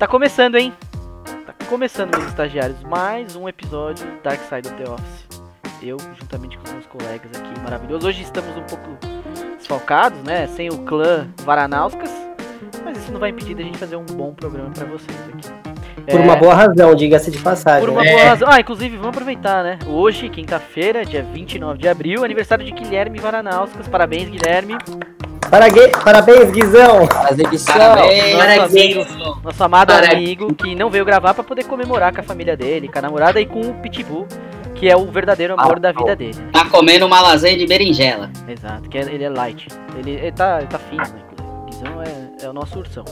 Tá começando, hein? Tá começando, meus estagiários, mais um episódio do Dark Side of the Office. Eu, juntamente com os meus colegas aqui, maravilhoso. Hoje estamos um pouco desfalcados, né? Sem o clã Varanauskas. Mas isso não vai impedir da gente fazer um bom programa pra vocês aqui. Por É, uma boa razão, diga-se de passagem. Por uma né? boa razão. Ah, inclusive, vamos aproveitar, né? Hoje, quinta-feira, dia 29 de abril, aniversário de Guilherme Varanauskas. Parabéns, Guilherme. Parague- Parabéns, Guizão! Parabéns, Nosso amigo, nosso amado Parabéns. amigo que não veio gravar pra poder comemorar com a família dele, com a namorada e com o Pitbull, que é o verdadeiro amor Ah, da vida dele. Tá comendo uma lasanha de berinjela. Exato, que é- ele é light. Ele, ele tá, ele tá fino, né? Guizão é, é o nosso ursão.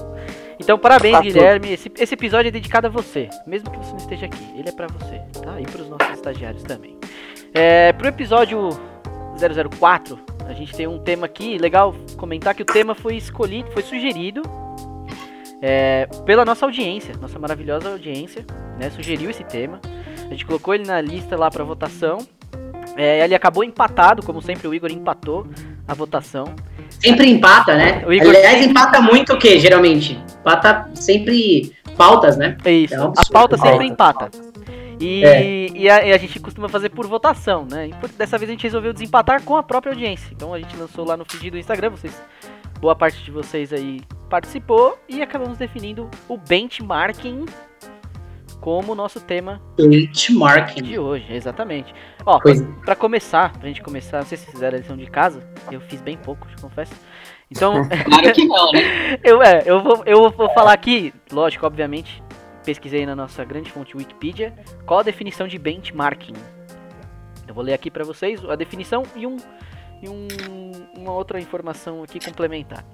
Então, parabéns, Tá Guilherme. Esse, esse episódio é dedicado a você, mesmo que você não esteja aqui. Ele é pra você, tá? E pros nossos estagiários também. É, pro episódio 004, a gente tem um tema aqui. Legal comentar que o tema foi escolhido, foi sugerido é, pela nossa audiência, nossa maravilhosa audiência, né? Sugeriu esse tema. A gente colocou ele na lista lá pra votação. É, ele acabou empatado, como sempre o Igor empatou a votação. Sempre empata, né? O Igor- Aliás, empata muito o quê, geralmente? Empata sempre pautas, né? É isso. É um a pauta sempre Pauta. empata. E, É. e, a, e a gente costuma fazer por votação, né? E dessa vez a gente resolveu desempatar com a própria audiência. Então a gente lançou lá no feed do Instagram, vocês, boa parte de vocês aí participou e acabamos definindo o benchmarking como nosso tema Benchmarking. de hoje, exatamente. Ó, pra começar, pra gente começar, não sei se vocês fizeram a lição de casa, eu fiz bem pouco, te confesso. Então, Claro que não, né? eu, é, eu, vou, eu vou falar aqui, lógico, obviamente, pesquisei na nossa grande fonte Wikipedia, qual a definição de benchmarking. Eu vou ler aqui pra vocês a definição e, um, e um- uma outra informação aqui complementar.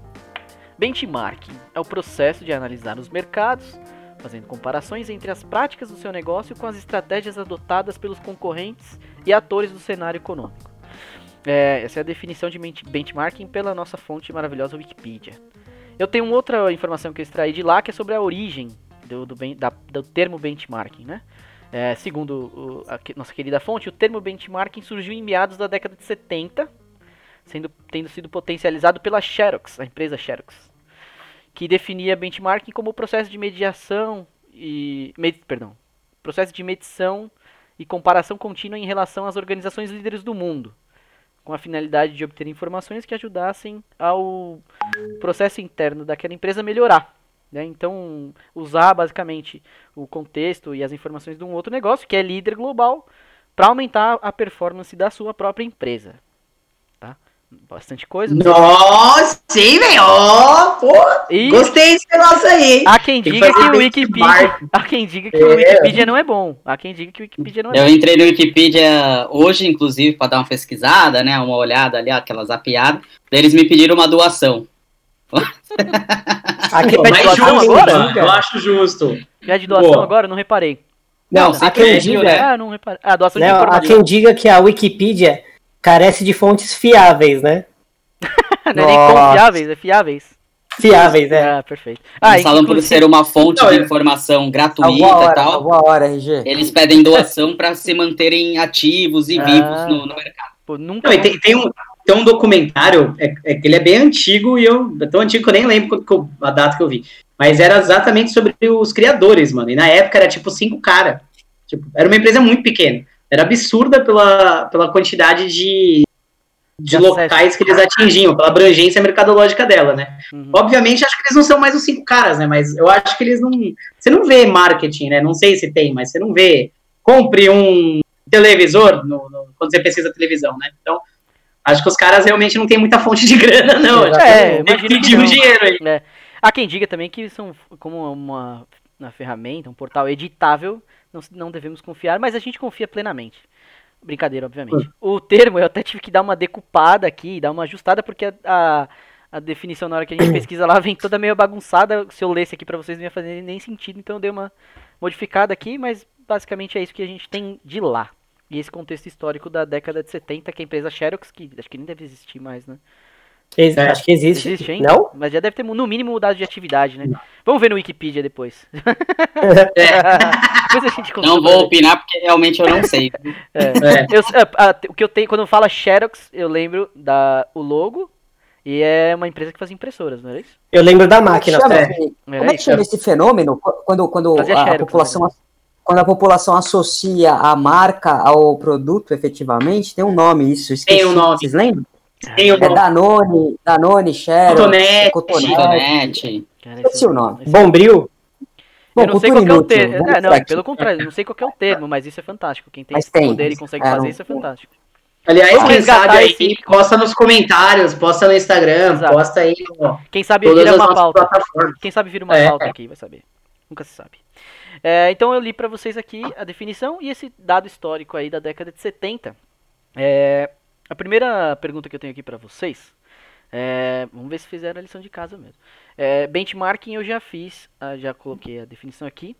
Benchmarking é o processo de analisar os mercados, fazendo comparações entre as práticas do seu negócio com as estratégias adotadas pelos concorrentes e atores do cenário econômico. É, essa é a definição de bench- benchmarking pela nossa fonte maravilhosa Wikipedia. Eu tenho outra informação que eu extraí de lá, que é sobre a origem do, do, da- do termo benchmarking, né? É, segundo o- a nossa querida fonte, o termo benchmarking surgiu em meados da década de 70, sendo, tendo sido potencializado pela Xerox, a empresa Xerox, que definia benchmarking como o processo de mediação e... med- perdão, processo de medição e comparação contínua em relação às organizações líderes do mundo, com a finalidade de obter informações que ajudassem ao processo interno daquela empresa melhorar. Né? Então, usar basicamente o contexto e as informações de um outro negócio, que é líder global, para aumentar a performance da sua própria empresa. Tá? Bastante coisa. Nossa, sim, velho! E Gostei desse negócio aí! há quem que diga que fazer o Wikipedia, há quem diga que o É. Wikipedia não é bom. Há quem diga que o Wikipedia não é Eu bom. entrei no Wikipedia hoje, inclusive, pra dar uma pesquisada, né? Uma olhada ali, aquelas zapiadas. Daí eles me pediram uma doação. Aqui, Pô, pede mais doação justo, agora? mano. Eu acho justo. Já de doação Pô. agora, não reparei. não, há que quem diga, né? Ah, não reparei. Ah, doação de né, há informação. quem diga que a Wikipedia carece de fontes fiáveis, né? não é nem confiáveis, é fiáveis. Fiáveis, é. Ah, perfeito. Ah, Eles falam por inclusive- ser uma fonte Não, de é- informação gratuita Salvou a e hora, tal. a hora, RG. Eles pedem doação pra se manterem ativos e Ah. vivos no, no mercado. Pô, nunca. Não, tem, tem um, tem um documentário, é, é que ele é bem antigo e eu. É tão antigo que eu nem lembro que eu- a data que eu vi. Mas era exatamente sobre os criadores, mano. E na época era tipo cinco caras. Tipo, era uma empresa muito pequena. Era absurda pela, pela quantidade de, de locais que eles atingiam, pela abrangência mercadológica dela, né? Uhum. Obviamente, acho que eles não são mais os cinco caras, né? Mas eu acho que eles não. Você não vê marketing, né? Não sei se tem, mas você não vê. Compre um televisor no- no- quando você pesquisa televisão, né? Então, acho que os caras realmente não têm muita fonte de grana, não. É, tem que pedir um dinheiro aí. Há quem diga também que são como uma, uma ferramenta, um portal editável, não, não devemos confiar, mas a gente confia plenamente. Brincadeira, obviamente. O termo eu até tive que dar uma decupada aqui, dar uma ajustada, porque a, a, a definição na hora que a gente pesquisa lá vem toda meio bagunçada. Se eu lesse aqui pra vocês não ia fazer nem sentido, então eu dei uma modificada aqui, mas basicamente é isso que a gente tem de lá. E esse contexto histórico da década de 70, que a empresa Xerox, que acho que nem deve existir mais, né? Ex- É. Acho que existe. Existe ainda? Não? Mas já deve ter, no mínimo, mudado de atividade, né? Vamos ver no Wikipedia depois. depois a gente Não vou né? opinar porque realmente eu não sei. É. Eu- a- a- o que eu tenho, quando eu falo Xerox, eu lembro da o logo E é uma empresa que faz impressoras, não era isso? Eu lembro da Como é que máquina. chama, Era como é que chama esse fenômeno quando, quando Fazia a, xerox, população quando a população associa a marca ao produto efetivamente, tem um nome isso, esqueci. Tem um nome. Vocês lembram? Tem o É Danone, Danone, Xerox, Cotonete, Cotonete. Esqueci o nome. Bombril. Bom, eu não sei qual que é o inútil, termo. É, não, pelo contrário, eu não sei qual é o termo, mas isso é fantástico. Quem tem Mas esse tem. poder e consegue É, fazer isso é fantástico. Aliás, Vamos quem sabe aí, esse- posta nos comentários, posta no Instagram, Exato. posta aí ó, Quem sabe vira uma pauta. Quem sabe vira uma É. pauta aqui, vai saber. Nunca se sabe. É, então eu li pra vocês aqui a definição e esse dado histórico aí da década de 70. É, a primeira pergunta que eu tenho aqui pra vocês é, vamos ver se fizeram a lição de casa mesmo. É, benchmarking eu já fiz, ah, já coloquei a definição aqui.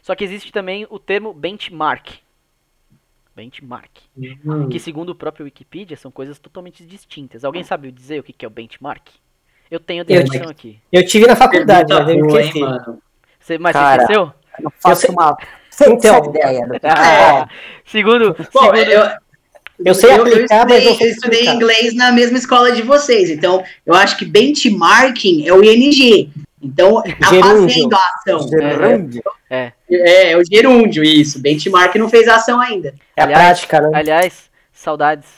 Só que existe também o termo benchmark. Benchmark. Hum. Que segundo o próprio Wikipedia são coisas totalmente distintas. Alguém sabe dizer o que é o benchmark? Eu tenho a Eu- definição aqui. Eu tive na faculdade, mas eu esqueci. Você, mas Cara, você esqueceu? Eu não faço sei- uma Então, ideia do que Ah, segundo, Bom, segundo eu, Eu sei eu, aplicar, eu mas estudei, sei eu estudei inglês na mesma escola de vocês, então eu acho que benchmarking é o ING. Então, tá Gerúndio. fazendo a ação. Gerúndio. é, É, é o gerúndio, isso. Benchmark não fez a ação ainda. É a Aliás- prática, né? aliás, saudades.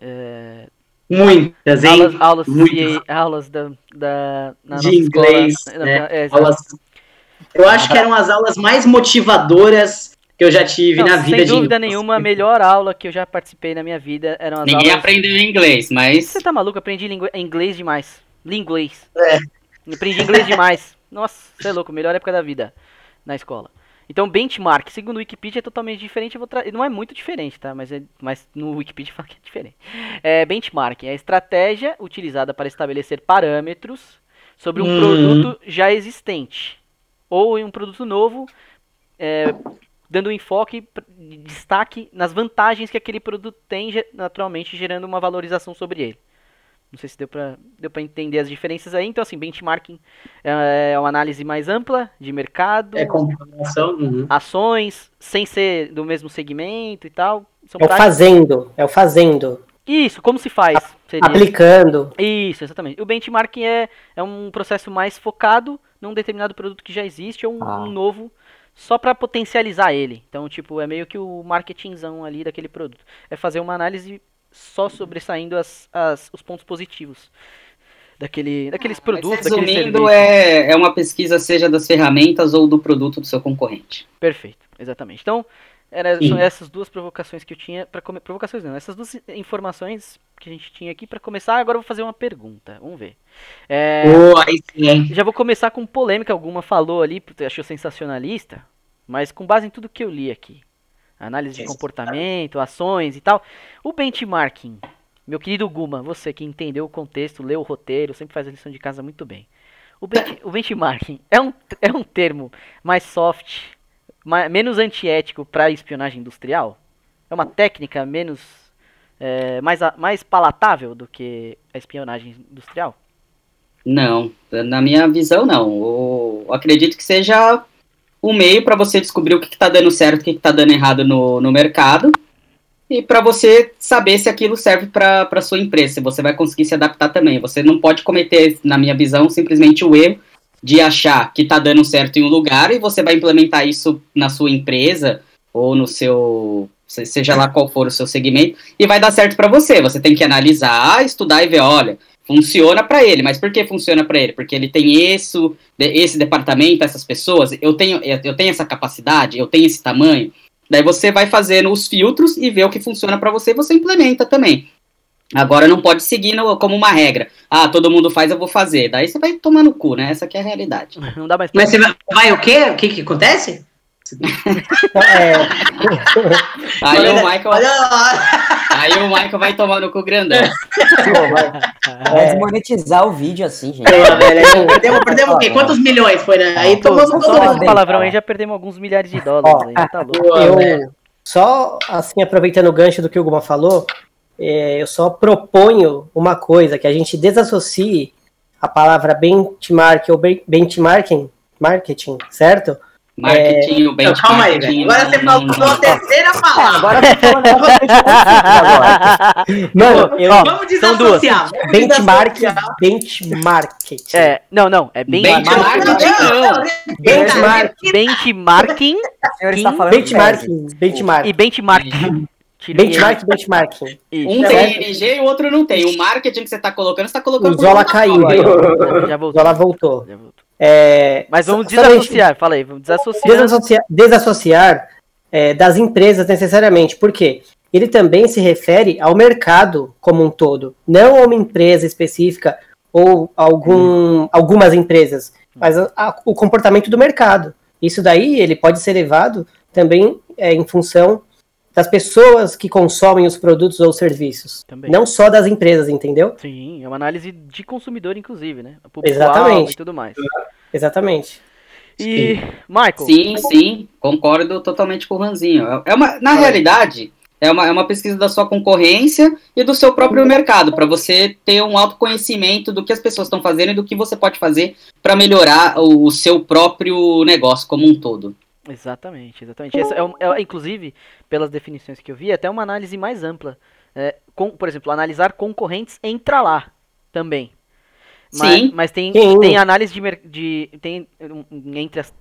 é, Muitas, hein? aulas, aulas, Muitas. CA, aulas da, da na De nossa inglês, escola. né? É, exato. Aulas- Eu acho que eram as aulas mais motivadoras que eu já tive Não, na vida sem de dúvida inglês. nenhuma, a melhor aula que eu já participei na minha vida eram as Ninguém aulas. aprendeu inglês, mas Você tá maluco? Eu aprendi lingu- inglês demais. Linguês. É. Aprendi inglês demais. Nossa, você é louco, melhor época da vida na escola. Então, benchmark, segundo o Wikipedia, é totalmente diferente. Eu vou tra- Não é muito diferente, tá? Mas, é... Mas no Wikipedia fala que é diferente. É, benchmark é a estratégia utilizada para estabelecer parâmetros sobre um Hum. produto já existente. Ou em um produto novo, é, dando um enfoque, destaque nas vantagens que aquele produto tem, naturalmente gerando uma valorização sobre ele. Não sei se deu pra, deu pra entender as diferenças aí. Então, assim, benchmarking é uma análise mais ampla de mercado, É comparação. uhum. ações, sem ser do mesmo segmento e tal. São É o práticas- fazendo, é o fazendo. Isso, como se faz? Seria. Aplicando. Isso, exatamente. O benchmarking é, é um processo mais focado num determinado produto que já existe ou um, Ah. um novo, só para potencializar ele. Então, tipo, é meio que o marketingzão ali daquele produto. É fazer uma análise só sobressaindo as, as- os pontos positivos daquele, daqueles produtos, Mas, daqueles resumindo, serviços. é, é uma pesquisa seja das ferramentas ou do produto do seu concorrente. Perfeito, exatamente. Então, era, Sim. são essas duas provocações que eu tinha para provocações não, essas duas informações que a gente tinha aqui para começar. Agora eu vou fazer uma pergunta. Vamos ver. É, Pô, aí sim, hein? Já vou começar com polêmica. Alguma falou ali, porque achou sensacionalista, mas com base em tudo que eu li aqui. Análise de comportamento, ações e tal. O benchmarking, meu querido Guma, você que entendeu o contexto, leu o roteiro, sempre faz a lição de casa muito bem. O, bench- o benchmarking é um, é um termo mais soft, menos antiético para espionagem industrial? É uma técnica menos. é, mais, mais palatável do que a espionagem industrial? Não, na minha visão, não. Eu acredito que seja um meio para você descobrir o que está dando certo o que está dando errado no, no mercado e para você saber se aquilo serve para sua empresa, se você vai conseguir se adaptar também. Você não pode cometer, na minha visão, simplesmente o erro de achar que está dando certo em um lugar e você vai implementar isso na sua empresa ou no seu, se- seja lá qual for o seu segmento, e vai dar certo para você. Você tem que analisar, estudar e ver, olha, funciona para ele, mas por que funciona para ele? Porque ele tem de- esse departamento, essas pessoas, eu tenho, eu tenho essa capacidade, eu tenho esse tamanho. Daí você vai fazendo os filtros e vê o que funciona para você, você implementa também. Agora não pode seguir no- como uma regra. Ah, todo mundo faz, eu vou fazer. Daí você vai tomar no cu, né? Essa que é a realidade. Não dá mais pra Mas você vai, vai o quê? O que que acontece? É, Aí o Michael, aí o Michael vai tomar no cu grandão. Vai, vai desmonetizar o vídeo assim, gente. Perdemos, perdemos o quê? Quantos milhões foi? Né? Aí tomamos todo mundo. um palavrão aí, já perdemos alguns milhares de dólares Ó, aí, tá louco. Eu velho. só assim aproveitando o gancho do que o Guma falou, é, eu só proponho uma coisa que a gente desassocie a palavra benchmark ou ben- benchmarking, marketing, certo? Marketing, o Não, calma aí, benchmarking. velho. Agora você faltou a terceira É, palavra. agora. Mano, eu, Ó, Vamos são duas. desassociar. benchmark, desassociar. benchmark. É, não, não, é benchmarking Kim, falando Benchmarking, benchmark. e benchmarking. Tirei Benchmark, benchmarking. Isso. Um tem NG e o outro não tem. O marketing que você tá colocando, você tá colocando O Zola por caiu aí. Já- voltou. Zola voltou. Já voltou. É, Mas vamos desassociar, fala aí, vamos desassociar. Desassociar, desassociar é, das empresas necessariamente. Por quê? Ele também se refere ao mercado como um todo, não a uma empresa específica ou algum, algumas empresas, mas a- a- o comportamento do mercado. Isso daí ele pode ser levado também é, em função das pessoas que consomem os produtos ou serviços, Também. não só das empresas, entendeu? Sim, é uma análise de consumidor, inclusive, né? Exatamente. E tudo mais. Exatamente. E, Michael, Sim, sim, concordo totalmente com o Ranzinho. É uma, na realidade, é uma, é uma pesquisa da sua concorrência e do seu próprio mercado, para você ter um autoconhecimento do que as pessoas estão fazendo e do que você pode fazer para melhorar o, o seu próprio negócio como um todo. Exatamente, exatamente. Essa é, é, inclusive, pelas definições que eu vi, é até uma análise mais ampla. É, com, por exemplo, analisar concorrentes entra lá também. Mas, Sim. mas tem, Sim. tem análise de, de tem entre as-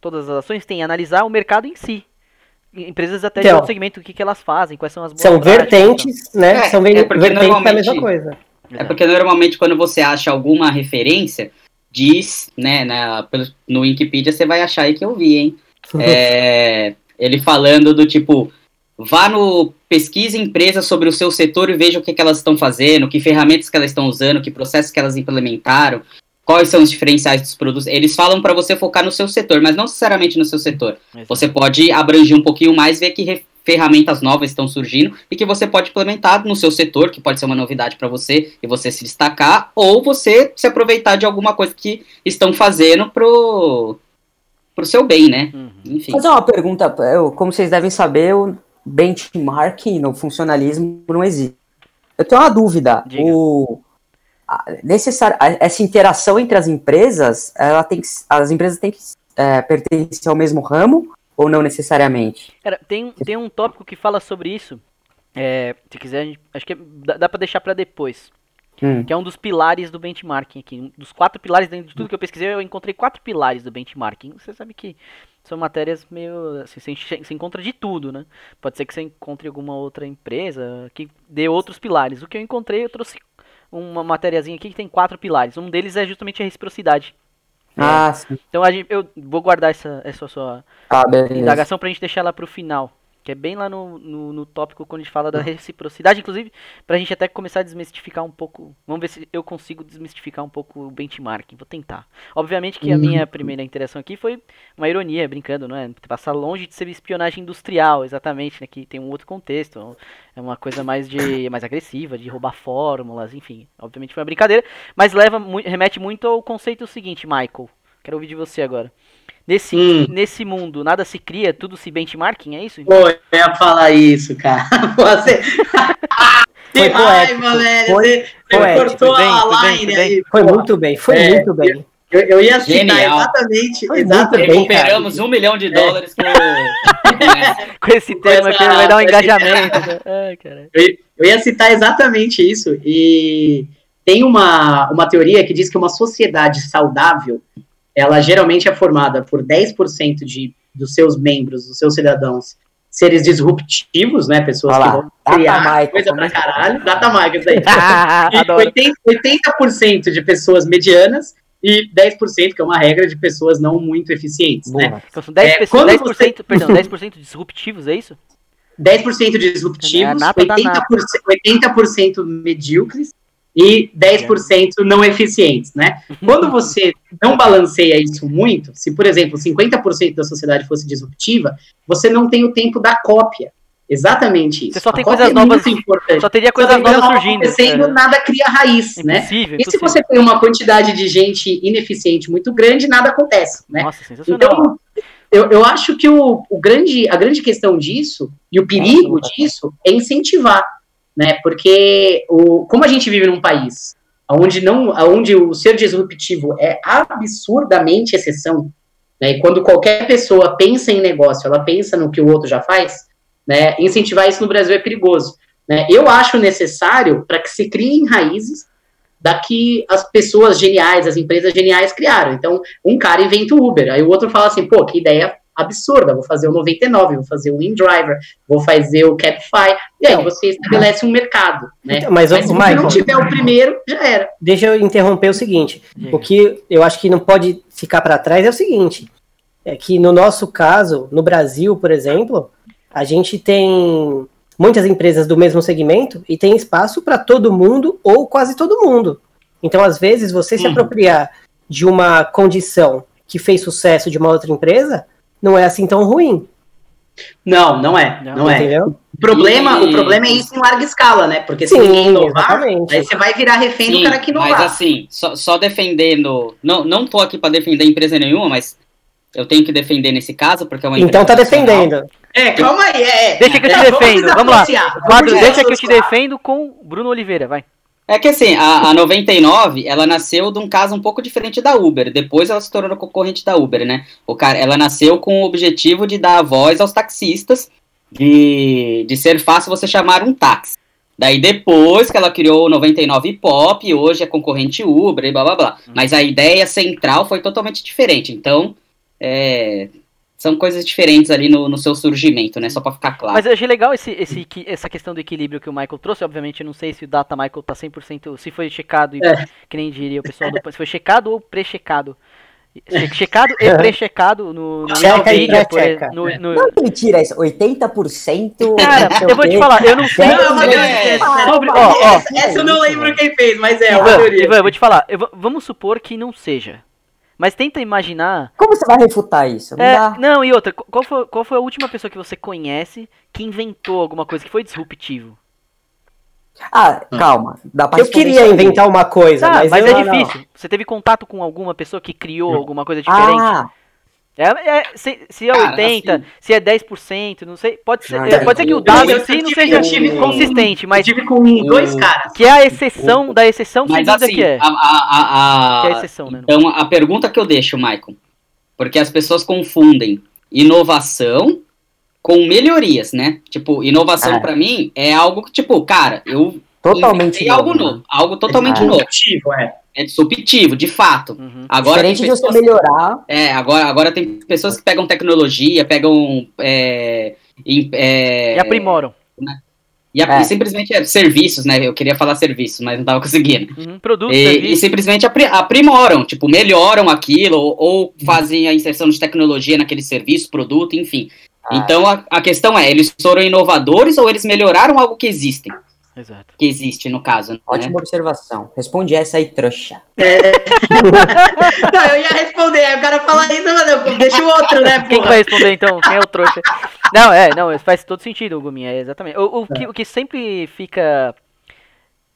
todas as ações tem analisar o mercado em si. Empresas até de Então. outro segmento, o que, que elas fazem, quais são as boas São práticas, vertentes, né? É, São ver- é porque vertentes da normalmente- mesma coisa. É porque normalmente quando você acha alguma referência, diz, né, na, pelo- no Wikipedia você vai achar aí que eu vi, hein? É, ele falando do tipo, vá no pesquise empresas sobre o seu setor e veja o que, que elas estão fazendo, que ferramentas que elas estão usando, que processos que elas implementaram, quais são os diferenciais dos produtos. Eles falam para você focar no seu setor, mas não necessariamente no seu setor. Exato. Você pode abranger um pouquinho mais, ver que ferramentas novas estão surgindo e que você pode implementar no seu setor, que pode ser uma novidade para você e você se destacar, ou você se aproveitar de alguma coisa que estão fazendo pro, pro seu bem, né? Uhum. Enfim. Fazer uma pergunta, eu- como vocês devem saber, o benchmarking no funcionalismo não existe. Eu tenho uma dúvida. Diga. O, a- necessário, a- essa interação entre as empresas, ela tem que, as empresas têm que é, pertencer ao mesmo ramo ou não necessariamente? Cara, tem, tem um tópico que fala sobre isso. É, se quiser, gente- acho que é- dá, dá pra deixar pra depois. Hum. Que é um dos pilares do benchmarking aqui. Um dos quatro pilares, dentro de tudo que eu pesquisei, eu encontrei quatro pilares do benchmarking. Você sabe que são matérias meio. Assim, você, você encontra de tudo, né? Pode ser que você encontre alguma outra empresa que dê outros pilares. O que eu encontrei, eu trouxe uma matériazinha aqui que tem quatro pilares. Um deles é justamente a reciprocidade. Ah, sim. Então a gente, eu vou guardar essa, essa sua Ah, beleza. indagação pra gente deixar ela pro final. Que é bem lá no, no, no tópico quando a gente fala da reciprocidade, inclusive, pra gente até começar a desmistificar um pouco. Vamos ver se eu consigo desmistificar um pouco o benchmarking. Vou tentar. Obviamente que a minha primeira interação aqui foi uma ironia, brincando, não é? Passar longe de ser espionagem industrial, exatamente, né? Que tem um outro contexto. É uma coisa mais de mais agressiva, de roubar fórmulas, enfim. Obviamente foi uma brincadeira, mas leva remete muito ao conceito seguinte, Michael. Quero ouvir de você agora. Nesse, Hum. nesse mundo, nada se cria, tudo se benchmarking, é isso? Pô, eu ia falar isso, cara. Você... que Foi raiva, velho. Você, você cortou Foi bem, a foi bem, line foi bem. aí. Foi pô. muito bem, foi É, muito bem. Eu, eu ia citar Genial. exatamente, Foi exatamente. bem, Recuperamos um milhão de dólares com. Com esse termo aqui, essa- vai dar um engajamento. né? Ai. Eu, eu ia citar exatamente isso. E tem uma, uma teoria que diz que uma sociedade saudável, ela geralmente é formada por 10% de, dos seus membros, dos seus cidadãos, seres disruptivos, né? Pessoas Olha que vão Data criar Michael, coisa pra caralho. Data Michael, isso aí. E Adoro. 80%, 80% de pessoas medianas e 10%, que é uma regra de pessoas não muito eficientes, né? Boa. Então são 10%, É, 10%, quando 10% perdão, 10% disruptivos, é isso? 10% É a disruptivos, da 80%, 80% medíocres e 10% não eficientes, né? Quando você não balanceia isso muito, se, por exemplo, 50% da sociedade fosse disruptiva, você não tem o tempo da cópia. Exatamente isso. Você só tem A coisas é novas-. Só teria coisas novas nova surgindo. acontecendo, é. nada cria raiz, né? Impossível, E se impossível. você tem uma quantidade de gente ineficiente muito grande, nada acontece, né? Nossa. Então, eu, eu acho que o, o grande, a grande questão disso, e o perigo disso, é incentivar, né? Porque o, como a gente vive num país onde, não, onde o ser disruptivo é absurdamente exceção, Né? E quando qualquer pessoa pensa em negócio, ela pensa no que o outro já faz, né? incentivar isso no Brasil é perigoso. Né? Eu acho necessário para que se criem raízes da que as pessoas geniais, as empresas geniais criaram. Então, um cara inventa o Uber, aí o outro fala assim, pô, que ideia absurda, vou fazer o 99, vou fazer o InDriver, vou fazer o Capify, e aí você estabelece um mercado, né? Então, mas, mas se Michael, não tiver o primeiro, já era. Deixa eu interromper o seguinte, o que eu acho que não pode ficar para trás é o seguinte, é que no nosso caso, no Brasil, por exemplo, a gente tem muitas empresas do mesmo segmento e tem espaço para todo mundo ou quase todo mundo. Então, às vezes, você se Uhum. apropriar de uma condição que fez sucesso de uma outra empresa não é assim tão ruim, Não, não é, Não, não, é. entendeu? O problema, E- o problema é isso em larga escala, né? Porque se Sim, ninguém inovar, exatamente. aí você vai virar refém do Sim, cara que mas inovar. assim, só, só defendendo. Não, não tô aqui pra defender empresa nenhuma, mas eu tenho que defender nesse caso, porque é uma Então tá defendendo. É, calma aí, é. Deixa que eu te É, defendo, vamos lá. vamos Quadro, deixa que eu te defendo com Bruno Oliveira, vai. É que assim, a, a 99, ela nasceu de um caso um pouco diferente da Uber. Depois ela se tornou concorrente da Uber, né? O cara, ela nasceu com o objetivo de dar voz aos taxistas, de, de ser fácil você chamar um táxi. Daí depois que ela criou o 99 Pop, hoje é concorrente Uber e blá blá blá. Mas a ideia central foi totalmente diferente. Então, é, são coisas diferentes ali no, no seu surgimento, né? Só pra ficar claro. Mas eu achei legal esse, esse, essa questão do equilíbrio que o Michael trouxe. Obviamente, eu não sei se o Data Michael tá 100%, se foi checado, e, É. que nem diria o pessoal, do, se foi checado ou pré-checado. Che- Checado e pré-checado no, no Checa e Wikipedia, por pré-checa. no, no- Não, mentira, isso. 80%. Cara, não sei eu vou te falar, eu não sei. Não, é uma É, teoria. sobre- ó, ó. Essa, eu não lembro quem fez, mas é, uma Ivan. Ivan, eu vou te falar, eu vou- vamos supor que não seja. Mas tenta imaginar. Como você vai refutar isso? Não É, dá. não, e outra, qu- qual foi, qual foi a última pessoa que você conhece que inventou alguma coisa que foi disruptivo? Ah, calma. Dá pra Eu queria inventar uma coisa, Tá, mas, mas, eu- é não. difícil. Você teve contato com alguma pessoa que criou alguma coisa diferente? Ah, É, é- se, se é Cara, 80, assim- se é 10%, não sei. Pode ser, Ah, é, pode ser que o dado eu em si não tive- seja com- consistente, Eu mas tive com dois o- caras. que é a exceção da exceção sem Mas dúvida assim, que é. a, a, a- Que é a exceção, né? Então, a pergunta que eu deixo, Michael, porque as pessoas confundem inovação com melhorias, né? Tipo, inovação É. pra mim é algo que, tipo, cara, eu totalmente inventei algo novo, né? novo, algo totalmente É. novo. Disruptivo, é. É disruptivo, de fato. Uhum. Agora tem Diferente de você pessoas, melhorar. é, agora, agora tem pessoas que pegam tecnologia, pegam é, em- é, E aprimoram. e, a- É. e simplesmente é, serviços, né? Eu queria falar serviços, mas não tava conseguindo. Uhum. Produto, E, e simplesmente apri- aprimoram, tipo, melhoram aquilo, ou, ou fazem a inserção de tecnologia naquele serviço, produto, enfim. Ah. Então a, a questão é, eles foram inovadores ou eles melhoraram algo que existe? Exato. Que existe, no caso, né? Ótima observação. Responde essa aí, trouxa. Não, eu ia responder, aí o cara fala isso, mas eu deixa o outro, né, Quem porra? vai responder então? Quem é o trouxa? Não, é, não, faz todo sentido, Guminha, é exatamente. O, o que, o que sempre fica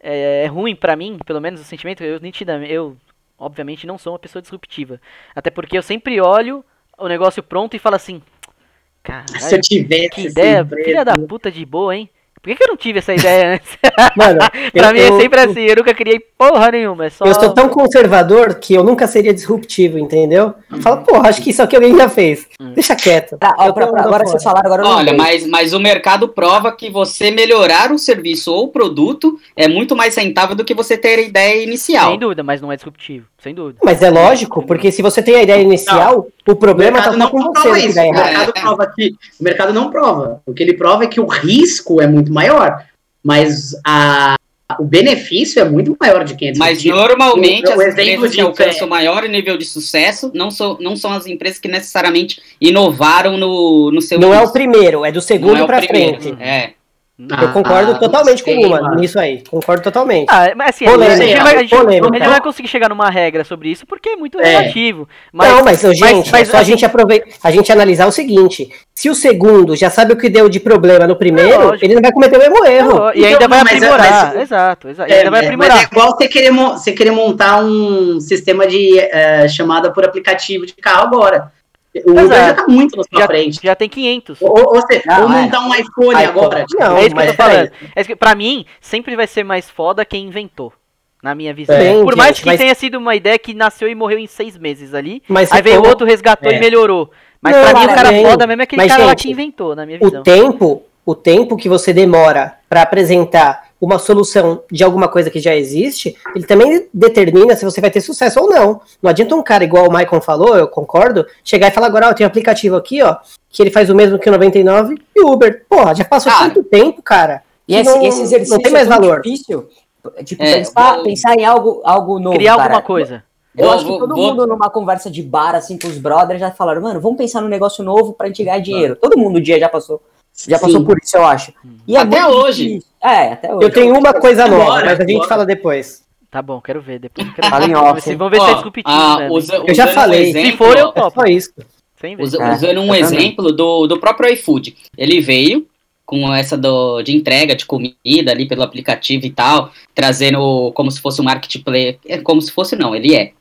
é, é ruim pra mim, pelo menos o sentimento, eu nitidamente, eu obviamente não sou uma pessoa disruptiva. Até porque eu sempre olho o negócio pronto e falo assim, Se eu caralho, tivesse que ideia, filha da puta de boa, hein? Por que, que eu não tive essa ideia antes? Mano, pra eu- mim é eu- sempre assim, eu nunca criei porra nenhuma, é só... Eu sou tão conservador que eu nunca seria disruptivo, entendeu? Uhum. Fala, porra, acho que isso aqui alguém já fez. Hum. Deixa quieto. Tá, ó, Eu pra- pra- agora fora. vocês falaram, agora eu Olha, mas, mas o mercado prova que você melhorar o serviço ou o produto é muito mais rentável do que você ter a ideia inicial. Sem dúvida, mas não é disruptivo, sem dúvida. Mas é lógico, porque se você tem a ideia inicial, o O problema tá só não com você prova que isso. dá O mercado prova que o mercado não prova. O que ele prova é que o risco é muito maior, mas a, o benefício é muito maior de quem é Mas normalmente O- o as exemplo empresas que alcançam é- maior nível de sucesso não são, não são as empresas que necessariamente inovaram no, no seu Não é o primeiro, é do segundo é o pra primeiro. frente. É. Eu concordo Ah, totalmente com o Uma mano. nisso aí. Concordo totalmente. Ah, mas assim, Polêmica, a gente, não vai, a, gente, a vai conseguir chegar numa regra sobre isso porque é muito É. relativo. Mas, não, mas, gente, mas, é só a assim, gente aproveitar, a gente analisar o seguinte: se o segundo já sabe o que deu de problema no primeiro, É ele não vai cometer o mesmo erro. não, e Então, ainda vai mas é- aprimorar. mas- exato, exato. É, ainda vai é, aprimorar. Mas é igual você querer, você querer montar um sistema de é, chamada por aplicativo de carro agora. O Uber Exato. já tá muito na sua já, frente. já tem 500. Ou, ou, você, Não, ou é. montar um iPhone iPhone. agora. tipo, Não, é isso que eu tô falando. É isso que, pra mim, sempre vai ser mais foda quem inventou. Na minha visão. Bem, Por mais gente, que mas- tenha sido uma ideia que nasceu e morreu em seis meses ali. Mas Aí veio for- outro, resgatou É. e melhorou. Mas Não, pra mim o cara, bem, foda mesmo é aquele mas, cara lá gente, que inventou, na minha o visão. tempo, o tempo que você demora para apresentar uma solução de alguma coisa que já existe, ele também determina se você vai ter sucesso ou não. Não adianta um cara igual o Maicon falou, eu concordo, chegar e falar agora, ó, tem um aplicativo aqui, ó, que ele faz o mesmo que o 99 e o Uber. Porra, já passou Cara. tanto tempo, cara. E esse, não- esse exercício não tem mais é valor. difícil. Tipo, É, pensar, vou- pensar em algo, algo novo. Criar cara. alguma coisa. Eu Vou- acho que vou- todo vou- mundo numa conversa de bar, assim, com os brothers, já falaram, mano, vamos pensar num negócio novo pra gente ganhar dinheiro. Todo mundo um dia já passou. Já passou Sim. por isso, eu acho. E é Até muito hoje. difícil. É, até hoje. Eu tenho uma coisa nova, Bora, mas a gente bora. fala depois. Tá bom, quero ver depois. Quero Fala ver. em Vamos off, hein? Vamos ver se é disruptivo ah, usa- Eu já usando um falei. exemplo, Se for, eu topo. Só isso. Sem ver. Usa- É, usando um também. exemplo do, do próprio iFood. Ele veio com essa do, de entrega de comida ali pelo aplicativo e tal, trazendo como se fosse um marketplace. É como se fosse, não, ele é.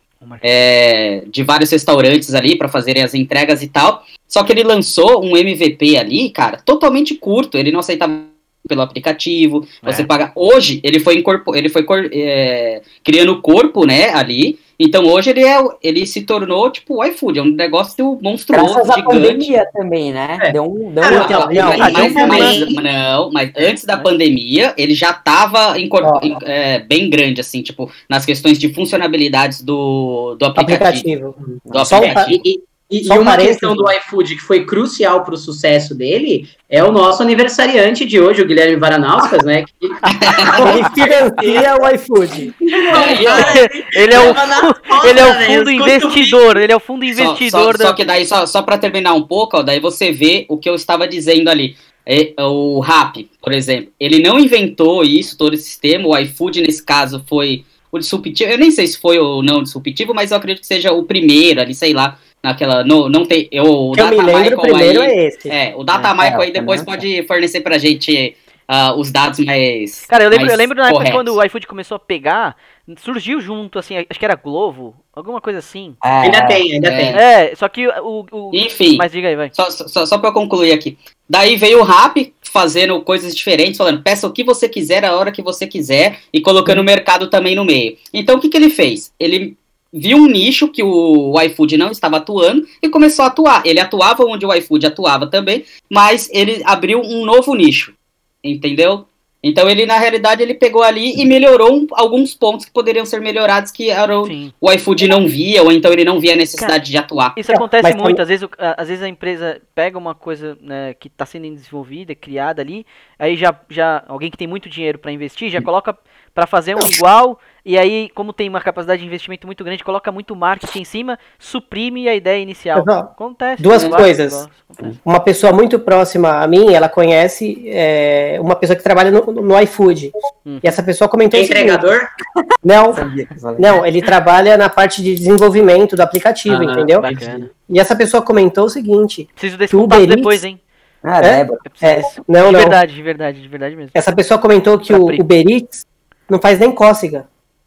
É, de vários restaurantes ali para fazerem as entregas e tal. Só que ele lançou um MVP ali, cara, totalmente curto. Ele não aceitava pelo aplicativo. É. Você paga. Hoje ele foi incorpor... ele foi cor- é, criando o corpo, né, ali. Então hoje ele é ele se tornou tipo o iFood, é um negócio monstruoso, Graças à gigante. pandemia também, né? É. Deu um. Deu Cara, um então, Não, não, mas, ah, mas- mas- não, mas antes da pandemia, ele já estava Ó. bem grande, assim, tipo, nas questões de funcionalidades do, do aplicativo. Aplicativo. Do Só um aplicativo. E, e- e Só um uma questão do iFood que foi crucial para o sucesso dele é o nosso aniversariante de hoje, o Guilherme Varanauskas, né? Que Ele financia o iFood. Ele é o, ele é o velho, fundo investidor. Ele é o fundo Só, investidor só, da. só que daí, só, só para terminar um pouco, ó, daí você vê o que eu estava dizendo ali. É, o Rap, por exemplo, ele não inventou isso, todo esse sistema. O iFood, nesse caso, foi o disruptivo. Eu nem sei se foi ou não disruptivo, mas eu acredito que seja o primeiro ali, sei lá, naquela. No, não tem. Eu, o eu me Data lembro, o Michael primeiro aí, é esse. É, o Data É, Michael é, aí depois também pode fornecer pra gente ah, os dados mais. Cara, eu lembro, eu lembro na época corretos. quando o iFood começou a pegar, surgiu junto, assim, acho que era Globo, alguma coisa assim. É, ainda tem, ainda É. tem. É, só que o. o Enfim. mas diga aí, vai. Só, só, só pra eu concluir aqui. Daí veio o Rap fazendo coisas diferentes, falando, peça o que você quiser, a hora que você quiser, e colocando o mercado também no meio. Então o que, que ele fez? Ele viu um nicho que o, iFood não estava atuando e começou a atuar. Ele atuava onde o iFood atuava também, mas ele abriu um novo nicho. Entendeu? Então ele, na realidade, ele pegou ali e melhorou um- alguns pontos que poderiam ser melhorados que eram, Sim. o iFood não via, ou então ele não via a necessidade de atuar. Isso acontece mas muito, às vezes, às vezes a empresa pega uma coisa né, que está sendo desenvolvida, criada ali, aí já, já alguém que tem muito dinheiro para investir já coloca para fazer um igual, e aí, como tem uma capacidade de investimento muito grande, coloca muito marketing em cima, suprime a ideia inicial. Ó, Acontece. duas coisas. acontece. Uma pessoa muito próxima a mim, ela conhece é, uma pessoa que trabalha no, no iFood. Hum. E essa pessoa comentou seguinte, entregador? Não, não, ele trabalha na parte de desenvolvimento do aplicativo, Ah, entendeu? Bacana. E essa pessoa comentou o seguinte, Preciso desse contato Uber depois, hein? Ah, É? É, disso. não, de não, verdade, de verdade, de verdade mesmo. essa pessoa comentou que Pra o Uber Eats não faz nem cócega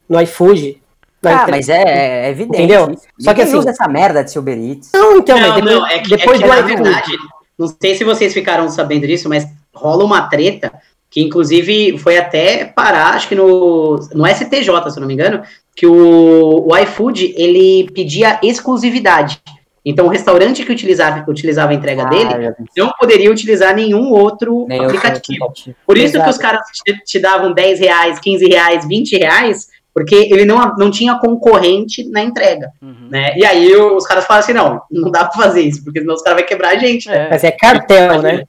no iFood. Ah, entre- mas é, é evidente. Entendeu? isso. Só que assim- usa essa merda de seu Uber Eats. Não, então, mas não, depois, não, é que, depois é que, do na iFood. verdade, não sei se vocês ficaram sabendo disso, mas rola uma treta que inclusive foi até parar, acho que no, no STJ, se eu não me engano, que o, o iFood, ele pedia exclusividade. Então, o restaurante que utilizava, que utilizava a entrega Ah, dele não poderia utilizar nenhum outro aplicativo. aplicativo. Por isso Exato. que os caras te, te davam 10 reais, 15 reais, 20 reais, porque ele não, não tinha concorrente na entrega, Uhum. né? E aí os caras falam assim, não, não dá pra fazer isso, porque senão os caras vão quebrar a gente, né? É, Mas é cartel, né?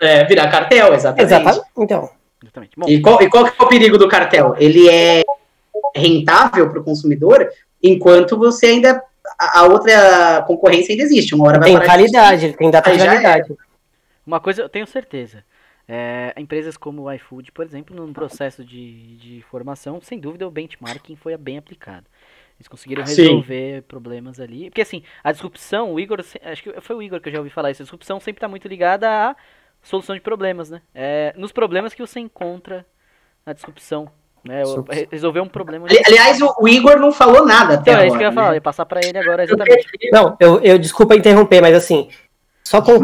É, virar cartel, exatamente. Exatamente. Então, exatamente. Bom, E qual, e qual que é o perigo do cartel? Ele é rentável para o consumidor, enquanto você ainda. A, outra concorrência ainda existe. Uma hora vai tem parar de validade, tem data de validade. Uma coisa eu tenho certeza. É, empresas como o iFood, por exemplo, num processo de, de formação, sem dúvida o benchmarking foi bem aplicado. Eles conseguiram Sim. resolver problemas ali. Porque assim, a disrupção, o Igor, acho que foi o Igor que eu já ouvi falar isso, a disrupção sempre está muito ligada à solução de problemas, né? É, nos problemas que você encontra na disrupção. Né? Resolver um problema. Ali- Aliás, o, Igor não falou nada até Então, é isso agora, que eu ia falar, eu né? ia passar pra ele agora exatamente. Não, eu, eu desculpa interromper, mas assim, só, com,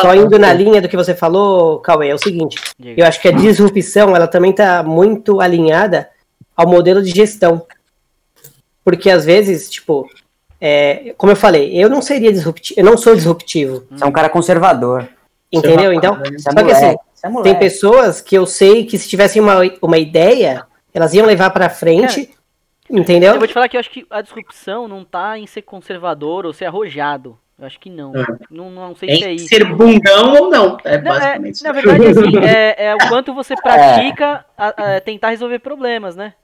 só indo na linha do que você falou, Cauê, é o seguinte, eu acho que a disrupção, ela também tá muito alinhada ao modelo de gestão. Porque às vezes, tipo, é, como eu falei, eu não seria disruptivo, eu não sou disruptivo, Você é um cara conservador. entendeu? Então, é Só que assim, é tem pessoas que eu sei que se tivessem uma, uma ideia, elas iam levar pra frente, entendeu? Eu vou te falar que eu acho que a disrupção não tá em ser conservador ou ser arrojado. Eu acho que não. É. Não, não sei se é isso. ser bundão ou não. É Não, é, basicamente na isso. verdade, assim, é, é o quanto você pratica a- a tentar resolver problemas, né?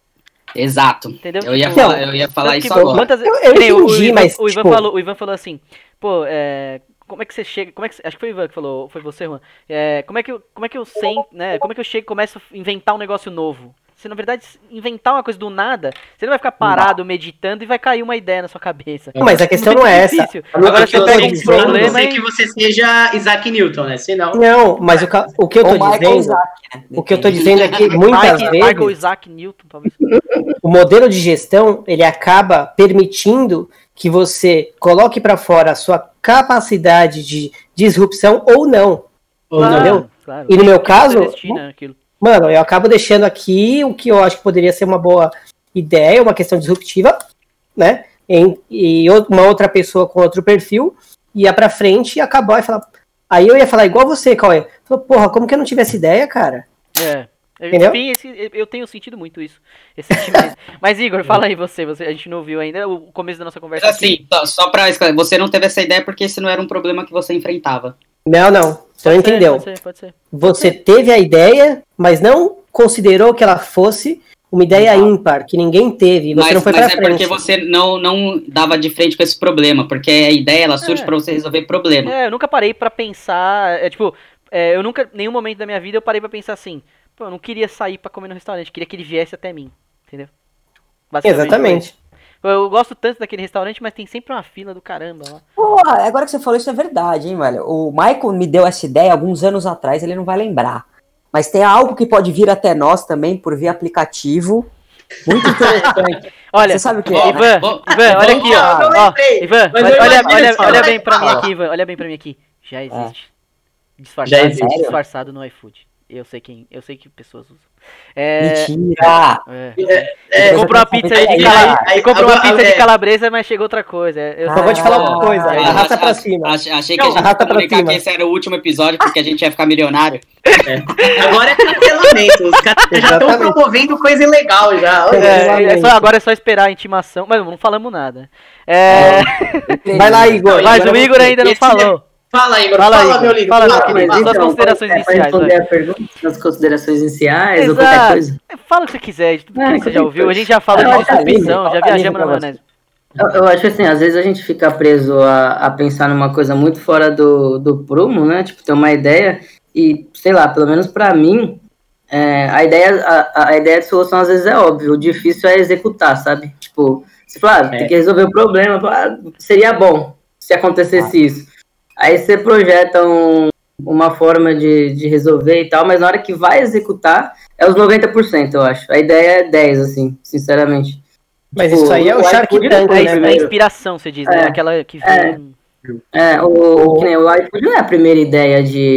Exato. Entendeu? Eu ia Tipo, falar, eu ia falar isso que agora. quantas- Eu- eu nem o- o, entendi, Ivan, mas, o, Ivan tipo- falou, o Ivan falou assim, pô, é, como é que você chega, como é que, acho que foi o Ivan que falou, foi você, Juan, é, como é que eu, como é que eu sei, né, como é que eu chego e começo a inventar um negócio novo? Você, na verdade, inventar uma coisa do nada, você não vai ficar parado meditando e vai cair uma ideia na sua cabeça. Não, mas a questão Muito não é essa. Agora que você eu tô pega um problema não ser e... que você seja Isaac Newton, né? Senão. Não, mas o, o que eu tô Ou Michael dizendo, Isaac, né? o que eu tô dizendo é que muitas Mike, Michael vezes Isaac Newton, talvez. o modelo de gestão ele acaba permitindo que você coloque para fora a sua capacidade de disrupção ou não. Ou não. Entendeu? Claro. E no meu caso. Mano, eu acabo deixando aqui o que eu acho que poderia ser uma boa ideia, uma questão disruptiva, né? Em- e uma outra pessoa com outro perfil ia pra frente e acabar e falar. Aí eu ia falar igual você, Cauê. Falou, porra, como que eu não tive essa ideia, cara? É. Entendeu? esse- eu tenho sentido muito isso. Mas, Igor, fala aí você, você. A gente não ouviu ainda o começo da nossa conversa. Mas aqui. assim, só, só pra esclarecer, você não teve essa ideia porque esse não era um problema que você enfrentava. Não, não. Você não Pode ser, entendeu. Pode ser, pode ser. Você teve a ideia, mas não considerou que ela fosse uma ideia ímpar, que ninguém teve, você Mas, não foi mas pra é frente. porque você não, não dava de frente com esse problema, porque a ideia ela surge É. pra você resolver problema. É, eu nunca parei pra pensar. É tipo, é, eu nunca, nenhum momento da minha vida eu parei pra pensar assim. Pô, eu não queria sair pra comer no restaurante, queria que ele viesse até mim. Entendeu? Basicamente foi Exatamente. Eu gosto tanto daquele restaurante, mas tem sempre uma fila do caramba lá. Pô, agora que você falou isso é verdade, hein, velho. O Michael me deu essa ideia alguns anos atrás, ele não vai lembrar. Mas tem algo que pode vir até nós também por via aplicativo. Muito interessante. Olha, Você sabe o que é? Bom, né? Ivan, bom, Ivan, olha bom, aqui, ó. eu ó Ivan, olha, olha, olha, olha bem pra mim aqui, Ivan. Olha bem pra mim aqui. Já É. existe. Já Disfarçado, existe. disfarçado no iFood. Eu sei quem, eu sei que pessoas usam. É, Mentira! é. É, Você comprou uma pizza aí de aí, cala... aí, comprou uma pizza de é. calabresa, mas chegou outra coisa. Eu Só vou te falar uma Ah, coisa, é. arrasta pra cima. ach- Achei que Não, a gente ia comunicar cima. que esse era o último episódio, porque a gente ia ficar milionário. Agora é cancelamento. Os caras já estão promovendo coisa ilegal já. É, é só, agora é só esperar a intimação, mas não falamos nada. É, Vai lá, Igor. mas o Igor ainda não Esse falou. Fala, Igor. Fala, Fala, Igor. meu lindo. Fala, meu Fala, querido. fala. Suas considerações é, iniciais, Para responder a pergunta, as considerações iniciais ou qualquer Exato. coisa. Fala o que você quiser, de tudo Ah, que você já ouviu. A gente já falou Ah, de livre, disrupção, já viajamos na maionese. Eu, eu acho assim, às vezes a gente fica preso a, a pensar numa coisa muito fora do, do prumo, né? Tipo, ter uma ideia e, sei lá, pelo menos pra mim, é, a, ideia, a, a ideia de solução às vezes é óbvia, o difícil é executar, sabe? Tipo, você fala, ah, tem que resolver o problema, ah, seria bom se acontecesse isso. Aí você projeta um, uma forma de, de resolver e tal, mas na hora que vai executar, é os 90%, eu acho. A ideia é 10, assim, sinceramente. Mas Tipo, isso aí é o o Shark Tank, É, né, a velho? primeiro. inspiração, você diz, né? É. Aquela que É. vem. É, o, o, que nem o iFood não é a primeira ideia de,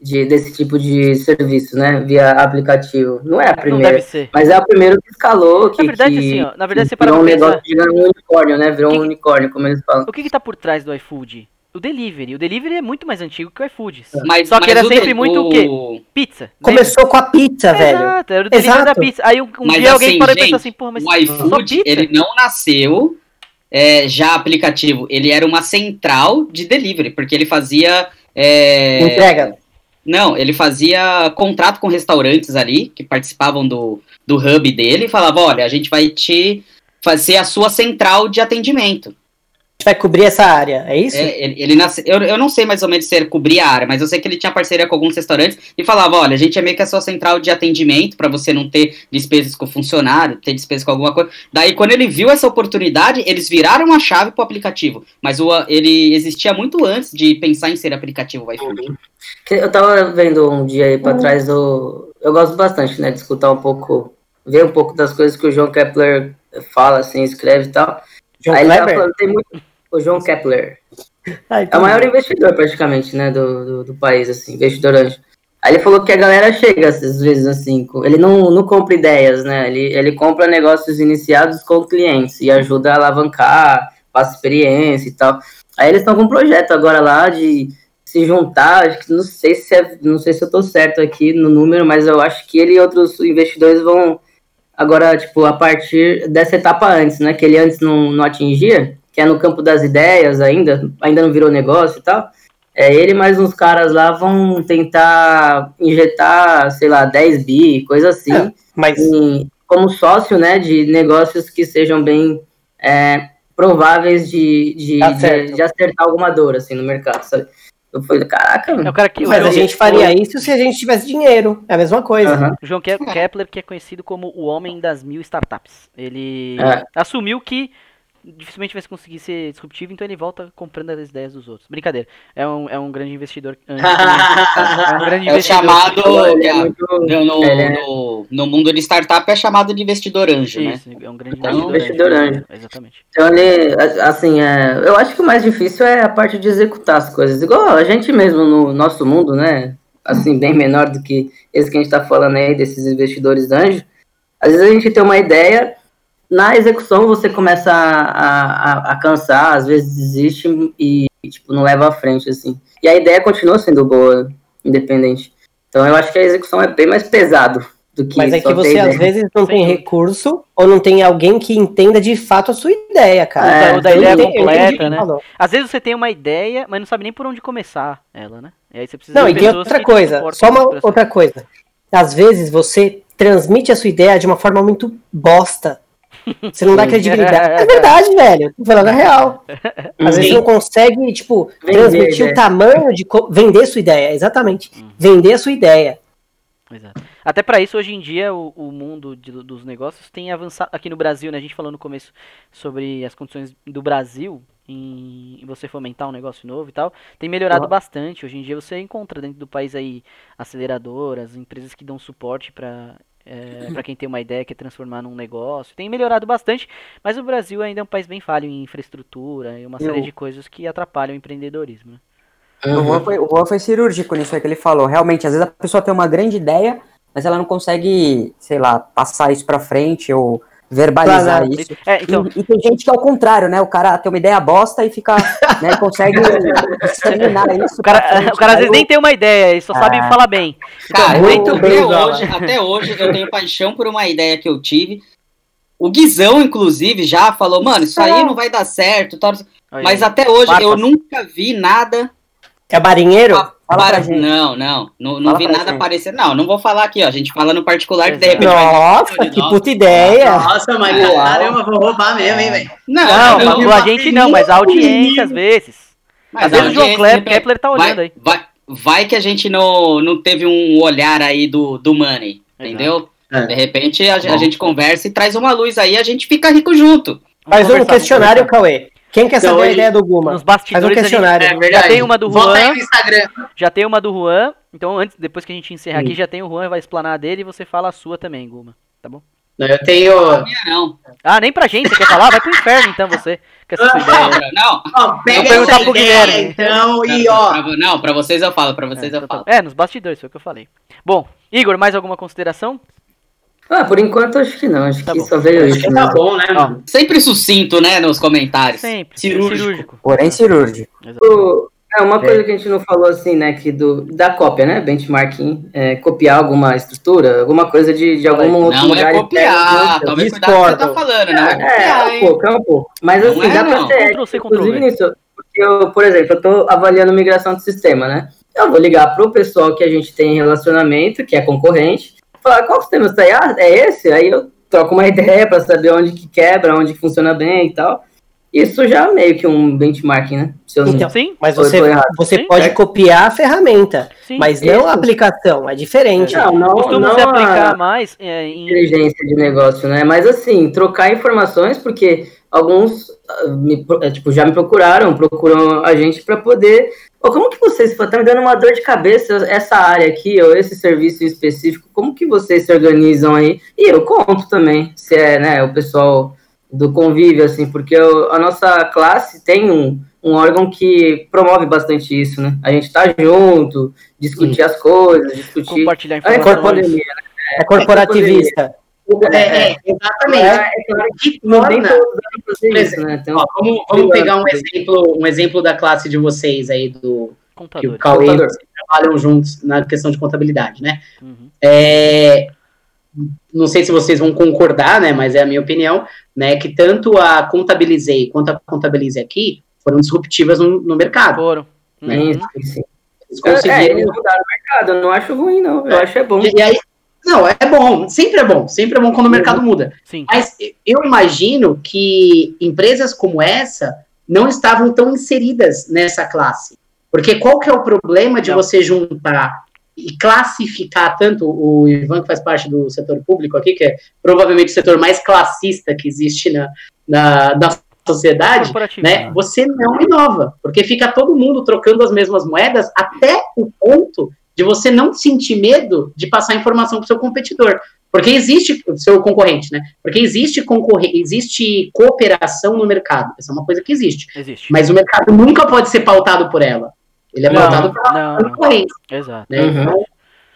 de, desse tipo de serviço, né? Via aplicativo. Não é a Não primeira. deve ser. Mas é o primeiro que escalou, que, Na verdade, que, assim, ó, na verdade, que você para virou um pensar. negócio de um unicórnio, né? Virou Que- um unicórnio, como eles falam. O que que tá por trás do iFood? O delivery. O delivery é muito mais antigo que o iFood. Mas, Só que mas era sempre muito o quê? Pizza. Começou com a pizza, lembra? velho. Exato, era o delivery Exato. da pizza. Aí um, um Mas dia alguém assim, parou e gente, pensou assim, porra, mas o só iFood, ele não nasceu é, já aplicativo, ele era uma central de delivery, porque ele fazia... é, Entrega. Não, ele fazia contrato com restaurantes ali, que participavam do, do hub dele, e falava, olha, a gente vai te fazer a sua central de atendimento. Vai cobrir essa área, é isso? É, ele, ele nasce, eu, eu não sei mais ou menos se ele cobria a área, mas eu sei que ele tinha parceria com alguns restaurantes e falava, olha, a gente é meio que a sua central de atendimento para você não ter despesas com funcionário, ter despesas com alguma coisa. Daí, quando ele viu essa oportunidade, eles viraram a chave pro aplicativo. Mas o, ele existia muito antes de pensar em ser aplicativo o iFood. Que Eu tava vendo um dia aí pra trás, o... eu gosto bastante, né? De escutar um pouco, ver um pouco das coisas que o João Kepler fala, assim, escreve e tal. João aí ele tava Kleber? falando, tem muito. O João Kepler. Ai, É o maior investidor, praticamente, né, do, do, do país, assim, investidor anjo. Aí ele falou que a galera chega às vezes assim, ele não, não compra ideias, né? Ele, ele compra negócios iniciados com clientes e ajuda a alavancar, passa experiência e tal. Aí eles estão com um projeto agora lá de se juntar, acho que não sei se é, não sei se eu tô certo aqui no número, mas eu acho que ele e outros investidores vão agora, tipo, a partir dessa etapa antes, né? Que ele antes não, não atingia, que é no campo das ideias ainda, ainda não virou negócio e tal. É, ele mais uns caras lá vão tentar injetar, sei lá, 10 bi, coisa assim, É, Mas em- como sócio, né, de negócios que sejam bem é, prováveis de, de, Tá de, de acertar alguma dor, assim, no mercado, sabe? Eu falei, caraca, É mano. cara que. Mas o, a gente faria isso se a gente tivesse dinheiro. É a mesma coisa. O João Ke- Kepler, que é conhecido como o homem das mil startups. Ele É. assumiu que dificilmente vai conseguir ser disruptivo, então ele volta comprando as ideias dos outros. Brincadeira. É um, é um grande investidor. É um grande É investidor. chamado. Ele é muito- No, é- no- no mundo de startup é chamado de investidor anjo, né? Isso, é um grande Então, investidor anjo. Exatamente. Então ele, assim, é, eu acho que o mais difícil é a parte de executar as coisas. Igual a gente mesmo no nosso mundo, né? Assim, bem menor do que esse que a gente tá falando aí, desses investidores anjo. Às vezes a gente tem uma ideia, na execução você começa a, a, a cansar, às vezes desiste e, tipo, não leva à frente, assim. E a ideia continua sendo boa, independente. Então eu acho que a execução é bem mais pesado do que Mas é que você às vezes não tem recurso ou não tem alguém que entenda de fato a sua ideia, cara. É, o da Eu ideia completa, né? falou. Às vezes você tem uma ideia, mas não sabe nem por onde começar ela, né? E aí você precisa Não, e tem outra coisa, só uma outra coisa. Às vezes você transmite a sua ideia de uma forma muito bosta. Você não dá credibilidade. É verdade, velho. Tô falando a real. Às vezes Sim. você não consegue, tipo, Vender transmitir o tamanho de. Vender sua ideia, exatamente. Uhum. Vender a sua ideia. Exato. Até pra isso, hoje em dia, o, o mundo de- dos negócios tem avançado. Aqui no Brasil, né? A gente falou no começo sobre as condições do Brasil em, em você fomentar um negócio novo e tal. Tem melhorado Ó. bastante. Hoje em dia você encontra dentro do país aí aceleradoras, empresas que dão suporte pra é, para quem tem uma ideia, quer transformar num negócio. Tem melhorado bastante, mas o Brasil ainda é um país bem falho em infraestrutura e uma série Eu- de coisas que atrapalham o empreendedorismo. né? O Juan, foi, o Juan foi cirúrgico nisso aí que ele falou. Realmente, às vezes a pessoa tem uma grande ideia, mas ela não consegue, sei lá, passar isso pra frente ou verbalizar Planar. isso. É, então, E, e tem gente que é o contrário, né? O cara tem uma ideia bosta e fica, né, consegue disseminar isso. o cara, o cara às vezes nem tem uma ideia, ele só sabe Ah. falar bem. Cara, muito até, bem, hoje, até hoje eu tenho paixão por uma ideia que eu tive. O Guizão, inclusive, já falou, mano, isso aí não vai dar certo. tal. Mas até hoje eu nunca vi nada. É marinheiro? pra para- gente. Não, não. Não, não vi nada aparecer. Não, não vou falar aqui, ó. A gente fala no particular que de repente vai. Nossa, que puta ideia. Nossa, mas Uau. caramba, vou roubar mesmo, hein, velho. Não, Não, não, a gente não, mas a audiência às vezes. mas Às vezes o João de repente, Kepler tá olhando vai, aí. Vai, vai que a gente não, não teve um olhar aí do, do money, entendeu? É. De repente a, Tá a gente conversa e traz uma luz aí, a gente fica rico junto. Faz um questionário, Cauê. Quem quer Então, saber a hoje- ideia do. Guma? Nos Faz um bastidores a gente, questionário. É verdade. já tem uma do Juan, no Instagram. já tem uma do Juan. Então antes, depois que a gente encerrar aqui, já tem o Juan, vai explanar a dele e você fala a sua também, Guma. Tá bom? Não, Eu tenho. Minha não. Ah, nem pra gente, você quer falar? Vai pro inferno então você. Com essa sua Não, ideia. não. Ó, pega Vou perguntar pro Guilherme. então, e Pra- ó. pra- não, pra vocês eu falo, pra vocês É, eu falo. É, nos bastidores, foi o que eu falei. Bom, Igor, mais alguma consideração? Ah, por enquanto acho que não, acho Tá que bom. só veio Acho isso. que tá mesmo. bom, né, Ó? Sempre sucinto, né, nos comentários. sempre. Cirúrgico. cirúrgico. Porém cirúrgico. O- É uma coisa que a gente não falou assim, né, que do, da cópia, né, benchmarking, é, copiar alguma estrutura, alguma coisa de, de algum outro Não lugar. é e copiar, pega, tome cuidado com o que você tá falando, não é É, copiar, é um pouco, é um pouco. Mas Não assim, é, dá pra não. ser C, Ctrl inclusive nisso. Porque eu, por exemplo, eu tô avaliando migração de sistema, né? Eu vou ligar pro pessoal que a gente tem relacionamento, que é concorrente, falar qual sistema você tá aí? Ah, é esse? Aí eu troco uma ideia pra saber onde que quebra, onde que funciona bem e tal. Isso já é meio que um benchmarking, né? Se eu não- Então, Sim, Mas você, você Sim. pode copiar a ferramenta, sim. mas não Isso. a aplicação. É diferente. Não, não, Costuma não se a- aplicar mais é, em. inteligência de negócio, né? Mas assim, trocar informações, porque alguns ah, me é, tipo, já me procuraram, procuram a gente para poder. Como que vocês estão me dando uma dor de cabeça essa área aqui, ou esse serviço em específico, como que vocês se organizam aí? E eu conto também, se é né, o pessoal do convívio, assim, porque eu- a nossa classe tem um, um órgão que promove bastante isso, né? A gente tá junto, discutir as coisas, discutir. Compartilhar É, informações. É corporativista. É, é, exatamente. É, é claro que torna- né? Então, Ó, vamos, vamos pegar um exemplo, um exemplo da classe de vocês aí, do que o. Cauê e Contador. você trabalham juntos na questão de contabilidade, né? Uhum. É, não sei se vocês vão concordar, né? Mas é a minha opinião, né? Que tanto a Contabilizei quanto a Contabilize aqui foram disruptivas no, no mercado. Foram. sim, Uhum. Eles É, conseguiram. eles mudaram o mercado, eu não acho ruim, não. Eu É. acho é bom. E aí, não, é bom, sempre é bom, sempre é bom quando o mercado muda. Sim. Mas eu imagino que empresas como essa não estavam tão inseridas nessa classe. Porque qual que é o problema de Não. você juntar e classificar tanto o Ivan, que faz parte do setor público aqui, que é provavelmente o setor mais classista que existe na, na, na sociedade, né? Você não inova, porque fica todo mundo trocando as mesmas moedas até o ponto de você não sentir medo de passar informação para o seu competidor. Porque existe o seu concorrente, né? Porque existe concorre existe cooperação no mercado. Essa é uma coisa que existe. Existe. Mas o mercado nunca pode ser pautado por ela. Ele é Não, pautado pela não, não. concorrência, Exato. né? Uhum. Então,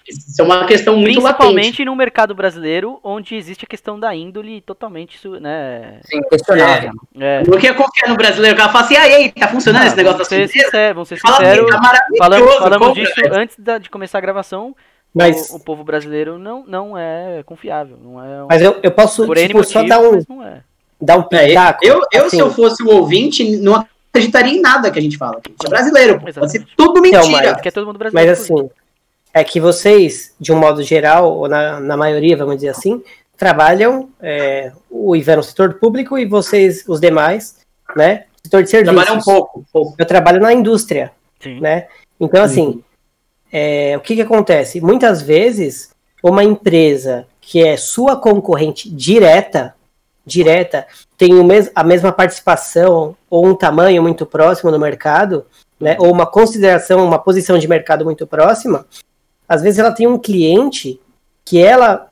isso é uma questão muito latente. Principalmente no mercado brasileiro, onde existe a questão da índole totalmente, su- né? Sim, questionável. É. Não quer confiar no brasileiro, o cara fala assim, ah, e aí, tá funcionando esse negócio da ser sujeira? sinceros, vamos ser Fala assim, sinceros. tá maravilhoso. Falamos, falamos disso velho. antes da- de começar a gravação. Mas, O, o povo brasileiro não, não é confiável. Não é um, mas eu, eu posso por tipo, motivos, só dar um, mas não é. dar um É, pitaco. eu, eu assim. se eu fosse o ouvinte, não acreditaria em nada que a gente fala. A gente é brasileiro, pô. pode ser Exatamente. tudo Então, mentira. Porque é todo mundo brasileiro. Mas assim, é que vocês, de um modo geral, ou na, na maioria, vamos dizer assim, trabalham, é, o Ivan no setor público e vocês, os demais, né? Setor de serviços. Trabalhar um pouco, pouco. Eu trabalho na indústria, Sim. né? Então, assim, é, o que que acontece? Muitas vezes, uma empresa que é sua concorrente direta, direta, tem o mes a mesma participação ou um tamanho muito próximo no mercado, né? Ou uma consideração, uma posição de mercado muito próxima, às vezes ela tem um cliente que ela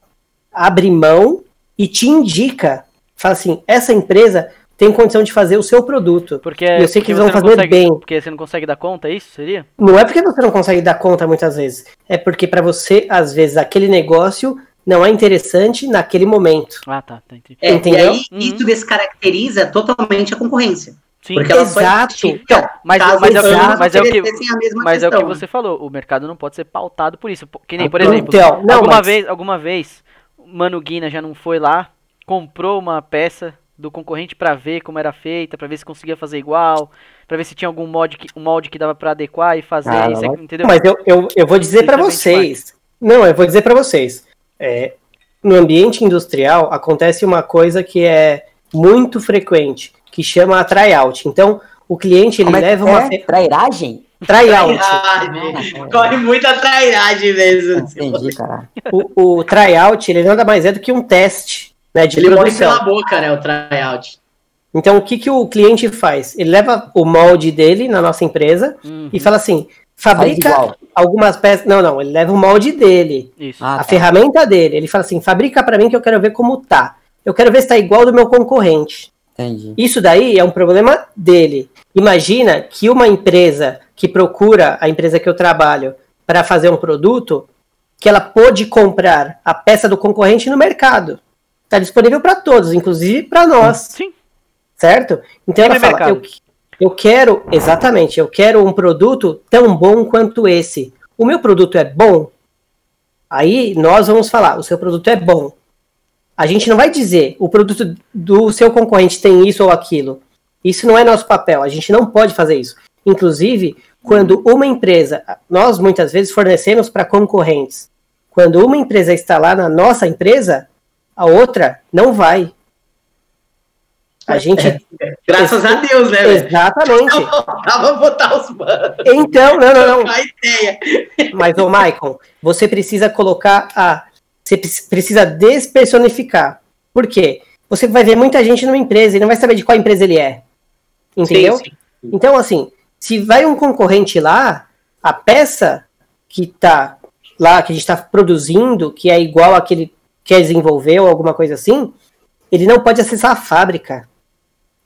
abre mão e te indica, fala assim, essa empresa tem condição de fazer o seu produto. Porque, E eu sei que eles vão você não fazer consegue- bem. Porque você não consegue dar conta, é isso? Seria? Não é porque você não consegue dar conta muitas vezes, é porque para você, às vezes, aquele negócio não é interessante naquele momento. Ah, tá. tá entendi. É, Entendeu? E aí, Uhum. isso descaracteriza totalmente a concorrência. Sim. Porque ela Exato. existe Então, Mas, mas, é o mas é o que, mesma mas é o que você falou. O mercado não pode ser pautado por isso. Que nem, por Então, exemplo, não, alguma, mas- vez, alguma vez, o Mano Guina já não foi lá, comprou uma peça do concorrente pra ver como era feita, pra ver se conseguia fazer igual, pra ver se tinha algum molde que, um molde que dava pra adequar e fazer Ah, isso, entendeu? Mas eu, eu, eu vou dizer para é vocês. Não, eu vou dizer para vocês. É, no ambiente industrial acontece uma coisa que é muito frequente, que chama a tryout. Então, o cliente ele Como é leva uma é? fe- Trairagem? tryout. Trairagem. Corre muita trairagem mesmo. Entendi, caralho. o, o tryout ele nada mais é do que um teste né, de Ele produção. pela boca, né, o tryout. Então, o que, que o cliente faz? Ele leva o molde dele na nossa empresa Uhum, e fala assim: fabrica algumas peças. Não, não, ele leva o molde dele, Isso. Ah, a tá. ferramenta dele. Ele fala assim: fabrica para mim que eu quero ver como tá. Eu quero ver se tá igual do meu concorrente. Entendi. Isso daí é um problema dele. Imagina que uma empresa que procura a empresa que eu trabalho para fazer um produto, que ela pôde comprar a peça do concorrente no mercado. Está disponível para todos, inclusive para nós, Sim. certo? Então ela Livre fala, mercado. eu, eu quero, exatamente, eu quero um produto tão bom quanto esse. O meu produto é bom? Aí nós vamos falar, o seu produto é bom. A gente não vai dizer o produto do seu concorrente tem isso ou aquilo. Isso não é nosso papel. A gente não pode fazer isso. Inclusive, quando uma empresa, nós muitas vezes fornecemos para concorrentes. Quando uma empresa está lá na nossa empresa, a outra não vai. A gente. Graças a Deus, né? Exatamente. Tava botar os. Então, não, não, não. A ideia. Mas, ô Maicon, você precisa colocar a. Você pre- precisa despersonificar. Por quê? Você vai ver muita gente numa empresa e não vai saber de qual empresa ele é. Entendeu? Sim, sim. Então, assim, se vai um concorrente lá, a peça que tá lá, que a gente está produzindo, que é igual a que ele quer desenvolver ou alguma coisa assim, ele não pode acessar a fábrica.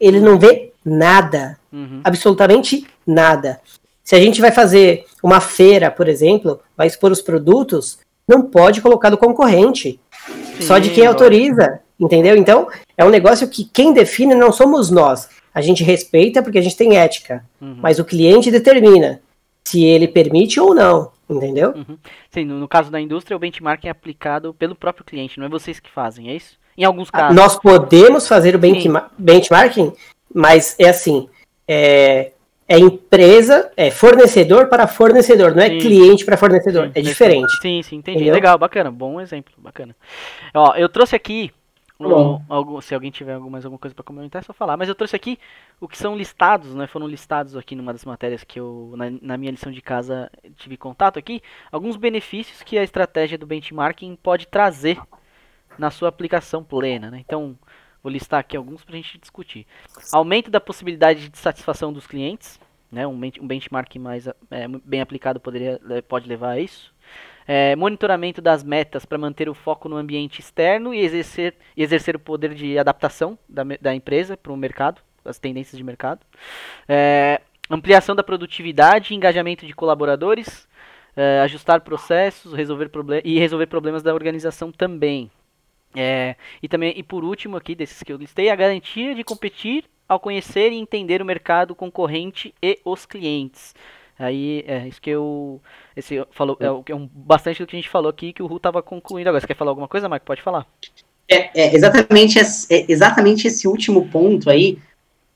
Ele não vê nada. Uhum. Absolutamente nada. Se a gente vai fazer uma feira, por exemplo, vai expor os produtos, não pode colocar do concorrente. só de Sim, quem autoriza, entendeu? Então, é um negócio que quem define não somos nós. A gente respeita porque a gente tem ética, Uhum. mas o cliente determina se ele permite ou não, entendeu? Sim, no, no caso da indústria, o benchmarking é aplicado pelo próprio cliente, não é vocês que fazem, é isso? Em alguns casos. Ah, Nós podemos fazer o benchma- benchmarking, mas é assim, é, é empresa, é fornecedor para fornecedor, não é Sim. cliente para fornecedor, Sim, é diferente. Sim, sim, entendi. Entendeu? Legal, bacana. Bom exemplo, bacana. Ó, eu trouxe aqui. um- algum- se alguém tiver mais alguma coisa pra comentar, é só falar. Mas eu trouxe aqui o que são listados, né? Foram listados aqui numa das matérias que eu, na, na minha lição de casa, tive contato aqui. Alguns benefícios que a estratégia do benchmarking pode trazer na sua aplicação plena, né? Então, vou listar aqui alguns pra gente discutir. Aumento da possibilidade de satisfação dos clientes, né? Um, ben- benchmark mais é, bem aplicado poderia, le- pode levar a isso. É, monitoramento das metas para manter o foco no ambiente externo e exercer, exercer o poder de adaptação da, da empresa para o mercado, as tendências de mercado. É, ampliação da produtividade e engajamento de colaboradores. é, ajustar processos resolver e resolver problemas da organização também. É, e também e por último aqui desses que eu listei a garantia de competir ao conhecer e entender o mercado concorrente e os clientes aí é isso que eu esse falou é, é um, bastante do que a gente falou aqui que o Ru estava concluindo agora você quer falar alguma coisa Mike pode falar É, é exatamente, esse, é exatamente esse último ponto aí.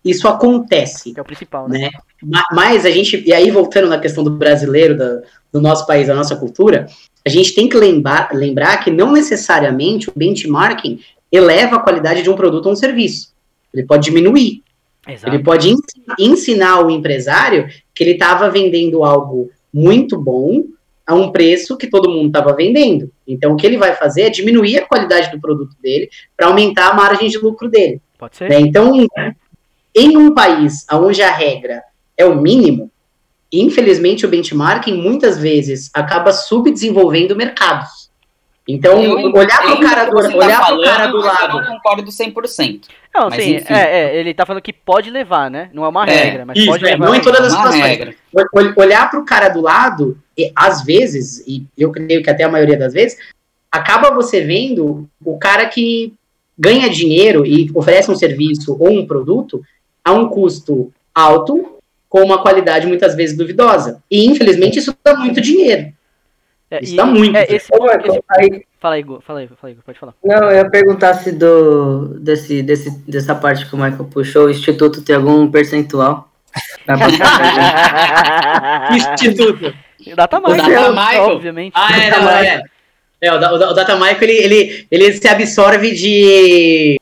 Isso acontece. que é o principal né, né? Ma- Mas a gente, e aí voltando na questão do brasileiro, da- do nosso país, da nossa cultura, a gente tem que lembrar, lembrar que não necessariamente o benchmarking eleva a qualidade de um produto ou um serviço. Ele pode diminuir. exato Ele pode ens- ensinar o empresário que ele estava vendendo algo muito bom a um preço que todo mundo estava vendendo. Então, o que ele vai fazer é diminuir a qualidade do produto dele para aumentar a margem de lucro dele. pode ser né? Então, em um país onde a regra é o mínimo, infelizmente o benchmarking muitas vezes acaba subdesenvolvendo mercados. Então, Eu olhar para o cara do, tá olhar pro falando, cara do mas Eu lado. não concordo 100%. não Mas sim é, é, ele tá falando que pode levar né não é uma É, regra mas isso, pode é, levar não em todas as Uma situações. olhar para o cara do lado, e, às vezes, e eu creio que até a maioria das vezes, acaba você vendo o cara que ganha dinheiro e oferece um serviço ou um produto a um custo alto, com uma qualidade muitas vezes duvidosa. E, infelizmente, isso dá muito dinheiro. é, Isso dá muito, é, esse, Ô, Marco, esse- aí, fala aí Gu, fala aí fala aí Gu, pode falar não, eu ia perguntar se do, desse, desse, dessa parte que o Michael puxou, o Instituto tem algum percentual? Saber? Instituto. Data O Data Michael, Michael? obviamente Ah, é, não, é. É, o, o, o Data Michael, ele, ele, ele se absorve de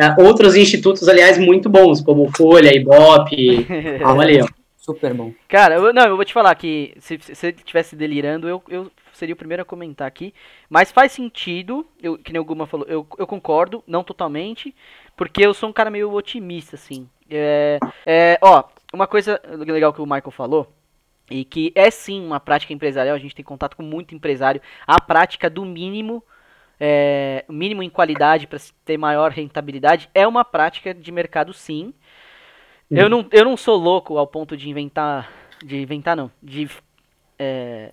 é, outros institutos, aliás, muito bons, como Folha, Ibope, calma ali, ó. Super bom. Cara, eu, não, eu vou te falar que se se você estivesse delirando, eu, eu seria o primeiro a comentar aqui. Mas faz sentido, eu, que nem o Guma falou, eu, eu concordo, não totalmente, porque eu sou um cara meio otimista, assim. É, é, ó, uma coisa legal que o Michael falou, e que é sim uma prática empresarial, a gente tem contato com muito empresário, a prática do mínimo, é, o mínimo em qualidade para ter maior rentabilidade, é uma prática de mercado sim. Eu não, eu não sou louco ao ponto de inventar. De inventar não. De é,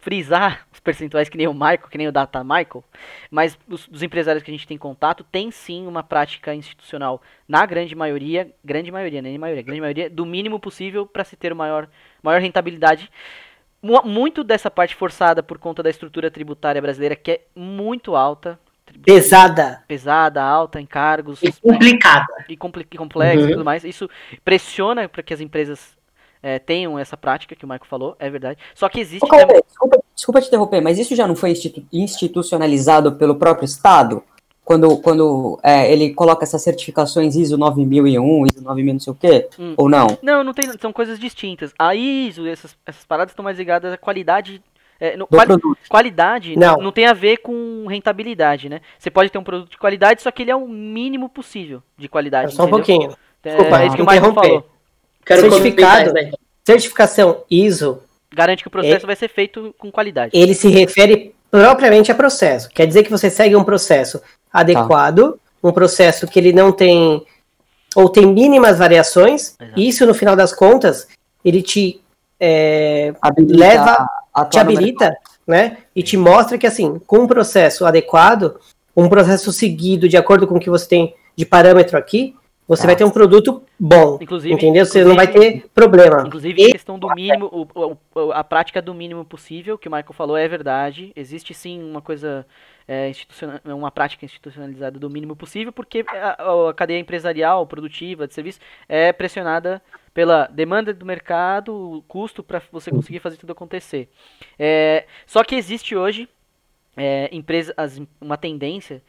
frisar os percentuais que nem o Michael, que nem o Data Michael. Mas os, dos empresários que a gente tem contato, tem sim uma prática institucional, na grande maioria, grande maioria, nem maioria, grande maioria, do mínimo possível para se ter maior, maior rentabilidade. Mu- Muito dessa parte forçada por conta da estrutura tributária brasileira, que é muito alta. Pesada. Pesada, alta, encargos. E complicada. e compli- e complexo Uhum. e tudo mais. Isso pressiona para que as empresas eh, tenham essa prática que o Michael falou, é verdade. Só que existe Ô, também. Desculpa, desculpa te interromper, mas isso já não foi institu- institucionalizado pelo próprio Estado? Quando, quando é, ele coloca essas certificações ISO 9001, ISO 9000 não sei o quê? Hum. Ou não? Não, não tem, são coisas distintas. A ISO, essas, essas paradas estão mais ligadas à qualidade. eh, no- quali- produto. qualidade Não. não. tem a ver com rentabilidade, né? Você pode ter um produto de qualidade, só que ele é o mínimo possível de qualidade. Só um entendeu? pouquinho. É, Desculpa, é isso que o Michael falou. Quero Certificado. isso aí. Certificação ISO, Garante que o processo vai ser feito com qualidade. ele se refere propriamente a processo. Quer dizer que você segue um processo adequado, um processo que ele não tem ou tem mínimas variações, Exato. isso no final das contas, ele te é, leva, a te atuar no habilita, né? E te mostra que assim, com um processo adequado, um processo seguido de acordo com o que você tem de parâmetro aqui, você Tá. vai ter um produto bom. Inclusive- entendeu? Você não vai inclusive- ter problema. Inclusive, a questão do mínimo, o- o- a prática do mínimo possível, que o Michael falou, é verdade. Existe sim uma coisa, é, institucional, uma prática institucionalizada do mínimo possível, porque a, a cadeia empresarial, produtiva, de serviço, é pressionada pela demanda do mercado, o custo para você conseguir fazer tudo acontecer. É, só que existe hoje é, empresa, as- uma tendência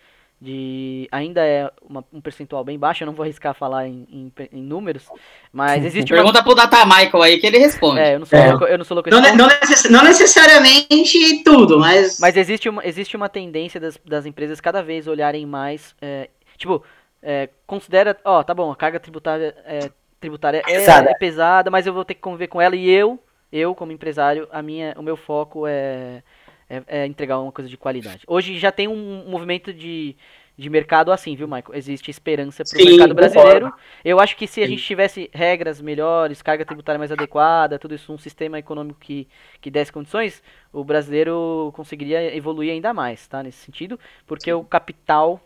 de ainda é uma- um percentual bem baixo, eu não vou arriscar falar em, em- em números, mas existe uma Pergunta pro Data Michael aí que ele responde. é, eu não sou É. louco, eu não sou louco. Não, não necess- não necessariamente tudo, mas. Mas existe uma, existe uma tendência das, das empresas cada vez olharem mais. é, tipo, é, considera. Ó, tá bom, a carga tributária, é, tributária é, Pesada. é pesada, mas eu vou ter que conviver com ela e eu, eu como empresário, a minha, o meu foco é, é, é entregar uma coisa de qualidade. Hoje já tem um movimento de, de mercado assim, viu, Michael? Existe esperança para o Sim, mercado concordo. brasileiro. Eu acho que se a Sim. gente tivesse regras melhores, carga tributária mais adequada, tudo isso, um sistema econômico que, que desse condições, o brasileiro conseguiria evoluir ainda mais, tá? Nesse sentido, porque o capital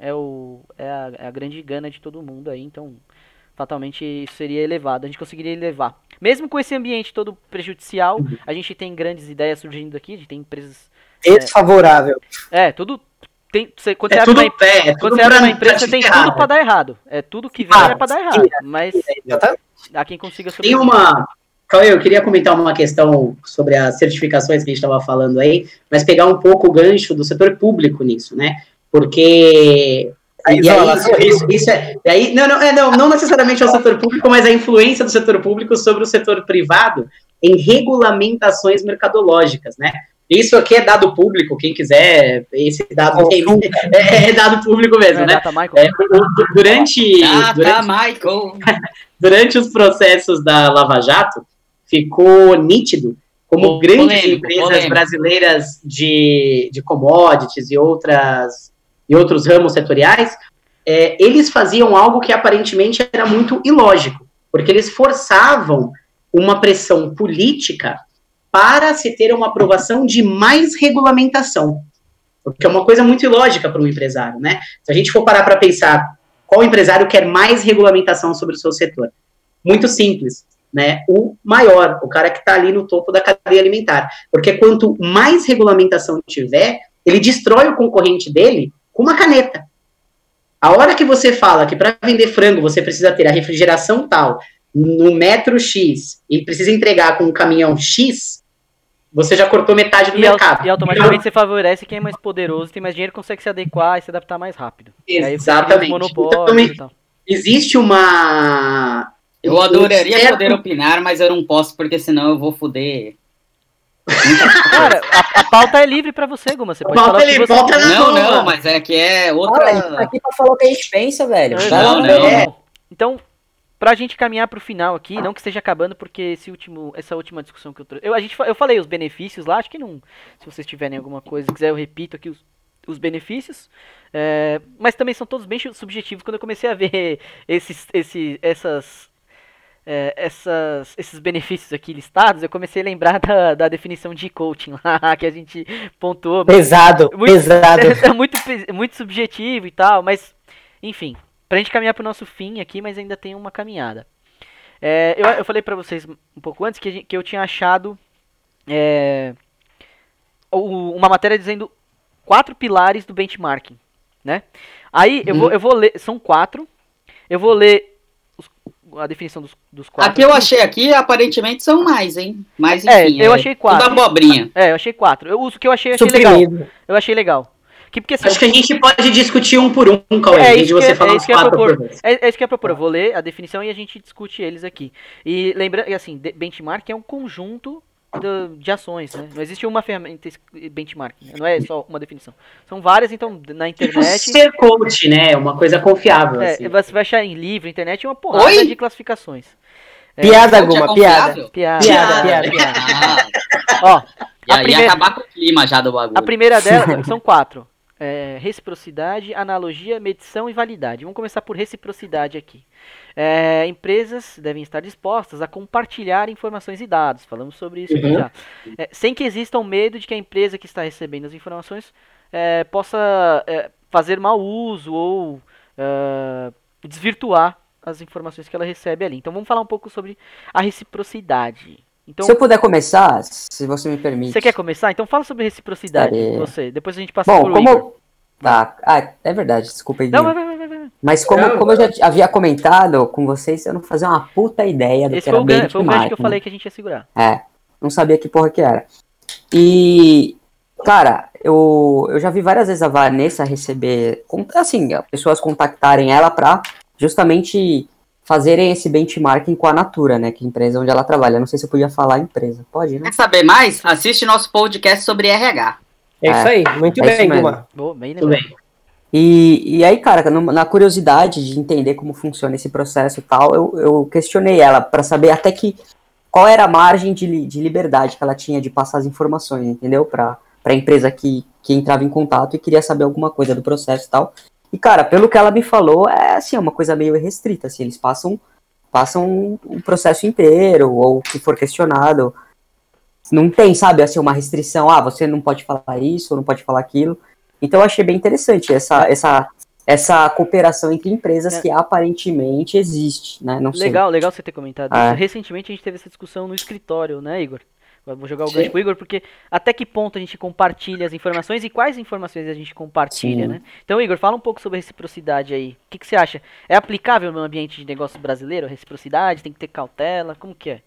é, o, é, a, é a grande gana de todo mundo aí, então fatalmente isso seria elevado, a gente conseguiria elevar. Mesmo com esse ambiente todo prejudicial, Uhum. a gente tem grandes ideias surgindo aqui, a gente tem empresas. Desfavorável. É, tudo. Tem, você, quando você É abre tudo uma, pé, é quando você abre uma empresa, você te tem ferrar, tudo pra né? dar errado. É tudo que vem Ah, é pra dar errado. Mas Exatamente. há quem consiga Tem sobreviver. uma. Cauê, eu queria comentar uma questão sobre as certificações que a gente estava falando aí, mas pegar um pouco o gancho do setor público nisso, né? Porque. A e aí, isolação. isso, isso é, e aí, não, não, é, não, não necessariamente ao setor público, mas a influência do setor público sobre o setor privado em regulamentações mercadológicas, né? Isso aqui é dado público, quem quiser, esse dado é, é dado público mesmo, é né? data, Michael? É, durante, Data durante Michael. durante os processos da Lava Jato, ficou nítido como grandes polêmico, empresas polêmico. brasileiras de, de commodities e, outras, e outros ramos setoriais, é, eles faziam algo que aparentemente era muito ilógico, porque eles forçavam uma pressão política para se ter uma aprovação de mais regulamentação. Porque é uma coisa muito ilógica para um empresário, né? Se a gente for parar para pensar qual empresário quer mais regulamentação sobre o seu setor? Muito simples, né? O maior, o cara que está ali no topo da cadeia alimentar. Porque quanto mais regulamentação tiver, ele destrói o concorrente dele com uma caneta. A hora que você fala que para vender frango você precisa ter a refrigeração tal, no metro X, e precisa entregar com um caminhão X, você já cortou metade do E, mercado. e automaticamente você favorece quem é mais poderoso, tem mais dinheiro, consegue se adequar e se adaptar mais rápido. Exatamente. monopólios e tal. Existe uma. Eu adoraria poder opinar, mas eu não posso, porque senão eu vou foder. Cara, a, a pauta é livre pra você, Guma. Você pode Pauta falar que livre, pauta na Não, boa. não, mas é que é outra. Fala, a gente tá aqui pra falar o que a gente pensa, velho. Não, não, não, não. não. Então, pra gente caminhar pro final aqui, não que esteja acabando, porque esse último, essa última discussão que eu trouxe. Eu, a gente, eu falei os benefícios lá, acho que não. Se vocês tiverem alguma coisa, se quiser, eu repito aqui os, os benefícios. É, mas também são todos bem subjetivos. Quando eu comecei a ver esses, esse, essas, é, essas, esses benefícios aqui listados, eu comecei a lembrar da, da definição de coaching lá, que a gente pontuou. Pesado, Muito- pesado. É muito, pe- muito subjetivo e tal, mas, enfim, pra gente caminhar pro nosso fim aqui, mas ainda tem uma caminhada. É, eu, eu falei pra vocês um pouco antes que, gente- que eu tinha achado é, o- uma matéria dizendo quatro pilares do benchmarking, né? Aí eu, vou, eu vou ler, são quatro, eu vou ler a definição dos, dos quatro. Aqui eu achei aqui, aparentemente são mais, hein? Mas É, enfim. eu achei quatro. Tudo abobrinha. É, eu achei quatro. Eu uso o que eu achei, eu achei legal. Eu achei legal. Que, porque, assim, Acho que a gente pode discutir um por um, Cauê, É em isso de que você é- falar é os isso que eu ia quatro propor. por vez. É, é isso que eu ia propor. Eu vou ler a definição e a gente discute eles aqui. E lembrando, e assim, de- benchmark é um conjunto do- de ações, né? Não existe uma ferramenta benchmark, né? não é só uma definição. São várias, então, na Tipo internet. ser coach, né? Uma coisa confiável. É, assim. você vai achar em livro, internet, uma porrada Oi? de classificações. É, Piada, Coach é piada. Piada, Piada, piada, piada. piada. Ah, Ó, e a aí primeira- acabar com o clima já do bagulho. A primeira delas são quatro. é, reciprocidade, analogia, medição e validade. Vamos começar por reciprocidade aqui. É, empresas devem estar dispostas a compartilhar informações e dados. Falamos sobre isso Uhum. já. É, sem que exista o medo de que a empresa que está recebendo as informações é, possa é, fazer mau uso ou é, desvirtuar as informações que ela recebe ali. Então vamos falar um pouco sobre a reciprocidade. Então, Se eu puder começar, se você me permite. você quer começar? Então fala sobre reciprocidade. Você. Depois a gente passa Bom, por como. Igor. Tá, ah, é verdade, desculpa aí. Não, vai, vai. Mas como, Não, como eu já havia comentado com vocês, eu não fazia uma puta ideia do que era o, gancho, foi o gancho que eu benchmarking. falei que a gente ia segurar. É, não sabia que porra que era. E, cara, eu, eu já vi várias vezes a Vanessa receber, assim, pessoas contactarem ela pra justamente fazerem esse benchmarking com a Natura, né, que é a empresa onde ela trabalha. Não sei se eu podia falar a empresa. Pode, né? Quer saber mais? Assiste nosso podcast sobre RH. É isso aí, muito É bem. Guma. Boa, bem Tudo lembrado. bem. E, e aí, cara, na curiosidade de entender como funciona esse processo e tal, eu, eu questionei ela pra saber até que qual era a margem de, de liberdade que ela tinha de passar as informações, entendeu? Pra, pra empresa que, que entrava em contato e queria saber alguma coisa do processo e tal. E, cara, pelo que ela me falou, é assim, é uma coisa meio restrita, assim, eles passam, passam o processo inteiro, ou que for questionado. Não tem, sabe, assim, uma restrição, ah, você não pode falar isso, ou não pode falar aquilo. Então eu achei bem interessante essa, essa, essa cooperação entre empresas É. que aparentemente existe, né? Não sei. Legal, legal você ter comentado Ah. isso. Recentemente a gente teve essa discussão no escritório, né, Igor? Vou jogar o Sim. gancho pro Igor, porque até que ponto a gente compartilha as informações e quais informações a gente compartilha, Sim. né? Então, Igor, fala um pouco sobre reciprocidade aí. O que, que você acha? É aplicável no ambiente de negócio brasileiro a reciprocidade? Tem que ter cautela? Como que é?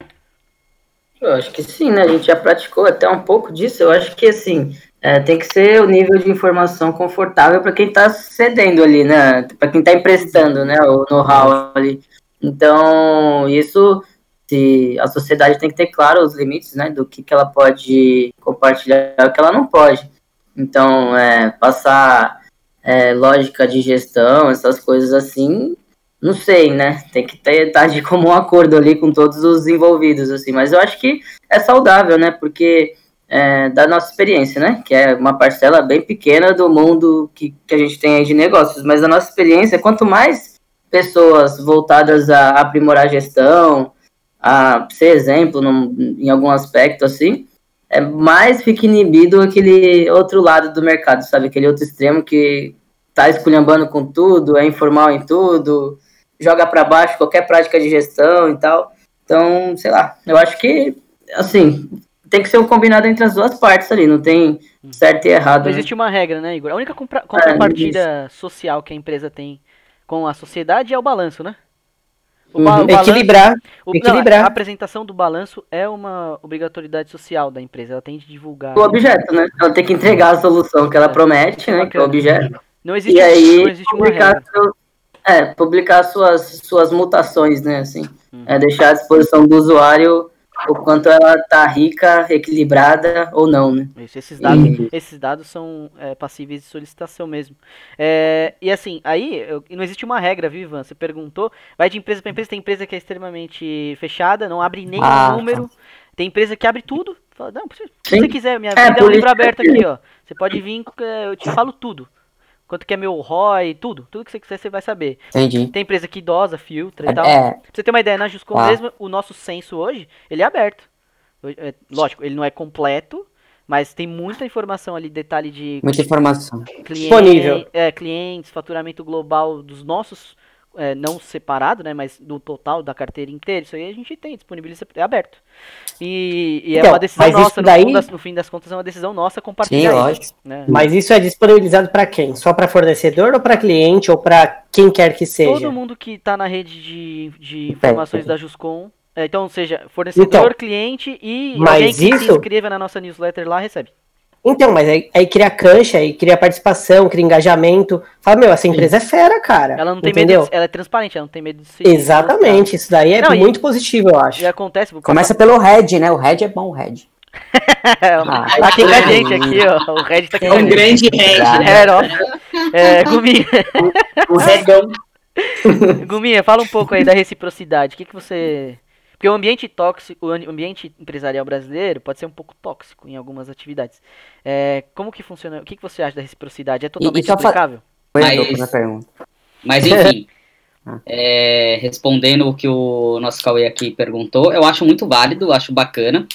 Eu acho que sim, né? A gente já praticou até um pouco disso. Eu acho que, assim, é, tem que ser o nível de informação confortável para quem está cedendo ali, né? Para quem está emprestando, né? O know-how ali. Então, isso, se a sociedade tem que ter claro os limites, né? Do que, que ela pode compartilhar e o que ela não pode. Então, é, passar é, lógica de gestão, essas coisas assim, não sei, né? Tem que ter tá de comum acordo ali com todos os envolvidos, assim. Mas eu acho que é saudável, né? Porque é, da nossa experiência, né? Que é uma parcela bem pequena do mundo que, que a gente tem aí de negócios. Mas a nossa experiência, quanto mais pessoas voltadas a aprimorar a gestão, a ser exemplo num- em algum aspecto, assim, é mais fica inibido aquele outro lado do mercado, sabe? Aquele outro extremo que tá esculhambando com tudo, é informal em tudo, joga para baixo qualquer prática de gestão e tal. Então, sei lá, eu acho que, assim, tem que ser um combinado entre as duas partes ali, não tem certo e errado. Não né? existe uma regra, né, Igor? A única compra- contrapartida social que a empresa tem com a sociedade é o balanço, né? O, ba- Uhum. balanço- Equilibrar. o- não, equilibrar. a apresentação do balanço é uma obrigatoriedade social da empresa. Ela tem de divulgar. O objeto, né? Ela tem que entregar a solução que ela promete, né? Que é o objeto. Não existe, E aí, não existe uma publicar, regra. seu- é, publicar suas, suas mutações, né? Assim, Uhum. é deixar à disposição do usuário o quanto ela tá rica, equilibrada ou não, né? Isso, esses dados, E- esses dados são é, passíveis de solicitação mesmo. É, e assim, aí eu- não existe uma regra, viu, Ivan? Você perguntou, vai de empresa para empresa, tem empresa que é extremamente fechada, não abre nenhum Ah, tá. número, tem empresa que abre tudo. Fala, não, se, se você quiser, minha É, vida é um livro aberto é aqui, ó. Você pode vir, é, eu te falo tudo. Quanto que é meu ROI, tudo. Tudo que você quiser, você vai saber. Entendi. Tem empresa que idosa, filtra e tal. É, Pra você ter uma ideia, na Juscom mesmo, o nosso censo hoje, ele é aberto. É, Lógico, ele não é completo, mas tem muita informação ali, detalhe de muita informação. clien- Disponível. é, clientes, faturamento global dos nossos, é, não separado, né, mas do total da carteira inteira. Isso aí a gente tem disponível, é aberto. E, e é Então, uma decisão isso nossa, no, daí- fundo das- no fim das contas é uma decisão nossa Sim, compartilhar isso, lógico. né? Mas isso é disponibilizado para quem? Só para fornecedor ou para cliente ou para quem quer que seja? Todo mundo que está na rede de, de informações da Juscom, é, então, seja fornecedor, Então, cliente e alguém que se isso- inscreva na nossa newsletter lá recebe. Então, mas aí, aí cria cancha, aí cria participação, cria engajamento. Fala, meu, essa empresa é fera, cara. Ela não tem entendeu? medo, de, ela é transparente, ela não tem medo de se Exatamente, isso daí é Não, e- muito positivo, eu acho. E acontece, vou Começa pelo Red, né? O Red é bom, o Red. Ah, tá aqui com a gente aqui, ó. O Red tá aqui É um grande head, né? É, ó. É, Guminha, O redão. Guminha, fala um pouco aí da reciprocidade. O que, que você Porque o ambiente tóxico, o ambiente empresarial brasileiro pode ser um pouco tóxico em algumas atividades. É, como que funciona? O que, que você acha da reciprocidade? É totalmente aplicável? Foi a Mas- dupla na pergunta. Mas enfim, é, respondendo o que o nosso Cauê aqui perguntou, eu acho muito válido, acho bacana.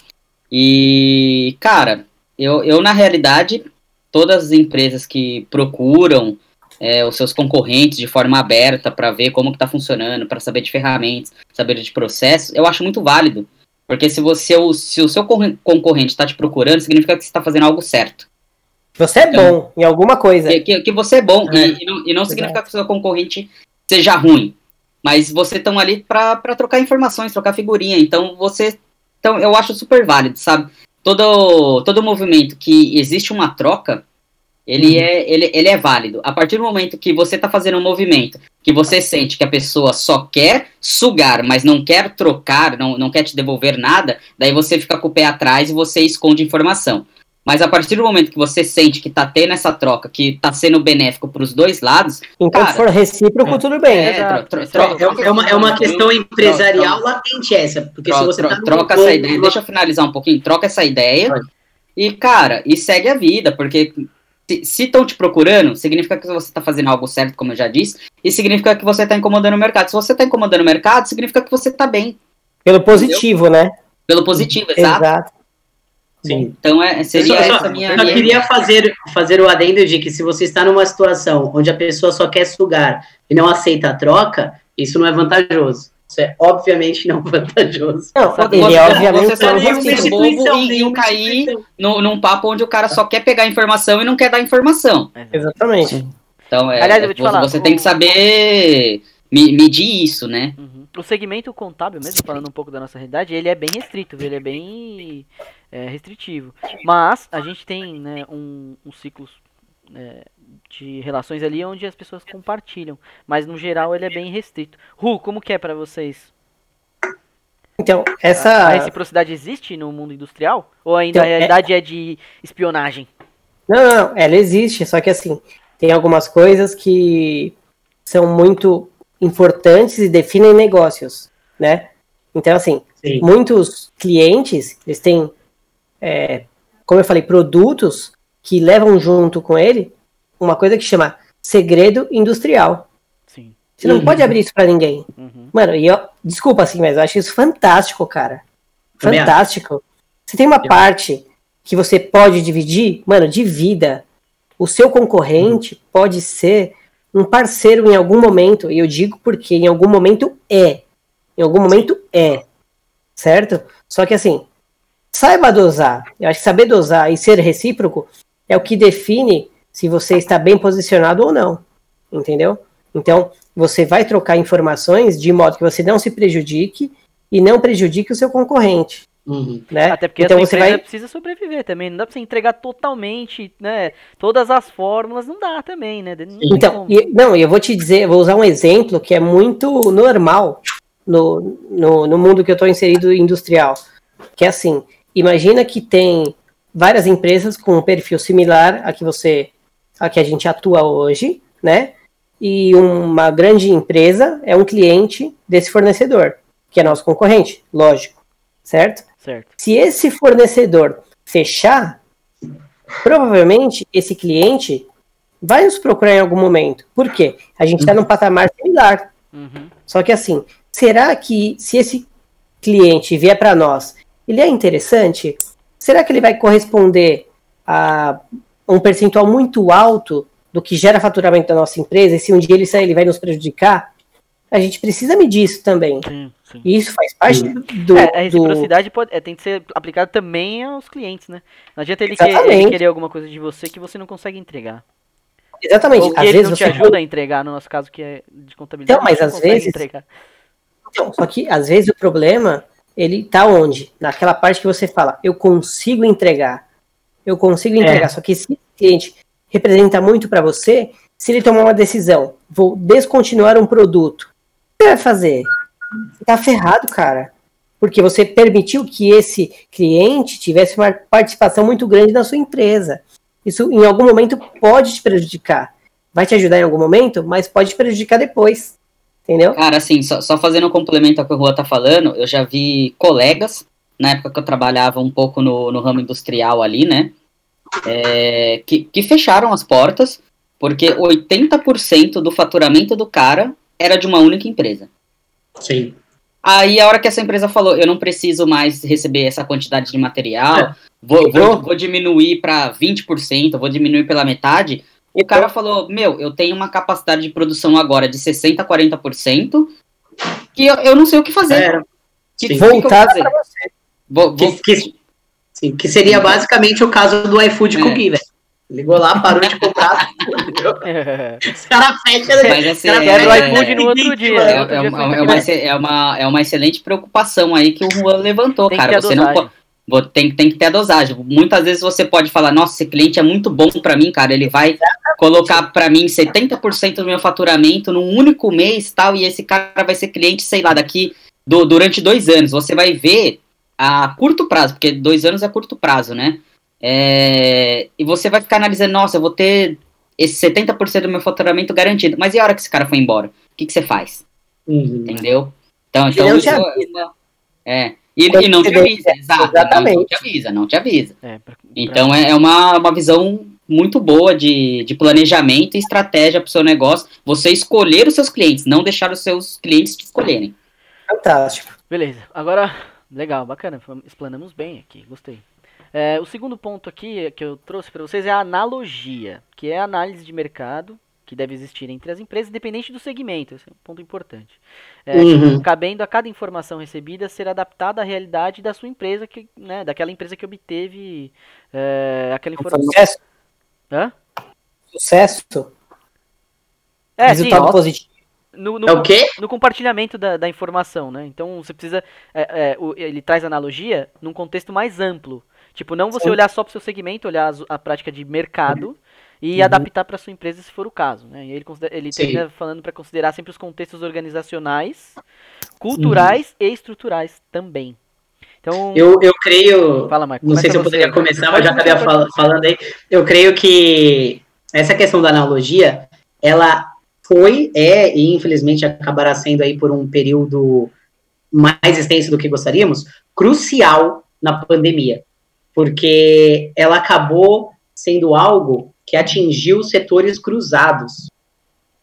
E, cara, eu, eu na realidade, todas as empresas que procuram é, os seus concorrentes de forma aberta para ver como que tá funcionando, para saber de ferramentas, saber de processos, eu acho muito válido. Porque se você o- se o seu corre- concorrente está te procurando, significa que você está fazendo algo certo. Você é bom em alguma coisa. Que, que, você é bom. É. E, e não, e não significa que o seu concorrente seja ruim. Mas você estão ali para trocar informações, trocar figurinha. Então você. Então eu acho super válido, sabe? Todo, todo movimento que existe uma troca, ele, é, ele, ele é válido. A partir do momento que você está fazendo um movimento que você sente que a pessoa só quer sugar, mas não quer trocar, não, não quer te devolver nada, daí você fica com o pé atrás e você esconde informação. Mas a partir do momento que você sente que tá tendo essa troca, que tá sendo benéfico pros dois lados, Então, Cara, se for recíproco, tudo bem. é, exato. tro- tro- troca- É, é uma, é uma questão empresarial Troca, latente essa. Porque se troca, você tá troca, essa ideia, deixa eu finalizar um pouquinho, troca essa ideia e, cara, e segue a vida, porque se estão te procurando, significa que você tá fazendo algo certo, como eu já disse, e significa que você tá incomodando o mercado. Se você tá incomodando o mercado, significa que você tá bem, Pelo positivo, né? pelo positivo, exato. Exato. Sim. Então é, Eu seria só, essa só- minha... só minha- queria fazer, fazer o adendo de que se você está numa situação onde a pessoa só quer sugar e não aceita a troca, isso não é vantajoso. Isso é obviamente não vantajoso. Não, ele você- é obviamente você sabe não instituição, bobo em- em nenhuma cair instituição. num, papo onde o cara só quer pegar informação e não quer dar informação. Exatamente. Então, é, Aliás, eu vou te você, falar, você o- tem que saber me- medir isso, né? Uhum. O segmento contábil, mesmo falando um pouco da nossa realidade, ele é bem restrito, ele é bem é, restritivo. Mas a gente tem né, um, um ciclo é, de relações ali onde as pessoas compartilham. Mas no geral ele é bem restrito. Ru, como que é pra vocês? Então, A essa. reciprocidade existe no mundo industrial? Ou ainda Então, a é- realidade é de espionagem? Não, não, não, ela existe, só que assim, tem algumas coisas que são muito importantes e definem negócios, né? Então, assim, Sim. muitos clientes, eles têm, é, como eu falei, produtos que levam junto com ele uma coisa que chama segredo industrial. Sim. Você não Uhum. pode abrir isso pra ninguém. Uhum. Mano, e eu, desculpa assim, mas eu acho isso fantástico, cara. Fantástico. Você tem uma parte que você pode dividir, mano, divida. O seu concorrente pode ser um parceiro em algum momento, e eu digo porque em algum momento é. Em algum momento é. Certo? Só que assim, saiba dosar. Eu acho que saber dosar e ser recíproco é o que define se você está bem posicionado ou não. Entendeu? Então, você vai trocar informações de modo que você não se prejudique e não prejudique o seu concorrente, Uhum. né? Até porque então você vai precisa sobreviver também. Não dá pra você entregar totalmente, né? Todas as fórmulas, não dá também, né? Não Então, e- não, eu vou te dizer, eu vou usar um exemplo que é muito normal no, no, no mundo que eu estou inserido industrial. Que é assim, imagina que tem várias empresas com um perfil similar a que você, a que a gente atua hoje, né? E uma grande empresa é um cliente desse fornecedor, que é nosso concorrente, lógico, certo? Certo. Se esse fornecedor fechar, provavelmente esse cliente vai nos procurar em algum momento. Por quê? A gente está num patamar similar. Uhum. Só que assim, será que se esse cliente vier para nós, ele é interessante? Será que ele vai corresponder a um percentual muito alto do que gera faturamento da nossa empresa? E se um dia ele sair, ele vai nos prejudicar? A gente precisa medir isso também. Sim, sim. E isso faz parte do, é, a do, reciprocidade pode, é, tem que ser aplicada também aos clientes, né? Não adianta ele, que- ele querer alguma coisa de você que você não consegue entregar. Exatamente. Ou que Às ele vezes não te você ajuda a entregar, no nosso caso que é de contabilidade. Então, mas às consegue vezes- Entregar. Então, só que às vezes o problema, ele tá onde? Naquela parte que você fala, eu consigo entregar. Eu consigo entregar. Só que se o cliente representa muito para você, se ele tomar uma decisão, vou descontinuar um produto, o que você vai fazer? Você tá ferrado, cara. Porque você permitiu que esse cliente tivesse uma participação muito grande na sua empresa. Isso em algum momento pode te prejudicar. Vai te ajudar em algum momento, mas pode te prejudicar depois. Entendeu? Cara, assim, só, só fazendo um complemento ao que o Rua tá falando, eu já vi colegas, na época que eu trabalhava um pouco no, no ramo industrial ali, né? é, que, que fecharam as portas, porque 80% do faturamento do cara era de uma única empresa. Sim. Aí a hora que essa empresa falou, eu não preciso mais receber essa quantidade de material, É. vou, vou, vou diminuir para 20%, vou diminuir pela metade. O cara falou, meu, eu tenho uma capacidade de produção agora de 60%, 40%, que eu, eu não sei o que fazer. Era. Que, Sim. que que eu fazer? Vou- vou- Que, que- sim, que seria basicamente o caso do iFood É. com o Gui, velho. Ligou lá, parou de comprar. Os caras fecham. Mas assim, Cara, é, o é- iFood no outro dia. É, no outro é dia uma, foi é, aqui, uma, né? é uma- é uma excelente preocupação aí que o Juan levantou, Tem que cara. ter a Você não dosagem. po- vo- tem, tem que ter a dosagem. Muitas vezes você pode falar, nossa, esse cliente é muito bom pra mim, cara. Ele vai colocar pra mim 70% do meu faturamento num único mês tal, e esse cara vai ser cliente, sei lá, daqui do- durante dois anos. Você vai ver a curto prazo, porque dois anos é curto prazo, né? É, e você vai ficar analisando, nossa, eu vou ter esse 70% do meu faturamento garantido. Mas e a hora que esse cara foi embora? O que, que você faz? Uhum. Entendeu? Então, Ele então não isso te é uma- é. E, e não te avisa, exato. Não, não exatamente. te avisa, não te avisa. É, pra- pra- Então é, é uma, uma visão muito boa de, de planejamento e estratégia para o seu negócio. Você escolher os seus clientes, não deixar os seus clientes te escolherem. Fantástico. Beleza, agora, legal, bacana, explanamos bem aqui, gostei. É, o segundo ponto aqui que eu trouxe para vocês é a analogia, que é a análise de mercado que deve existir entre as empresas, independente do segmento, esse é um ponto importante. É, Uhum. cabendo a cada informação recebida ser adaptada à realidade da sua empresa, que, né, daquela empresa que obteve é, aquela informação. Sucesso. Hã? Sucesso. É, sim, resultado ó, positivo. No, no- É o quê? no compartilhamento da, da informação, né? Então você precisa. é, é, o- ele traz analogia num contexto mais amplo. Tipo, não você Sim. olhar só para o seu segmento, olhar as- a, prática de mercado e Uhum. adaptar para sua empresa se for o caso, né? E ele, ele termina falando para considerar sempre os contextos organizacionais, culturais e estruturais também. Então, Eu, eu creio. fala, Marco. Não sei se eu você. poderia começar, Pode mas já começar, acabei falando aí. Eu creio que essa questão da analogia, ela foi, é e infelizmente acabará sendo aí por um período mais extenso do que gostaríamos, crucial na pandemia, porque ela acabou sendo algo que atingiu setores cruzados.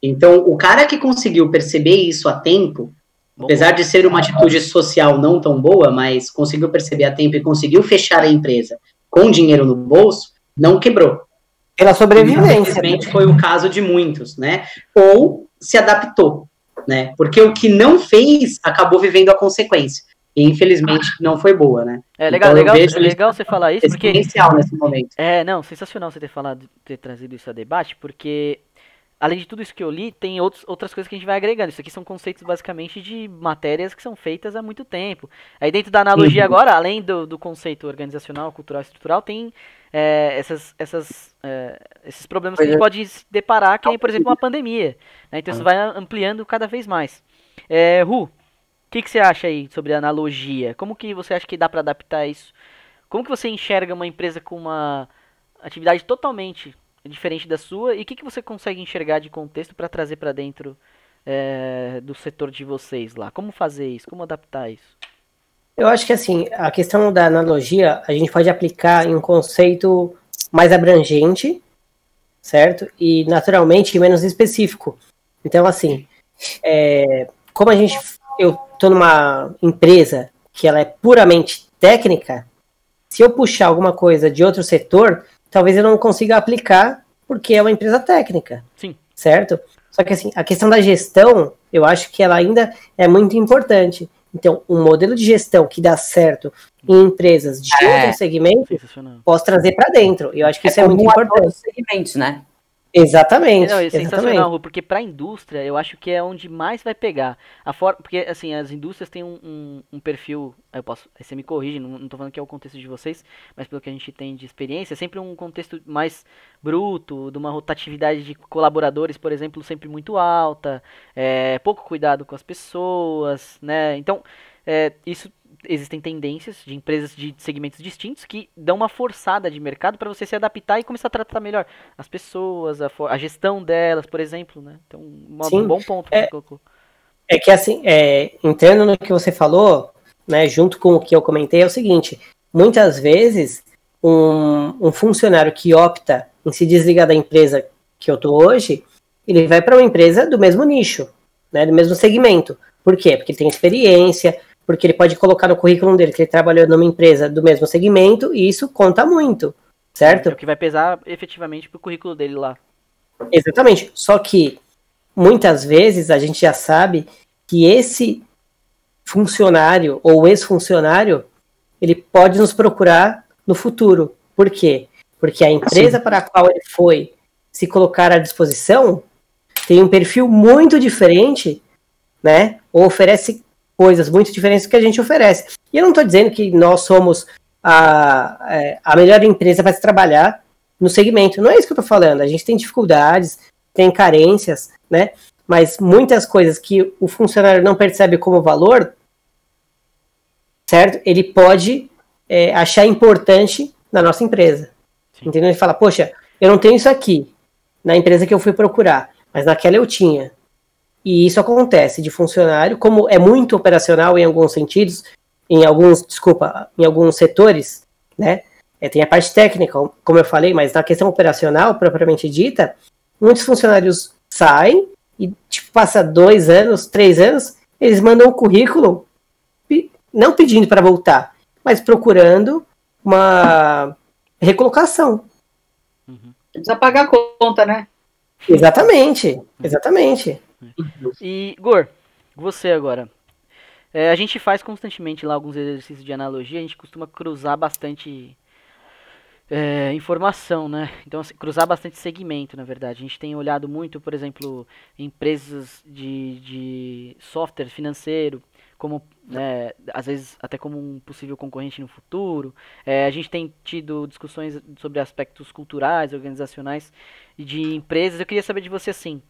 Então, o cara que conseguiu perceber isso a tempo, apesar de ser uma atitude social não tão boa, mas conseguiu perceber a tempo e conseguiu fechar a empresa com dinheiro no bolso, não quebrou. Pela sobrevivência. Infelizmente foi o caso de muitos, né? Ou se adaptou, né? Porque o que não fez acabou vivendo a consequência. E infelizmente não foi boa, né? É legal, Então, legal, vejo é legal você falar isso, porque nesse momento. É, não, sensacional você ter falado, ter trazido isso a debate, porque além de tudo isso que eu li, tem outros, outras coisas que a gente vai agregando. Isso aqui são conceitos basicamente de matérias que são feitas há muito tempo. Aí dentro da analogia Uhum. agora, além do, do conceito organizacional, cultural e estrutural, tem é, essas, essas, é, esses problemas que a gente pode se deparar, que nem, por exemplo, uma pandemia. né? Então isso vai ampliando cada vez mais. É, Ru, o que, que você acha aí sobre a analogia? Como que você acha que dá para adaptar isso? Como que você enxerga uma empresa com uma atividade totalmente diferente da sua e o que, que você consegue enxergar de contexto para trazer para dentro é, do setor de vocês lá? Como fazer isso? Como adaptar isso? Eu acho que assim, a questão da analogia, a gente pode aplicar em um conceito mais abrangente, certo? E naturalmente menos específico. Então, assim, é, como a gente. Eu tô numa empresa que ela é puramente técnica, se eu puxar alguma coisa de outro setor, talvez eu não consiga aplicar porque é uma empresa técnica. Sim. Certo? Só que assim, a questão da gestão, eu acho que ela ainda é muito importante. Então, um modelo de gestão que dá certo em empresas de É. outro segmento, posso trazer para dentro. Eu acho que isso é, muito importante. os segmentos, né? Exatamente. Não, é exatamente. sensacional, Ru, porque para a indústria eu acho que é onde mais vai pegar. A forma, porque assim, as indústrias têm um, um, um perfil, eu posso, aí você me corrige, não, tô falando que é o contexto de vocês, mas pelo que a gente tem de experiência, é sempre um contexto mais bruto, de uma rotatividade de colaboradores, por exemplo, sempre muito alta, é, pouco cuidado com as pessoas, né? Então, é, isso existem tendências de empresas de segmentos distintos que dão uma forçada de mercado para você se adaptar e começar a tratar melhor as pessoas, a, a gestão delas, por exemplo, né? Então, uma- Sim, um bom ponto que é- você colocou. É que assim, é, entrando no que você falou, né, junto com o que eu comentei, é o seguinte: muitas vezes um, um funcionário que opta em se desligar da empresa que eu tô hoje, ele vai para uma empresa do mesmo nicho, né, do mesmo segmento. Por quê? Porque ele tem experiência, porque ele pode colocar no currículo dele que ele trabalhou numa empresa do mesmo segmento, e isso conta muito, certo? É o que vai pesar efetivamente pro currículo dele lá. Exatamente. Só que muitas vezes a gente já sabe que esse funcionário ou ex-funcionário ele pode nos procurar no futuro. Por quê? Porque a empresa para a qual ele foi se colocar à disposição tem um perfil muito diferente, né? Ou oferece coisas muito diferentes do que a gente oferece. E eu não estou dizendo que nós somos a, é, a melhor empresa para se trabalhar no segmento. Não é isso que eu estou falando. A gente tem dificuldades, tem carências, né? Mas muitas coisas que o funcionário não percebe como valor, certo? Ele pode é, achar importante na nossa empresa. Sim. Entendeu? Ele fala, poxa, eu não tenho isso aqui na empresa que eu fui procurar, mas naquela eu tinha. E isso acontece de funcionário, como é muito operacional em alguns sentidos, em alguns, desculpa, em alguns setores, né? É, tem a parte técnica, como eu falei, mas na questão operacional, propriamente dita, muitos funcionários saem e, tipo, passa dois anos, três anos, eles mandam o currículo, não pedindo para voltar, mas procurando uma recolocação. Uhum. Precisa pagar a conta, né? Exatamente, exatamente. E, Gor, você agora. É, a gente faz constantemente lá alguns exercícios de analogia, a gente costuma cruzar bastante é, informação, né? Então, assim, cruzar bastante segmento, na verdade. A gente tem olhado muito, por exemplo, empresas de, de software financeiro, como, né, às vezes, até como um possível concorrente no futuro. É, a gente tem tido discussões sobre aspectos culturais, organizacionais de empresas. Eu queria saber de você, assim,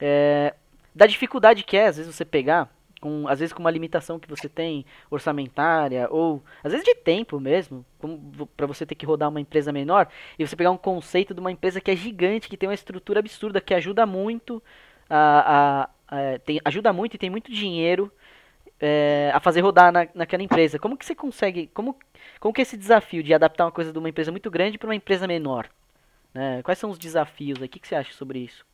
é, da dificuldade que é, às vezes, você pegar com às vezes com uma limitação que você tem orçamentária ou às vezes de tempo mesmo, para você ter que rodar uma empresa menor e você pegar um conceito de uma empresa que é gigante, que tem uma estrutura absurda, que ajuda muito a, a, a tem, ajuda muito e tem muito dinheiro é, a fazer rodar na, naquela empresa. Como que você consegue, como, como que é esse desafio de adaptar uma coisa de uma empresa muito grande para uma empresa menor? Né? Quais são os desafios aí? O que, que você acha sobre isso?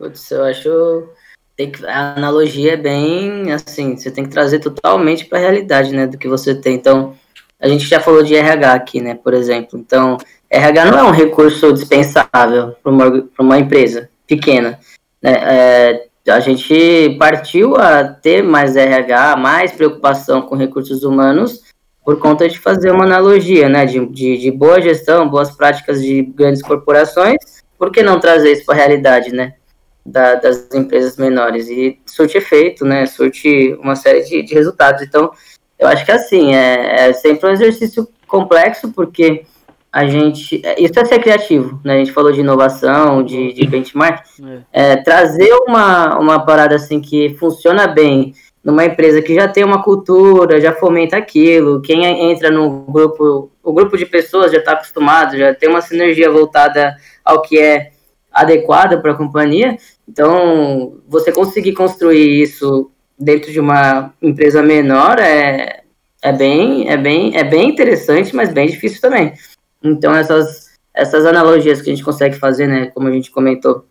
Putz, eu acho tem que, a analogia é bem assim, você tem que trazer totalmente para a realidade, né, do que você tem. Então, a gente já falou de RH aqui, né, por exemplo. Então, RH não é um recurso dispensável para uma, uma empresa pequena. Né? É, a gente partiu a ter mais RH, mais preocupação com recursos humanos por conta de fazer uma analogia, né, de, de, de boa gestão, boas práticas de grandes corporações. Por que não trazer isso para a realidade, né? Da, das empresas menores e surte efeito, né? Surte uma série de, de resultados. Então, eu acho que assim, é, é, sempre um exercício complexo, porque a gente. Isso é ser criativo, né? A gente falou de inovação, de, de benchmark. É. é, trazer uma, uma parada assim que funciona bem numa empresa que já tem uma cultura, já fomenta aquilo, quem entra no grupo, o grupo de pessoas já está acostumado, já tem uma sinergia voltada ao que é adequada para a companhia. Então, você conseguir construir isso dentro de uma empresa menor é, é, bem, é, bem, é bem interessante, mas bem difícil também. Então, essas, essas analogias que a gente consegue fazer, né, como a gente comentou,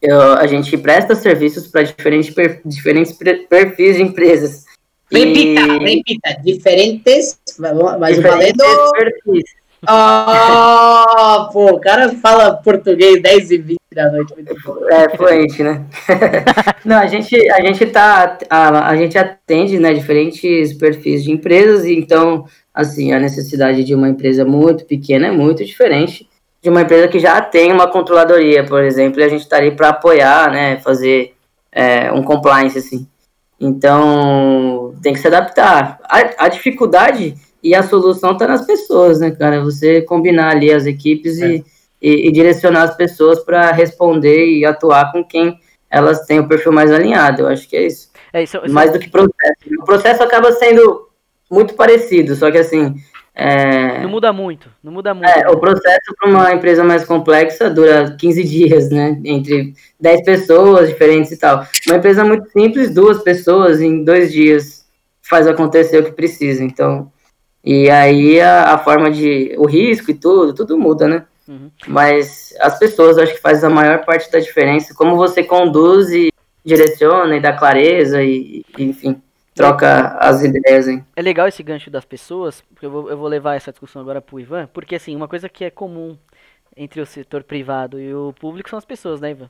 eu, a gente presta serviços para diferentes, per, diferentes perfis de empresas. Repita, e... repita, diferentes, mas diferentes valendo... perfis. Ah, pô, o cara fala português 10 e 20 da noite. É fluente, né? Não, a gente, a gente tá. A, a gente atende né, diferentes perfis de empresas, e então, assim, a necessidade de uma empresa muito pequena é muito diferente de uma empresa que já tem uma controladoria, por exemplo, e a gente estaria tá para apoiar, né? Fazer é, um compliance, assim. Então, tem que se adaptar. A, a dificuldade e a solução está nas pessoas, né, cara? Você combinar ali as equipes é. e, e, e, direcionar as pessoas para responder e atuar com quem elas têm o perfil mais alinhado. Eu acho que é isso. É isso, isso mais do que processo. O processo acaba sendo muito parecido, só que assim, É, Não muda muito, não muda muito. é, o processo para uma empresa mais complexa dura 15 dias, né? Entre 10 pessoas diferentes e tal. Uma empresa muito simples, duas pessoas em dois dias faz acontecer o que precisa. Então, e aí a, a forma de. o risco e tudo, tudo muda, né? Uhum. Mas as pessoas acho que faz a maior parte da diferença. Como você conduz e direciona e dá clareza e, e, enfim, troca as ideias, hein? É legal esse gancho das pessoas, porque eu vou, eu vou levar essa discussão agora pro Ivan, porque assim, uma coisa que é comum entre o setor privado e o público são as pessoas, né, Ivan?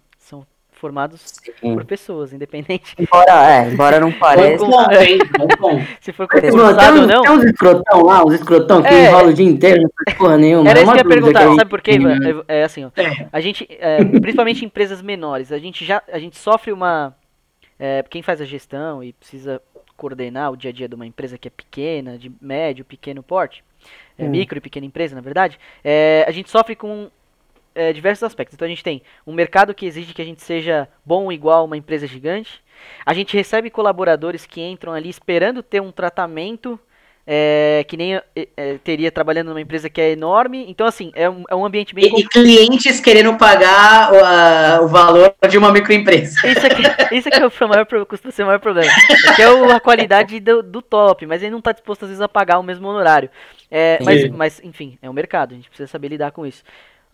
Formados Sim. por pessoas, independente Embora, é, embora não pareça. Se for tem, ou uns, não. tem uns escrotão lá, uns escrotão que É. enrola o dia inteiro, não faz porra nenhuma. Era É isso que eu ia perguntar, sabe por quê, né? É, é assim, ó. É. A gente, é, principalmente em empresas menores, a gente já a gente sofre uma. é, quem faz a gestão e precisa coordenar o dia a dia de uma empresa que é pequena, de médio, pequeno porte, é, Hum. micro e pequena empresa, na verdade, é, a gente sofre com é, diversos aspectos. Então a gente tem um mercado que exige que a gente seja bom igual uma empresa gigante. A gente recebe colaboradores que entram ali esperando ter um tratamento é, que nem é, é, teria trabalhando numa empresa que é enorme. Então, assim, é um, é um ambiente bem E, e clientes querendo pagar o, a- o valor de uma microempresa. Isso aqui, isso aqui é o maior, costuma ser o maior problema. É que é o- a qualidade do, do top, mas ele não está disposto às vezes a pagar o mesmo honorário. É, mas, mas, enfim, é um mercado, a gente precisa saber lidar com isso.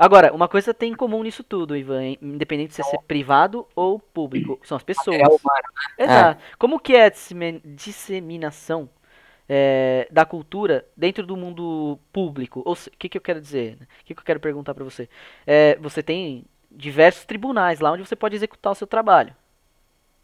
Agora, uma coisa tem em comum nisso tudo, Ivan, independente de você ser privado ou público, são as pessoas. É humano, Exato. Como que é a dissemi- disseminação é, da cultura dentro do mundo público? O que, que eu quero dizer? né? O que, que eu quero perguntar pra você? É, você tem diversos tribunais lá onde você pode executar o seu trabalho,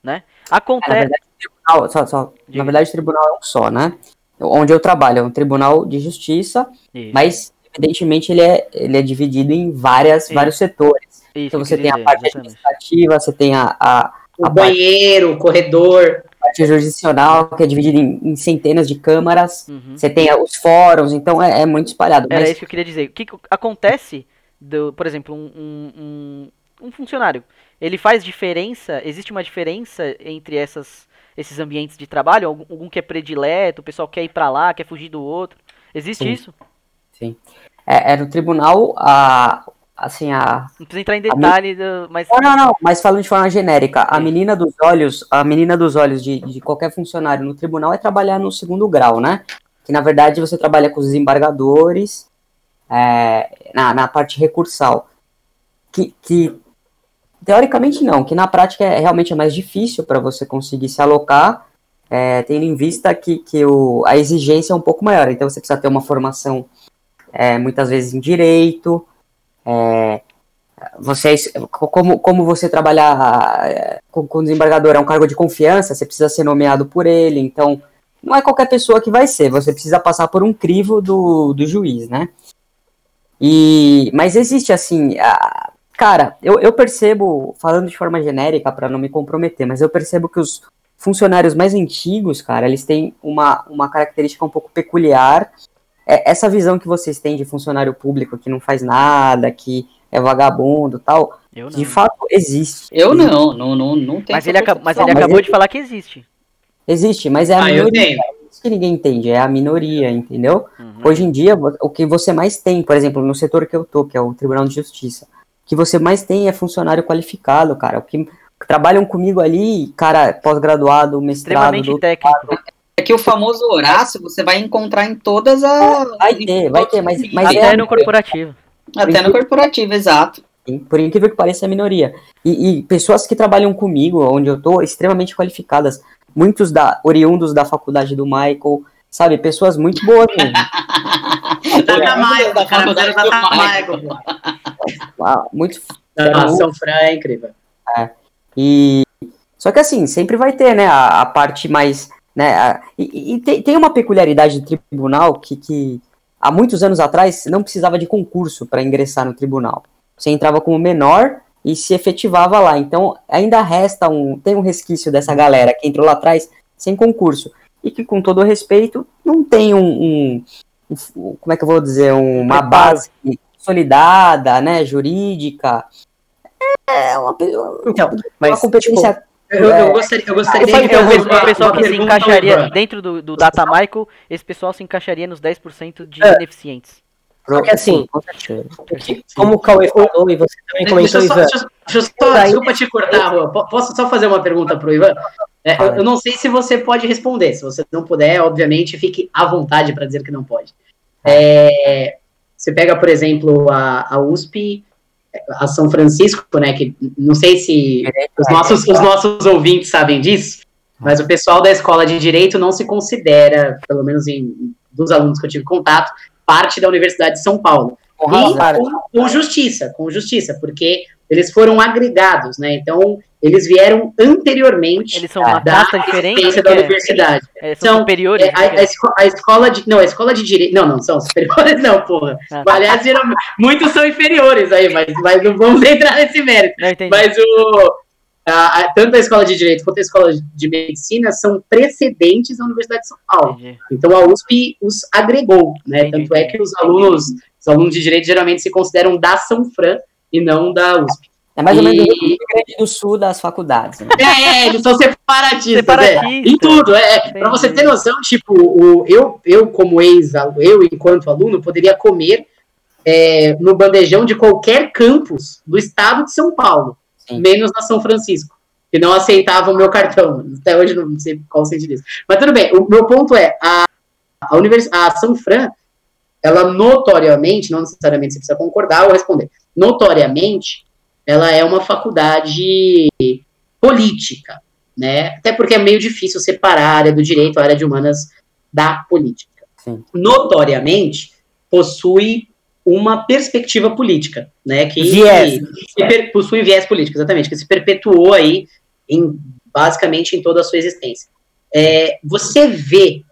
né? É, na Acontece... verdade, o tribunal, só, só, na verdade, tribunal é um só, né? Onde eu trabalho é um tribunal de justiça, Isso, mas evidentemente ele é, ele é dividido em várias, Isso. vários setores. isso Então que você tem quis a dizer, parte exatamente. administrativa, você tem a, a O A parte- banheiro, o corredor. parte jurisdicional, que é dividida em, em centenas de câmaras, Uhum. você tem a- os fóruns, então é, é muito espalhado. Era Mas isso que eu queria dizer. O que, que acontece, do, por exemplo, um, um, um, funcionário, ele faz diferença, existe uma diferença entre essas, esses ambientes de trabalho? Algum, algum que é predileto, o pessoal quer ir pra lá, quer fugir do outro? Existe Sim. isso? É, é no tribunal, a, assim, a, Não precisa entrar em detalhe, do, mas... Não, não, não, mas falando de forma genérica, a Sim. menina dos olhos, a menina dos olhos de, de qualquer funcionário no tribunal é trabalhar no segundo grau, né? Que na verdade você trabalha com os desembargadores é, na, na parte recursal. Que, que teoricamente não, que na prática é realmente é mais difícil para você conseguir se alocar, é, tendo em vista que, que o, a exigência é um pouco maior. Então você precisa ter uma formação é, muitas vezes em direito, é, vocês, como, como você trabalhar eh, com, com desembargador é um cargo de confiança, você precisa ser nomeado por ele, então não é qualquer pessoa que vai ser, você precisa passar por um crivo do, do juiz, né? E, mas existe assim, a- cara, eu, eu percebo, falando de forma genérica para não me comprometer, mas eu percebo que os funcionários mais antigos, cara, eles têm uma, uma característica um pouco peculiar. É, essa visão que vocês têm de funcionário público que não faz nada, que é vagabundo tal, Eu não. de fato existe. Eu não, não, não, não tenho. Mas ele, mas ele mas acabou ele- de falar que existe. Existe, mas é a Ah, eu minoria. tenho. É isso que ninguém entende, é a minoria, entendeu? Uhum. Hoje em dia, o que você mais tem, por exemplo, no setor que eu tô, que é o Tribunal de Justiça, o que você mais tem é funcionário qualificado, cara. O que, trabalham comigo ali, cara, pós-graduado, mestrado, Extremamente do- técnico. É que o famoso Horácio você vai encontrar em todas as. Vai ter, vai ter, mas, mas Até é, no corporativo. Até no corporativo, exato. Por incrível que pareça, é a minoria. E, e pessoas que trabalham comigo, onde eu tô, extremamente qualificadas. Muitos da, oriundos da faculdade do Michael, sabe? Pessoas muito boas mesmo. Tata Maigo, Da cara, faculdade do. Michael. Muito Ah, São Fran é incrível. E só que assim, sempre vai ter, né, a, a parte mais, né, e, e tem, tem uma peculiaridade do tribunal que, que há muitos anos atrás não precisava de concurso para ingressar no tribunal. Você entrava como menor e se efetivava lá. Então, ainda resta um, tem um resquício dessa galera que entrou lá atrás sem concurso e que, com todo respeito, não tem um, um- como é que eu vou dizer, um- uma base consolidada, né, jurídica. É uma, Então, uma mas competência Eu, eu gostaria, eu gostaria de é pe- uma- o pessoal uma que se encaixaria dentro do, do Data Michael, esse pessoal se encaixaria nos 10% de É. ineficientes. Só que assim, como o Cauê falou e você também Deixa comentou, eu só, Ivan, deixa eu- deixa eu só- Daí- desculpa te cortar, Posso só fazer uma pergunta pro Ivan? É, eu, eu não sei se você pode responder. Se você não puder, obviamente, fique à vontade para dizer que não pode. É, você pega, por exemplo, a, a USP, a São Francisco, né? Que não sei se os nossos, os nossos ouvintes sabem disso, mas o pessoal da escola de direito não se considera, pelo menos em, dos alunos que eu tive contato, parte da Universidade de São Paulo. Com E com, com justiça, com justiça, porque eles foram agregados, né? Então, eles vieram anteriormente Eles são uma da casta diferente, da universidade. é, são São, superiores. É, a, a esco- a escola de. Não, a escola de direito. Não, não, são superiores, não, porra. Ah, tá. Aliás, geralmente, muitos são inferiores aí, mas, mas não vamos entrar nesse mérito. Mas o. a- a- tanto a escola de direito quanto a escola de medicina são precedentes da Universidade de São Paulo. Entendi. Então a USP os agregou, né? Entendi. Tanto é que os alunos, os alunos de direito geralmente se consideram da São Fran e não da USP. É mais ou menos o E- Rio Grande do Sul das faculdades. né? É, é, eles são separatistas, Separatista. é. Em tudo, é. Pra você ter noção, tipo, o, eu, eu como ex, eu enquanto aluno, poderia comer é, no bandejão de qualquer campus do estado de São Paulo, Sim. menos na São Francisco, que não aceitavam o meu cartão. Até hoje não sei qual o sentido disso. Mas tudo bem, o meu ponto é, a, a, univers, a São Fran, ela notoriamente, não necessariamente você precisa concordar ou responder, notoriamente, ela é uma faculdade política, né? Até porque é meio difícil separar a área do direito, a área de humanas da política. Sim. Notoriamente, possui uma perspectiva política, né? Que Viés. que per- possui viés político, exatamente, que se perpetuou aí em basicamente em toda a sua existência. É, você vê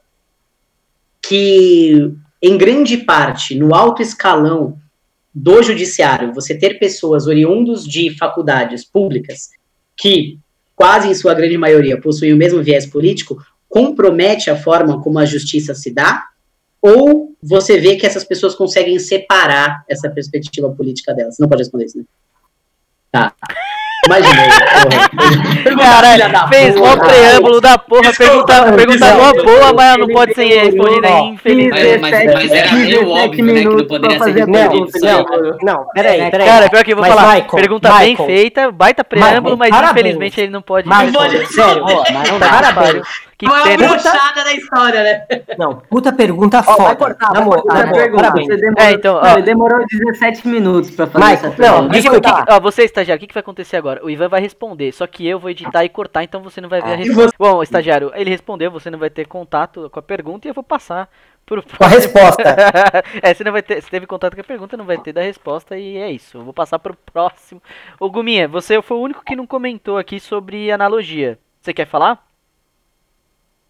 que em grande parte no alto escalão do judiciário, você ter pessoas oriundos de faculdades públicas que quase em sua grande maioria possuem o mesmo viés político, compromete a forma como a justiça se dá? Ou você vê que essas pessoas conseguem separar essa perspectiva política delas? Não pode responder isso, né? Tá. Porra. Filha da Caralho, fez mó preâmbulo da porra, pergunta, pergunta mó boa, mas não pode ser respondida aí, infelizmente. Mas, mas, mas era meio óbvio, né, que não poderia ser respondido. Não, sabe? não, peraí, peraí. Cara, pior que eu vou Mas, falar, Michael, pergunta Michael, bem feita, baita preâmbulo, Michael, mas parabéns. infelizmente ele não pode responder. sério, mas não dá. Que Não é a pena. brochada da história, né? Não, puta pergunta vai foda. cortar, Na vai moral, cortar na a moral, pergunta, parabéns. você demorou, É, então, ó. Ele demorou 17 minutos pra fazer Michael, essa pergunta. não, o que, ó, você, estagiário, o que, que vai acontecer agora? O Ivan vai responder, só que eu vou editar e cortar, então você não vai ver a Ah. resposta. Bom, estagiário, ele respondeu, você não vai ter contato com a pergunta e eu vou passar pro Com a resposta. é, você não vai ter, você teve contato com a pergunta, não vai ter da resposta e é isso. Eu vou passar pro próximo. Ô Guminha, você foi o único que não comentou aqui sobre analogia. Você quer falar?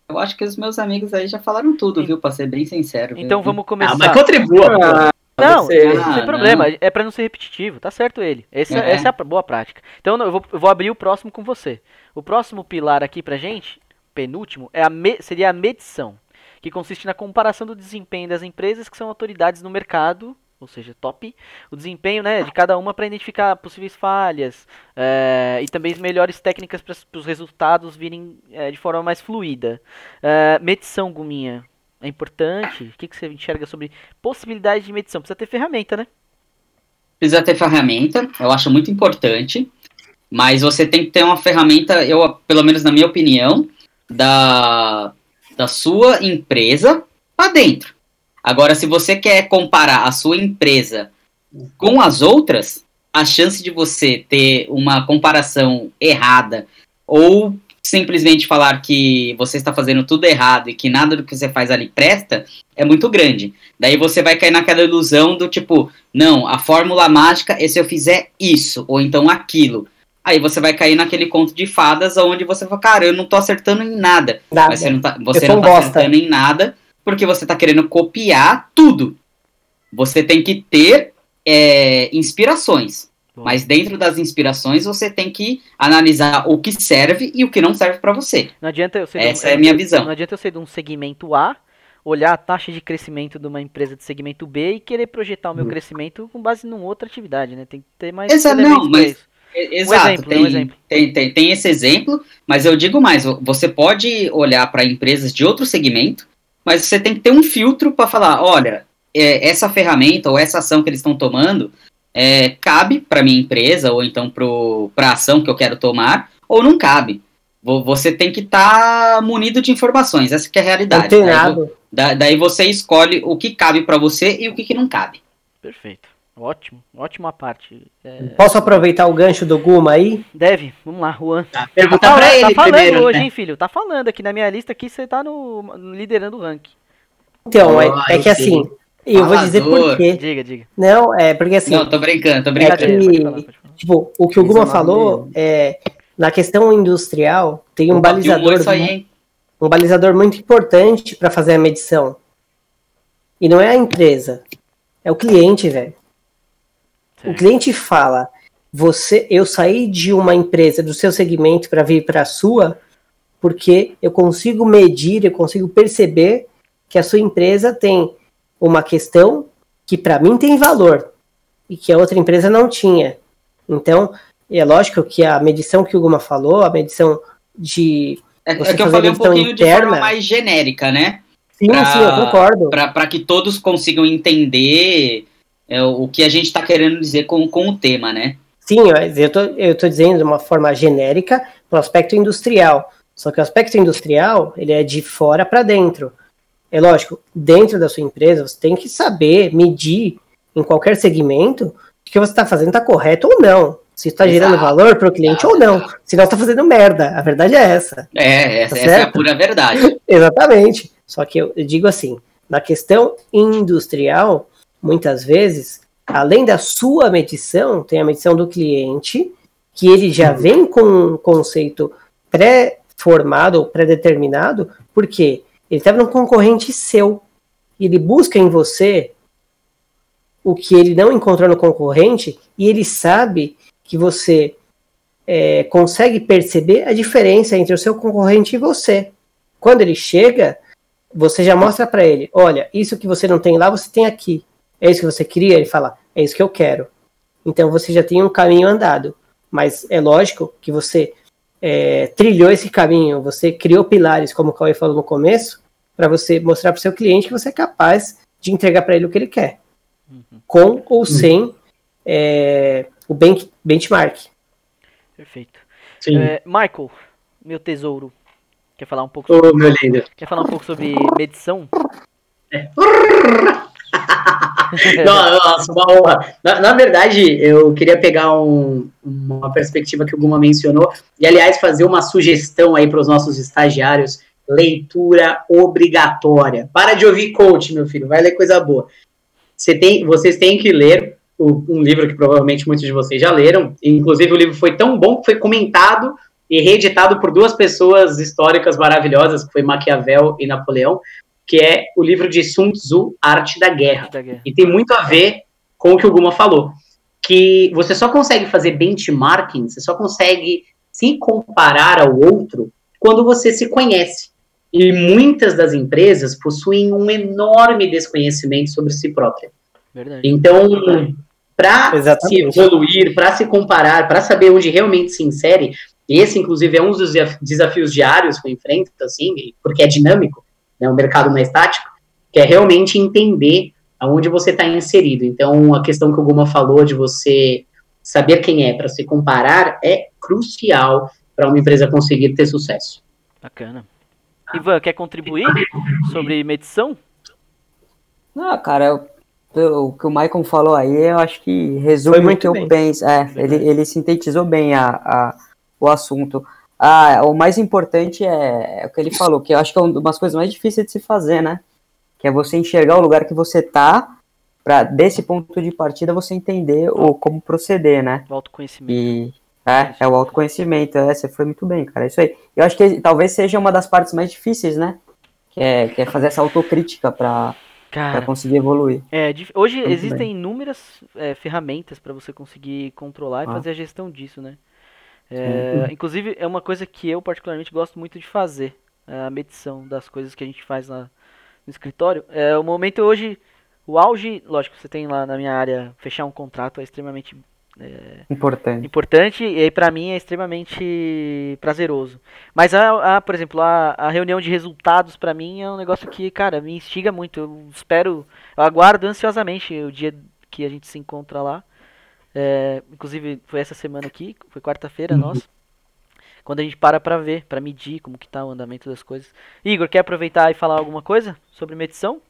Eu acho que os meus amigos aí já falaram tudo, viu? Pra ser bem sincero. viu? Então vamos começar. Ah, mas contribua. pô. Não, Você- não tem Ah, problema, é pra não ser repetitivo, tá certo ele. Essa É. essa é a boa prática. Então eu vou, eu vou abrir o próximo com você. O próximo pilar aqui pra gente, penúltimo, é a me- seria a medição, que consiste na comparação do desempenho das empresas que são autoridades no mercado, ou seja, top, o desempenho né, de cada uma para identificar possíveis falhas é, e também as melhores técnicas para os resultados virem é, de forma mais fluida. É, medição, Guminha, é importante? O que, que você enxerga sobre possibilidade de medição? Precisa ter ferramenta, né? Precisa ter ferramenta, eu acho muito importante, mas você tem que ter uma ferramenta, eu, pelo menos na minha opinião, da, da sua empresa para dentro. Agora, se você quer comparar a sua empresa com as outras, a chance de você ter uma comparação errada ou simplesmente falar que você está fazendo tudo errado e que nada do que você faz ali presta é muito grande. Daí você vai cair naquela ilusão do tipo, não, a fórmula mágica é se eu fizer isso, ou então aquilo. Aí você vai cair naquele conto de fadas onde você fala, cara, eu não tô acertando em nada. Nada. Mas você não tá, você não tá acertando em nada porque você tá querendo copiar tudo. Você tem que ter é, inspirações. Bom. Mas dentro das inspirações você tem que analisar o que serve e o que não serve para você. Não adianta eu ser de um- Essa é a minha visão. Não adianta eu ser de um segmento A, olhar a taxa de crescimento de uma empresa de segmento B e querer projetar o meu crescimento com base numa outra atividade, né? Tem que ter mais Exato, não, mas- Exato, exemplo, tem, um exemplo. Tem, tem, tem esse exemplo, mas eu digo mais, você pode olhar para empresas de outro segmento, mas você tem que ter um filtro para falar, olha, é, essa ferramenta ou essa ação que eles estão tomando é, cabe para minha empresa ou então para a ação que eu quero tomar ou não cabe. Vo- Você tem que estar munido de informações, essa que é a realidade. Daí, daí você escolhe o que cabe para você e o que, que não cabe. Perfeito. Ótimo, ótima parte. É, Posso aproveitar o gancho do Guma aí? Deve, vamos lá, Juan. Tá, pergunta Tá, pra tá ele falando primeiro, hoje, né? hein, filho? Tá falando aqui na minha lista aqui, você tá no liderando o ranking. Então, é, Ah, é eu que assim, eu vou dizer por Falador. quê. Diga, diga. Não, é porque assim, não, tô brincando, tô é brincando. que, Pode falar, pode falar. tipo, o que o Guma é falou é na questão industrial tem um balizador, aí, hein? um balizador muito importante para fazer a medição. E não é a empresa, é o cliente, velho. O Certo. cliente fala: "Você, eu saí de uma empresa do seu segmento para vir para a sua, porque eu consigo medir, eu consigo perceber que a sua empresa tem uma questão que para mim tem valor e que a outra empresa não tinha. Então, é lógico que a medição que o Guma falou, a medição de É, é que eu falei um pouquinho de interna- forma mais genérica, né? sim, Pra- sim, eu concordo. Para que todos consigam entender é, o que a gente está querendo dizer com, com o tema, né? Sim, mas eu tô, eu tô dizendo de uma forma genérica para o aspecto industrial. Só que o aspecto industrial, ele é de fora para dentro. É lógico, dentro da sua empresa, você tem que saber medir em qualquer segmento o que você está fazendo está correto ou não. Se está gerando Exato, valor para o cliente ou não. Se não está fazendo merda. A verdade é essa. É, essa, Tá essa é a pura verdade. Exatamente. Só que eu, eu digo assim, na questão industrial, muitas vezes, além da sua medição, tem a medição do cliente, que ele já vem com um conceito pré-formado ou pré-determinado, porque ele estava num concorrente seu. Ele busca em você o que ele não encontrou no concorrente e ele sabe que você é, consegue perceber a diferença entre o seu concorrente e você. Quando ele chega, você já mostra para ele: olha, isso que você não tem lá, você tem aqui. É isso que você queria? Ele fala: é isso que eu quero. Então você já tem um caminho andado. Mas é lógico que você é, trilhou esse caminho, você criou pilares, como o Cauê falou no começo, para você mostrar para o seu cliente que você é capaz de entregar para ele o que ele quer, com ou sem é, o bench- benchmark. Perfeito. Sim. É, Michael, meu tesouro, quer falar um pouco Ô, sobre, meu lindo. quer falar um pouco sobre medição? Não, Nossa, uma honra. Na, na verdade, eu queria pegar um- uma perspectiva que o Guma mencionou e, aliás, fazer uma sugestão aí para os nossos estagiários: leitura obrigatória. Para de ouvir coach, meu filho, vai ler coisa boa. Você tem, vocês têm que ler o- um livro que provavelmente muitos de vocês já leram. Inclusive, o livro foi tão bom que foi comentado e reeditado por duas pessoas históricas maravilhosas, que foi Maquiavel e Napoleão, que é o livro de Sun Tzu, Arte da Guerra. Da guerra. E tem muito a ver com o que o Guma falou. Que você só consegue fazer benchmarking, você só consegue se comparar ao outro quando você se conhece. E muitas das empresas possuem um enorme desconhecimento sobre si própria. Verdade. Então, para se evoluir, para se comparar, para saber onde realmente se insere, esse, inclusive, é um dos desaf- desafios diários que eu enfrento, assim, porque é dinâmico, né, o mercado não é estático, que é realmente entender aonde você está inserido. Então, a questão que o Guma falou de você saber quem é para se comparar é crucial para uma empresa conseguir ter sucesso. Bacana. Ivan, quer contribuir sobre medição? Não, cara, eu- eu- o que o Maicon falou aí, eu acho que resume o muito que eu bem. penso. É, ele, ele sintetizou bem a, a- o assunto. Ah, o mais importante é, é o que ele falou, que eu acho que é uma das coisas mais difíceis de se fazer, né? Que é você enxergar o lugar que você tá, para desse ponto de partida você entender o como proceder, né? O autoconhecimento. E é, é o autoconhecimento, é, você foi muito bem, cara, é isso aí. Eu acho que talvez seja uma das partes mais difíceis, né? Que é, que é fazer essa autocrítica para Cara, conseguir evoluir. é, dif- hoje Muito existem inúmeras é, ferramentas para você conseguir controlar e Ah. fazer a gestão disso, né? É, inclusive, é uma coisa que eu particularmente gosto muito de fazer, é a medição das coisas que a gente faz lá no escritório. É, o momento hoje, o auge, lógico, você tem lá na minha área, fechar um contrato é extremamente Importante. importante e para mim é extremamente prazeroso. Mas a, a por exemplo, a, a reunião de resultados para mim é um negócio que, cara, me instiga muito. Eu espero, eu aguardo ansiosamente o dia que a gente se encontra lá. É, inclusive foi essa semana aqui, foi quarta-feira, nossa. Quando a gente para pra ver, pra medir como que tá o andamento das coisas. Igor, quer aproveitar e falar alguma coisa sobre medição?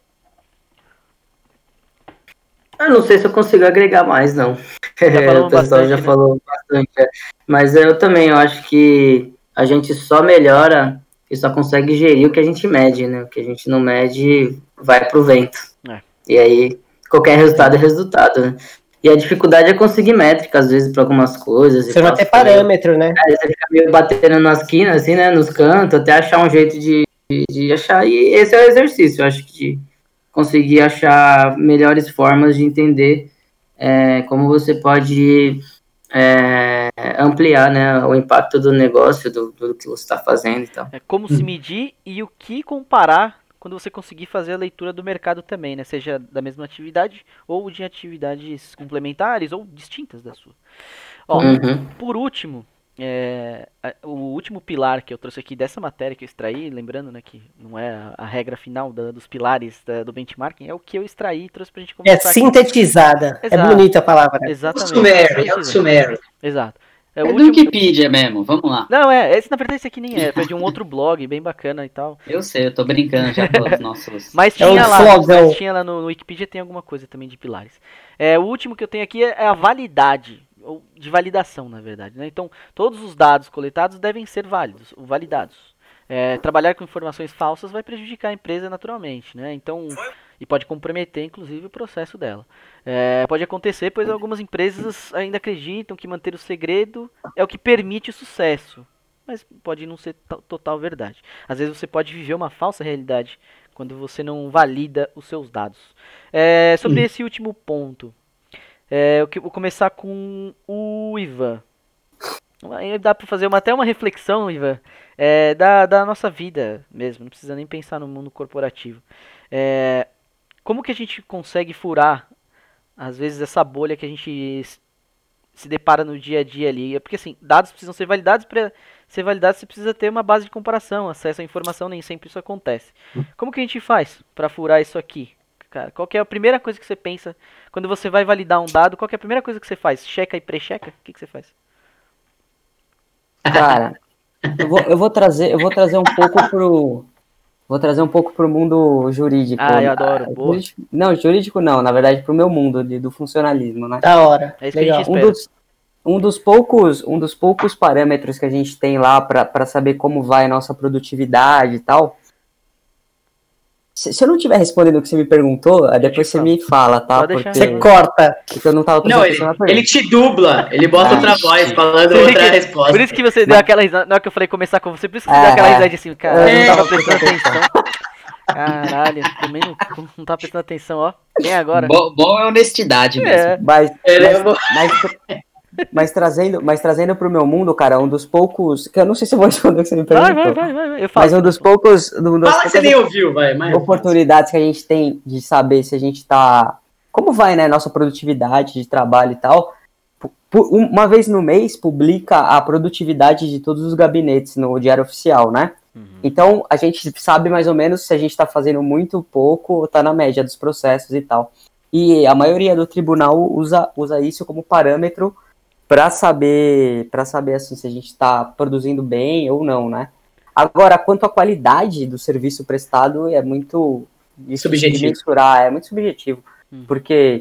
Eu não sei se eu consigo agregar mais, não. falamos o pessoal bastante, já né? falou bastante. é. Mas eu também eu acho que a gente só melhora e só consegue gerir o que a gente mede, né? O que a gente não mede vai pro vento. É. E aí, qualquer resultado é resultado, né? E a dificuldade é conseguir métrica, às vezes, para algumas coisas. e Você não tal. tem parâmetro, né? Aí você fica meio batendo nas quinas, assim, né? Nos cantos, até achar um jeito de, de, de achar. E esse é o exercício, eu acho que de conseguir achar melhores formas de entender é, como você pode é, ampliar né, o impacto do negócio, do, do que você está fazendo e tal. É como se medir e o que comparar quando você conseguir fazer a leitura do mercado também, né? Seja da mesma atividade ou de atividades complementares ou distintas da sua. Ó, Uhum. por último, é, o último pilar que eu trouxe aqui dessa matéria que eu extraí, lembrando né, que não é a, regra final da- dos pilares da- do benchmarking, é o que eu extraí e trouxe pra gente É conversar aqui. sintetizada. É bonita a palavra. É o Exatamente. sumério, é o sumério. Exato. É, É o do. Wikipedia mesmo, vamos lá. Não, é, esse, na verdade esse aqui nem é, foi de um outro blog bem bacana e tal. Eu sei, eu tô brincando já com os nossos. Mas É tinha lá, flogão. mas tinha lá no, no Wikipedia tem alguma coisa também de pilares. É, o último que eu tenho aqui é é a validade, ou de validação, na verdade. Né? Então, todos os dados coletados devem ser válidos, ou validados. É, trabalhar com informações falsas vai prejudicar a empresa naturalmente, né? Então, e pode comprometer, inclusive, o processo dela. É, pode acontecer, pois algumas empresas ainda acreditam que manter o segredo é o que permite o sucesso. Mas pode não ser to- total verdade. Às vezes você pode viver uma falsa realidade quando você não valida os seus dados. É, sobre esse último ponto, é, eu que- vou começar com o Ivan. Aí dá para fazer uma, até uma reflexão, Ivan, é, da, da nossa vida mesmo. Não precisa nem pensar no mundo corporativo. É, como que a gente consegue furar, às vezes, essa bolha que a gente se depara no dia a dia ali? É Porque, assim, dados precisam ser validados para ser validados você precisa ter uma base de comparação, acesso à informação, nem sempre isso acontece. Como que a gente faz para furar isso aqui? Cara, qual é a primeira coisa que você pensa quando você vai validar um dado? Qual é a primeira coisa que você faz? Checa e pré-checa? O que, que você faz? Cara, eu vou, eu vou trazer, eu vou trazer um pouco pro. Vou trazer um pouco pro mundo jurídico. Ah, eu adoro, boa. Jurídico- não, jurídico não, na verdade, pro meu mundo de- do funcionalismo, né? Da hora. É isso que a gente Um dos, um dos poucos, um dos poucos parâmetros que a gente tem lá para saber como vai a nossa produtividade e tal. Se, se eu não estiver respondendo o que você me perguntou, aí depois você me fala, tá? Porque, Você corta. porque eu não tava Não, prestando ele, ele te dubla, ele bota Ah, outra voz falando Por outra que- resposta. Por isso que você deu aquela risada. Na hora que eu falei começar com você, por isso que você É, deu aquela é. risada assim, cara. Eu não não tava prestando atenção. Caralho, também não, não tava prestando atenção, ó. Nem agora. Bom, bom é honestidade mesmo. É. Mas, Ele- mas, mas, mas trazendo, mas trazendo pro meu mundo, cara, um dos poucos. Que eu não sei se eu vou responder o que você me perguntou. Vai, vai, vai, vai, falo. Mas um dos poucos. Um das Fala que você nem ouviu, vai. Mas... oportunidades que a gente tem de saber se a gente tá. Como vai, né? Nossa produtividade de trabalho e tal. Uma vez no mês publica a produtividade de todos os gabinetes no Diário Oficial, né? Uhum. Então a gente sabe mais ou menos se a gente está fazendo muito pouco ou está na média dos processos e tal. E a maioria do tribunal usa, usa isso como parâmetro para saber para saber assim se a gente está produzindo bem ou não, né? Agora, quanto à qualidade do serviço prestado, é muito Subjetivo. mensurar, é muito subjetivo. Hum. Porque,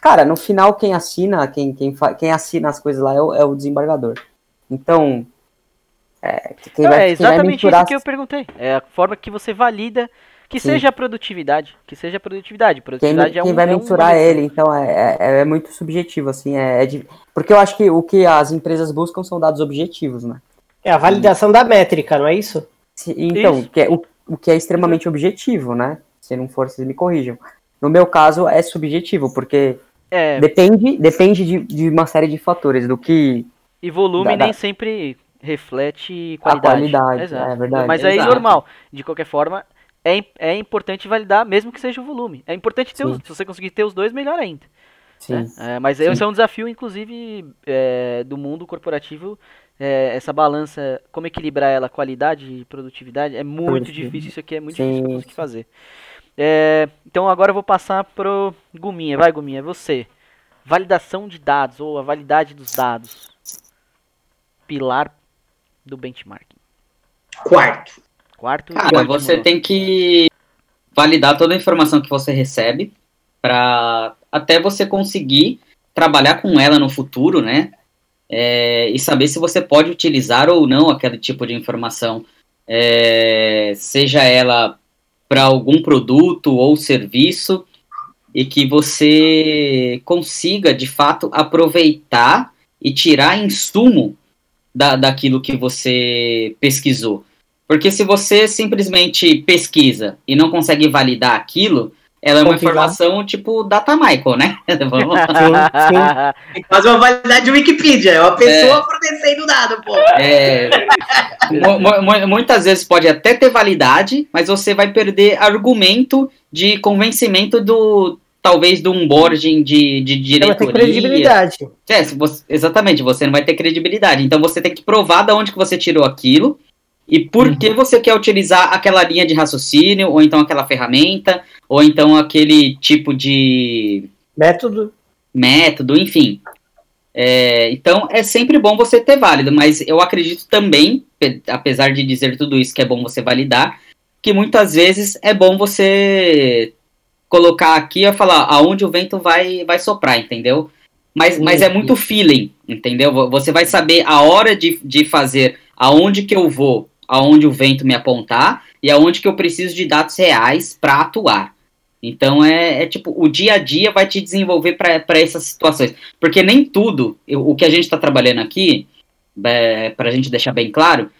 cara, no final quem assina, quem, quem, quem assina as coisas lá é o, é o desembargador. Então, é, quem vai, é quem vai exatamente mensurar isso que eu perguntei. É a forma que você valida que Sim. seja a produtividade. Que seja a produtividade. Quem, Produtividade é quem um. vai é um mensurar ele, então é, é, é muito subjetivo, assim, é, é de- porque eu acho que o que as empresas buscam são dados objetivos, né? É a validação da métrica, não é isso? Se- então, Isso. que é, o, o que é extremamente objetivo, né? Se não for, vocês me corrijam. No meu caso, é subjetivo, porque É, depende, depende de, de uma série de fatores, do que e volume da- da- nem sempre reflete A qualidade. qualidade, Exato. é verdade. Mas aí Exato. normal. De qualquer forma, é, é importante validar, mesmo que seja o volume. É importante ter Sim. os, se você conseguir ter os dois, melhor ainda. Sim. É, mas esse é um desafio, inclusive, é, do mundo corporativo. é, essa balança, como equilibrar ela, qualidade e produtividade, é muito difícil. Isso aqui é muito Sim, difícil de conseguir fazer. É, então agora eu vou passar pro Guminha. Vai, Guminha, você. Validação de dados, ou a validade dos dados. Pilar do benchmarking. Quarto. Quarto Cara, você tem que validar toda a informação que você recebe para até você conseguir trabalhar com ela no futuro, né? É, e saber se você pode utilizar ou não aquele tipo de informação, é, seja ela para algum produto ou serviço, e que você consiga de fato aproveitar e tirar insumo da, daquilo que você pesquisou. Porque se você simplesmente pesquisa e não consegue validar aquilo, ela é uma informação tipo data Michael, né? Vamos- fazer uma validade de Wikipedia. É uma pessoa fornecendo dado, pô. É, mu- mu- mu- muitas vezes pode até ter validade, mas você vai perder argumento de convencimento do talvez do onboarding de, de Ela tem diretoria. credibilidade. É, você- exatamente, você não vai ter credibilidade. Então você tem que provar de onde que você tirou aquilo e por Uhum. que você quer utilizar aquela linha de raciocínio, ou então aquela ferramenta, ou então aquele tipo de Método. método, enfim. É, então é sempre bom você ter válido, mas eu acredito também, pe- apesar de dizer tudo isso que é bom você validar, que muitas vezes é bom você colocar aqui e falar aonde o vento vai, vai soprar, entendeu? Mas, mas é muito feeling, entendeu? Vo- Você vai saber a hora de, de fazer aonde que eu vou, aonde o vento me apontar e aonde que eu preciso de dados reais para atuar. Então é, é tipo, o dia a dia vai te desenvolver para essas situações. Porque nem tudo, eu- o que a gente está trabalhando aqui, é, para a gente deixar bem claro,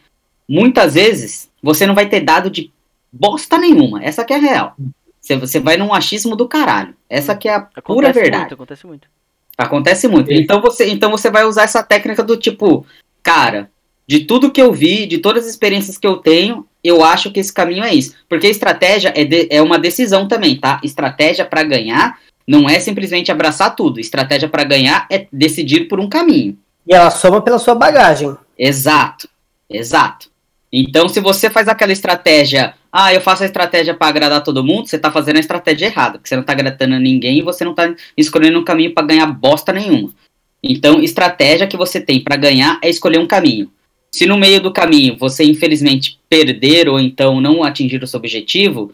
muitas vezes você não vai ter dado de bosta nenhuma. Essa que é a real. Você, você vai num achismo do caralho. Essa que é a pura Acontece verdade. muito, acontece muito. Acontece muito. Então você, então você vai usar essa técnica do tipo, cara, de tudo que eu vi, de todas as experiências que eu tenho, eu acho que esse caminho é isso. Porque estratégia é, de- é uma decisão também, tá? Estratégia para ganhar não é simplesmente abraçar tudo. Estratégia para ganhar é decidir por um caminho. E ela soma pela sua bagagem. Exato, exato. Então, se você faz aquela estratégia, ah, eu faço a estratégia para agradar todo mundo, você tá fazendo a estratégia errada, porque você não tá agradando ninguém e você não tá escolhendo um caminho para ganhar bosta nenhuma. Então, estratégia que você tem para ganhar é escolher um caminho. Se no meio do caminho você infelizmente perder ou então não atingir o seu objetivo,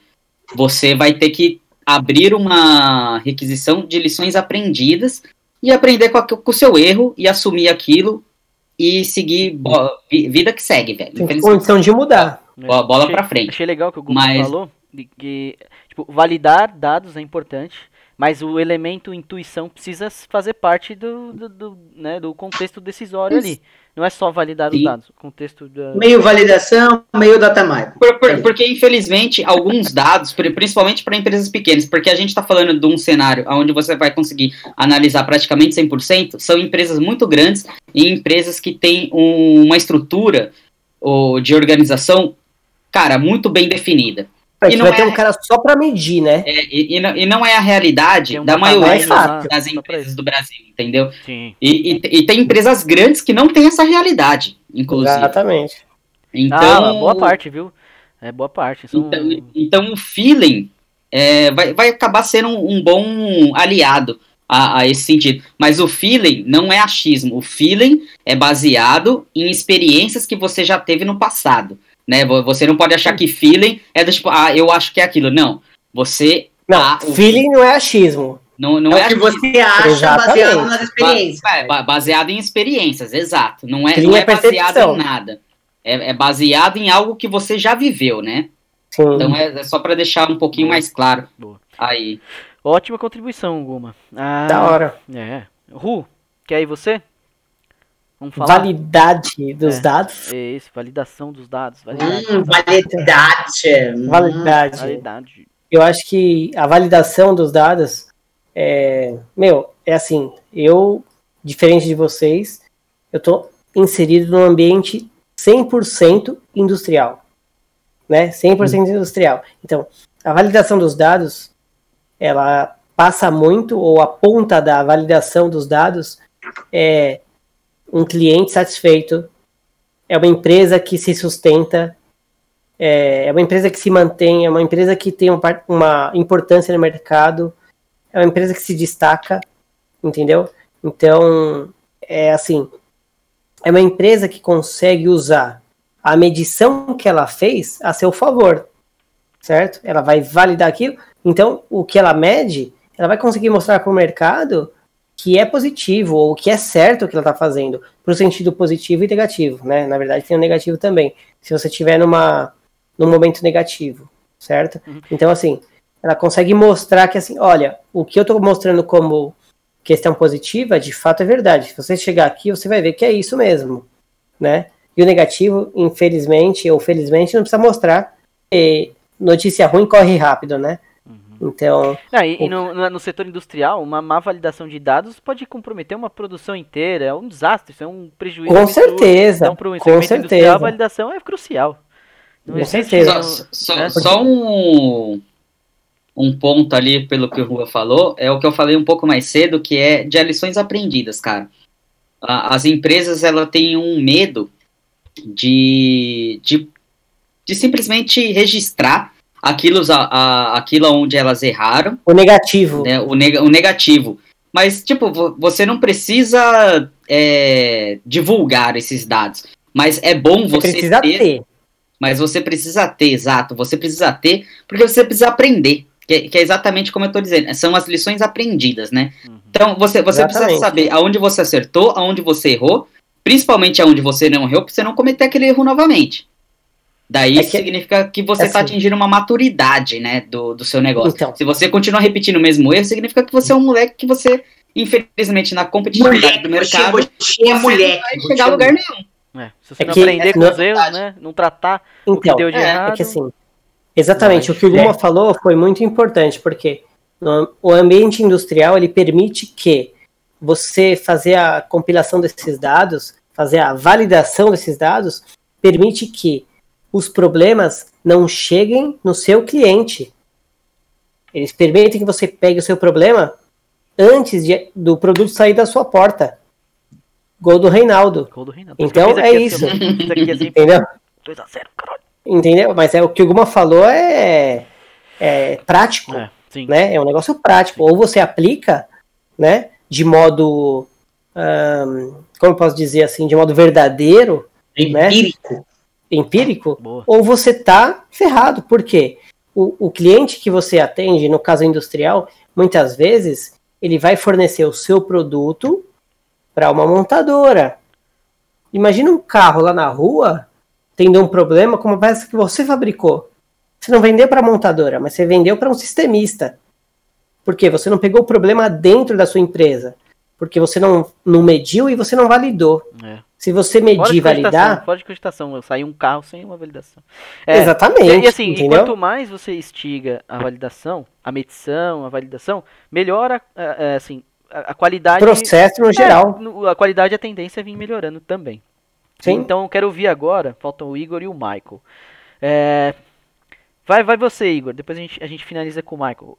você vai ter que abrir uma requisição de lições aprendidas e aprender com, a- com o seu erro e assumir aquilo e seguir bo- vida que segue, velho. Tem condição de mudar. bo- bola achei, pra frente. Achei legal que o Guga Mas- falou de que tipo, validar dados é importante, mas o elemento intuição precisa fazer parte do, do, do, né, do contexto decisório ali. Não é só validar os Sim. dados, o contexto da. Meio validação, meio data mine. Por- por- porque, infelizmente, alguns dados, pri- principalmente para empresas pequenas, porque a gente está falando de um cenário onde você vai conseguir analisar praticamente 100%, são empresas muito grandes e empresas que têm um- uma estrutura ou, de organização, cara, muito bem definida. A E não vai ter é- um cara só pra medir, né? É, e, e não, e não é a realidade um da maioria das empresas do Brasil, entendeu? Sim. E, e- e tem empresas grandes que não têm essa realidade, inclusive. Exatamente. Então, ah, boa parte, viu? É boa parte. São... Então, então o feeling é, vai, vai acabar sendo um, um bom aliado a, a esse sentido. Mas o feeling não é achismo. O feeling é baseado em experiências que você já teve no passado. Né? Vo- Você não pode achar que feeling é do tipo, ah, eu acho que é aquilo. Não. Você. Não, Ah, o- feeling não é achismo. Não, não é é, o que achismo. você acha Exatamente. baseado nas experiências. Ba- ba- baseado em experiências, exato. Não é, não é baseado em nada. É, é baseado em algo que você já viveu, né? Sim. Então é, é só para deixar um pouquinho Boa. mais claro Boa. aí. Ótima contribuição, Guma. Ah, da hora. É. Ru, quer ir você? Vamos falar? Validade dos É. dados. É esse, validação dos dados. Validade. Hum, validade. Hum. Validade. Validade. Eu acho que a validação dos dados é. Meu, é assim, eu, diferente de vocês, eu tô inserido num ambiente 100% industrial. Né? 100% industrial. Então, a validação dos dados, ela passa muito, ou a ponta da validação dos dados, é um cliente satisfeito, é uma empresa que se sustenta, é, é uma empresa que se mantém, é uma empresa que tem uma, importância no mercado, é uma empresa que se destaca, entendeu? Então, é assim, é uma empresa que consegue usar a medição que ela fez a seu favor, certo? Ela vai validar aquilo. Então, o que ela mede, ela vai conseguir mostrar para o mercado que é positivo ou que é certo o que ela está fazendo, para o sentido positivo e negativo, né? Na verdade, tem o um negativo também. Se você estiver numa num momento negativo, certo? Uhum. Então, assim, ela consegue mostrar que, assim, olha, o que eu estou mostrando como questão positiva, de fato é verdade. Se você chegar aqui, você vai ver que é isso mesmo, né? E o negativo, infelizmente ou felizmente, não precisa mostrar. E notícia ruim corre rápido, né? Então. Ah, e, o... e no, no, setor industrial, uma má validação de dados pode comprometer uma produção inteira. É um desastre, isso é um prejuízo. Com certeza. Então, para um com certeza. a validação é crucial. Não com certeza. Só, só, né? só um um ponto ali, pelo que o Rua falou, é o que eu falei um pouco mais cedo, que é de lições aprendidas, cara. As empresas, ela têm um medo de, de, de simplesmente registrar aquilo, a, a, aquilo onde elas erraram. O negativo. Né, o, neg, o negativo. Mas, tipo, você não precisa é, divulgar esses dados. Mas é bom você, você precisa ter, ter. Mas você precisa ter, exato. Você precisa ter, porque você precisa aprender. Que, que, é exatamente como eu estou dizendo, são as lições aprendidas, né? Uhum. Então, você, você precisa saber aonde você acertou, aonde você errou, principalmente aonde você não errou, para você não cometer aquele erro novamente. Daí é que, significa que você está assim, atingindo uma maturidade, né, do, do seu negócio. Então, Se você continuar repetindo o mesmo erro, significa que você é um moleque que você, infelizmente, na competitividade moleque, do mercado, você, você é moleque, não vai chegar a lugar nenhum. É, se você é não que, aprender é, com os erros, né, não tratar então, o que então, deu de é, errado... É que assim, Exatamente, o que o Guma falou foi muito importante, porque no, o ambiente industrial ele permite que você fazer a compilação desses dados, fazer a validação desses dados, permite que os problemas não cheguem no seu cliente. Eles permitem que você pegue o seu problema antes de, do produto sair da sua porta. Gol do Reinaldo. Gol do Reinaldo. Então é isso. Entendeu? 2x0, caralho. Entendeu? Mas é o que o Guma falou é, é prático, é, né? É um negócio prático. Ou você aplica, né? De modo, um, como eu posso dizer assim, de modo verdadeiro, né? empírico, né? Empírico, Boa. ou você tá ferrado. Por quê? O, o cliente que você atende, no caso industrial, muitas vezes ele vai fornecer o seu produto para uma montadora. Imagina um carro lá na rua tendo um problema com uma peça que você fabricou. Você não vendeu para a montadora, mas você vendeu para um sistemista. Por quê? Você não pegou o problema dentro da sua empresa. Porque você não, não mediu e você não validou. É. Se você medir e validar. Pode cogitação, eu saí um carro sem uma validação. É, Exatamente. E assim, e quanto mais você instiga a validação, a medição, a validação, melhora é, assim, a, qualidade. Processo no é, geral. A qualidade e a tendência é vir melhorando também. Sim. Então eu quero ouvir agora. Faltam o Igor e o Michael. É... Vai, vai você, Igor. Depois a gente, a gente finaliza com o Michael.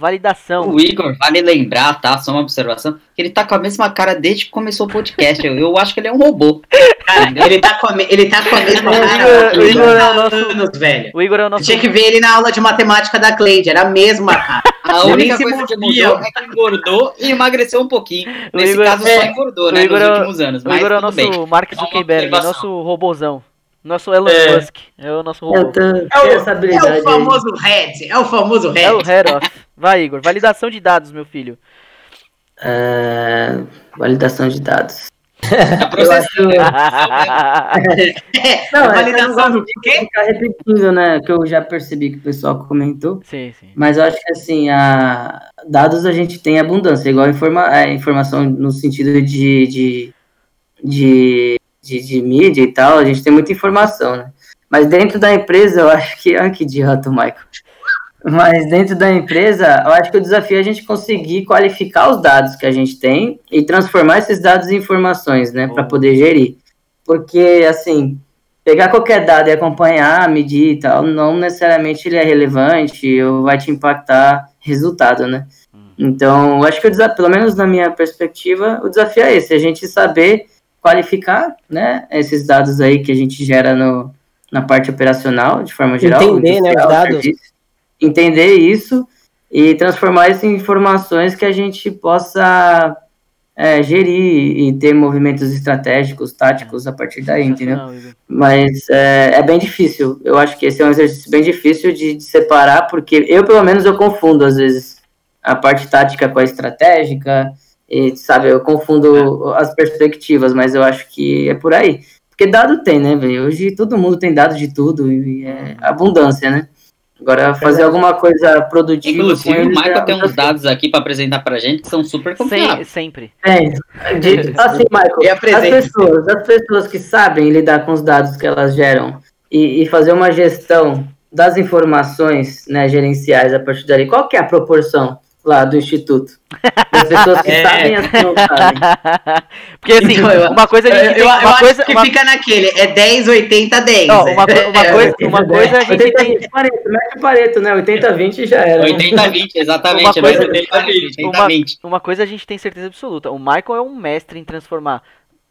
Validação. O Igor, vale lembrar, tá? Só uma observação. Que ele tá com a mesma cara desde que começou o podcast. eu, eu acho que ele é um robô. Cara, ele tá com a, ele tá com a mesma cara. O Igor, é o nosso. Anos, velho. O Igor é o nosso. Tinha que ver ele na aula de matemática da Cleide. Era a mesma cara. A única coisa que mudou é que engordou e emagreceu um pouquinho. Nesse Igor, caso, é, só engordou, né? Nos é últimos anos. O Igor é o nosso bem. Mark Zuckerberg, nosso robôzão. Nosso Elon é. Musk. É o nosso robô. Tô, é, o, é o famoso Red. É o famoso Red. É o Head off. Vai, Igor. Validação de dados, meu filho. Uh, validação de dados. eu acho... Não, é validação do quê? Ficar repetindo, né? Que eu já percebi que o pessoal comentou. Sim, sim. Mas eu acho que assim, a... dados a gente tem abundância, igual informa... a informação no sentido de, de, de de, de mídia e tal, a gente tem muita informação, né? Mas dentro da empresa, eu acho que. Ai, que idiota, Michael. Mas dentro da empresa, eu acho que o desafio é a gente conseguir qualificar os dados que a gente tem e transformar esses dados em informações, né, para poder gerir. Porque, assim, pegar qualquer dado e acompanhar, medir e tal, não necessariamente ele é relevante ou vai te impactar resultado, né? Então, eu acho que o desafio, pelo menos na minha perspectiva, o desafio é esse, a gente saber qualificar, né, esses dados aí que a gente gera no, na parte operacional, de forma geral. Entender, né, os dados. serviço, Entender isso e transformar isso em informações que a gente possa é, gerir e ter movimentos estratégicos, táticos a partir daí, entendeu? Mas é, é bem difícil. Eu acho que esse é um exercício bem difícil de, de separar, porque eu, pelo menos, eu confundo às vezes a parte tática com a estratégica, e, sabe, eu confundo as perspectivas, mas eu acho que é por aí. Porque dado tem, né, velho? Hoje todo mundo tem dados de tudo e é abundância, né? Agora, fazer alguma coisa produtiva. Inclusive, o Michael é tem uns dados aqui pra apresentar pra gente que são super confiáveis. sempre. É, de- assim, Michael, as pessoas, as pessoas que sabem lidar com os dados que elas geram e, e fazer uma gestão das informações né, gerenciais a partir dali, qual que é a proporção lá do Instituto? Das pessoas que É. sabem e as que não sabem. Porque assim, Então, eu- uma coisa a Eu, gente tem, eu uma acho coisa, que uma, fica naquele, é 10, 80, 10. ó, uma, co- uma É, coisa, uma coisa a gente 80, tem, 20, Pareto, mete o Pareto, né? 80, 20 já era. né? 80-20, exatamente. Uma é coisa- 80-20. uma- 80-20. uma coisa a gente tem certeza absoluta. O Michael é um mestre em transformar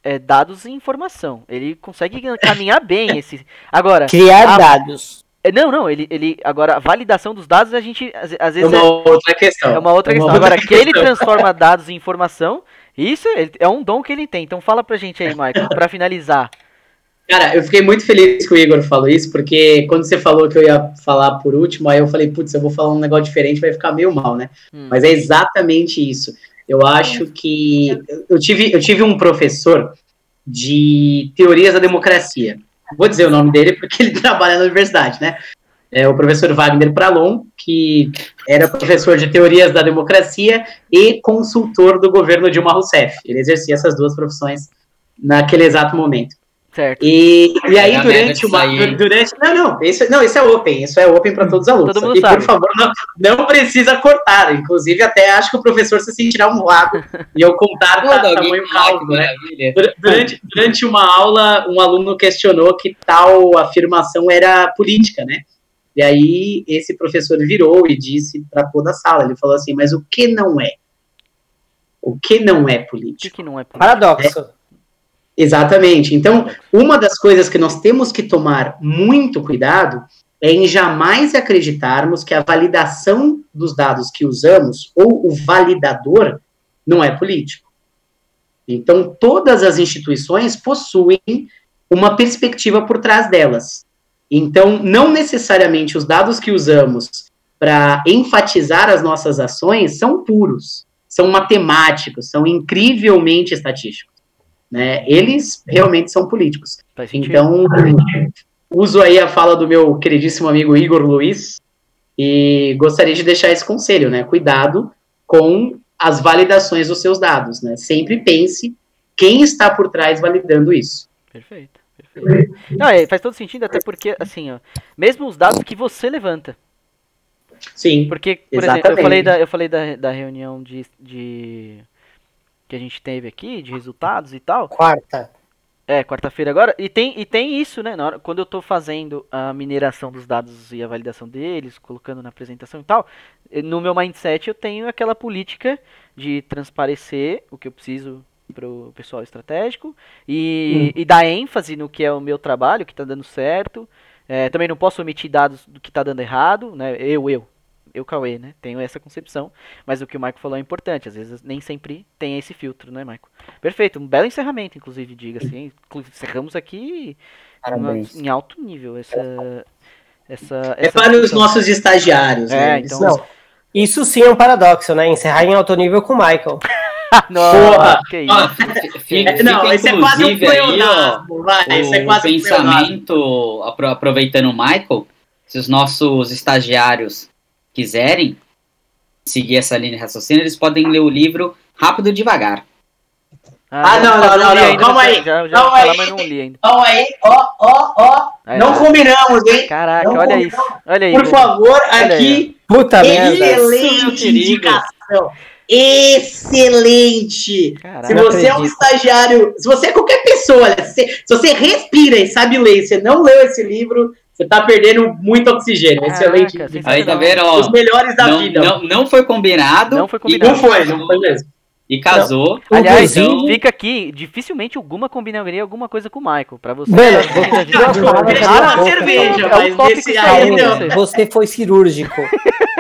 é, dados em informação. Ele consegue caminhar bem esse. Agora, Criar a- dados. É, não, não, ele, ele agora a validação dos dados a gente às, às É vezes uma é, outra questão. é uma outra questão. outra Agora que ele questão. transforma dados em informação, isso é um dom que ele tem. Então fala pra gente aí, Michael, pra finalizar. Cara, eu fiquei muito feliz que o Igor falou isso, porque quando você falou que eu ia falar por último, aí eu falei, putz, eu vou falar um negócio diferente, vai ficar meio mal, né? Hum. Mas é exatamente isso. Eu acho que. Eu tive, eu tive um professor de teorias da democracia. Vou dizer o nome dele porque ele trabalha na universidade, né? É o professor Wagner Pralon, que era professor de teorias da democracia e consultor do governo Dilma Rousseff. Ele exercia essas duas profissões naquele exato momento. Certo. E, e aí, É durante uma. durante, não, não, isso, não, isso é open, isso é open para todos os alunos. Todo mundo e, sabe. por favor, não, não precisa cortar. Inclusive, até acho que o professor se sentirá honrado e eu contar Doug, tamanho cálculo, né? Durante, durante uma aula, um aluno questionou que tal afirmação era política, né? E aí, esse professor virou e disse para toda a sala: ele falou assim, mas o que não é? O que não é O que, político? que não é político? Paradoxo. Exatamente. Então, uma das coisas que nós temos que tomar muito cuidado é em jamais acreditarmos que a validação dos dados que usamos ou o validador não é político. Então, todas as instituições possuem uma perspectiva por trás delas. Então, não necessariamente os dados que usamos para enfatizar as nossas ações são puros, são matemáticos, são incrivelmente estatísticos. Né? Eles realmente são políticos. Então, uso aí a fala do meu queridíssimo amigo Igor Luiz e gostaria de deixar esse conselho, né? Cuidado com as validações dos seus dados, né? Sempre pense quem está por trás validando isso. Perfeito. perfeito. Não, é, faz todo sentido, até porque, assim, ó, mesmo os dados que você levanta. Sim, Porque, por exemplo, eu Exatamente. falei da, eu falei da, da reunião de, de. Que a gente teve aqui, de resultados e tal. Quarta. É, quarta-feira agora. E tem, e tem isso, né? Na hora, quando eu tô fazendo a mineração dos dados e a validação deles, colocando na apresentação e tal, eh, no meu mindset eu tenho aquela política de transparecer o que eu preciso pro pessoal estratégico e, e dar ênfase no que é o meu trabalho, que tá dando certo. Eh, também não posso omitir dados do que tá dando errado, né? Eu, eu. Eu, Cauê, né? Tenho essa concepção. Mas o que o Michael falou é importante. Às vezes nem sempre tem esse filtro, né, Michael? Perfeito, um belo encerramento, inclusive, diga-se. hein? Inclu- Encerramos aqui uma- em alto nível essa. essa, é essa para os discussão. nossos estagiários. É, né? então- Não. Isso sim é um paradoxo, né? Encerrar em alto nível com o Michael. Nossa, Porra! que isso. Fica, É, não, fica, isso é quase um inclusive, aí, ó, pleonasmo, vai, isso é o quase um pensamento, apro- aproveitando o Michael, se os nossos estagiários quiserem seguir essa linha de raciocínio, eles podem ler o livro Rápido e Devagar. Ah, já- não, não, não, não, calma aí, Já, já calma falar, aí. mas não li ainda. Então aí, ó, ó, ó, Aí, não combinamos, hein? Caraca, Não olha combinamos. isso. Olha aí. Por velho. favor, aqui, Puta merda. excelente indicação. Excelente. Caraca. Se Não você é um estagiário, se você é qualquer pessoa, se, se você respira e sabe ler, e você não leu esse livro, você tá perdendo muito oxigênio. Caraca, excelente. Aí tá vendo, ó. Os melhores da Não, vida. não, não foi combinado. Não foi e combinado. não foi, não foi mesmo. E casou. Aliás, Inclusive- fica aqui, dificilmente alguma combinaria alguma coisa com o Michael. Pra você. Mano, Tá vendo a gente? vou falar Deixa Cala a uma boca, cerveja, É um mas aí não. Você foi cirúrgico.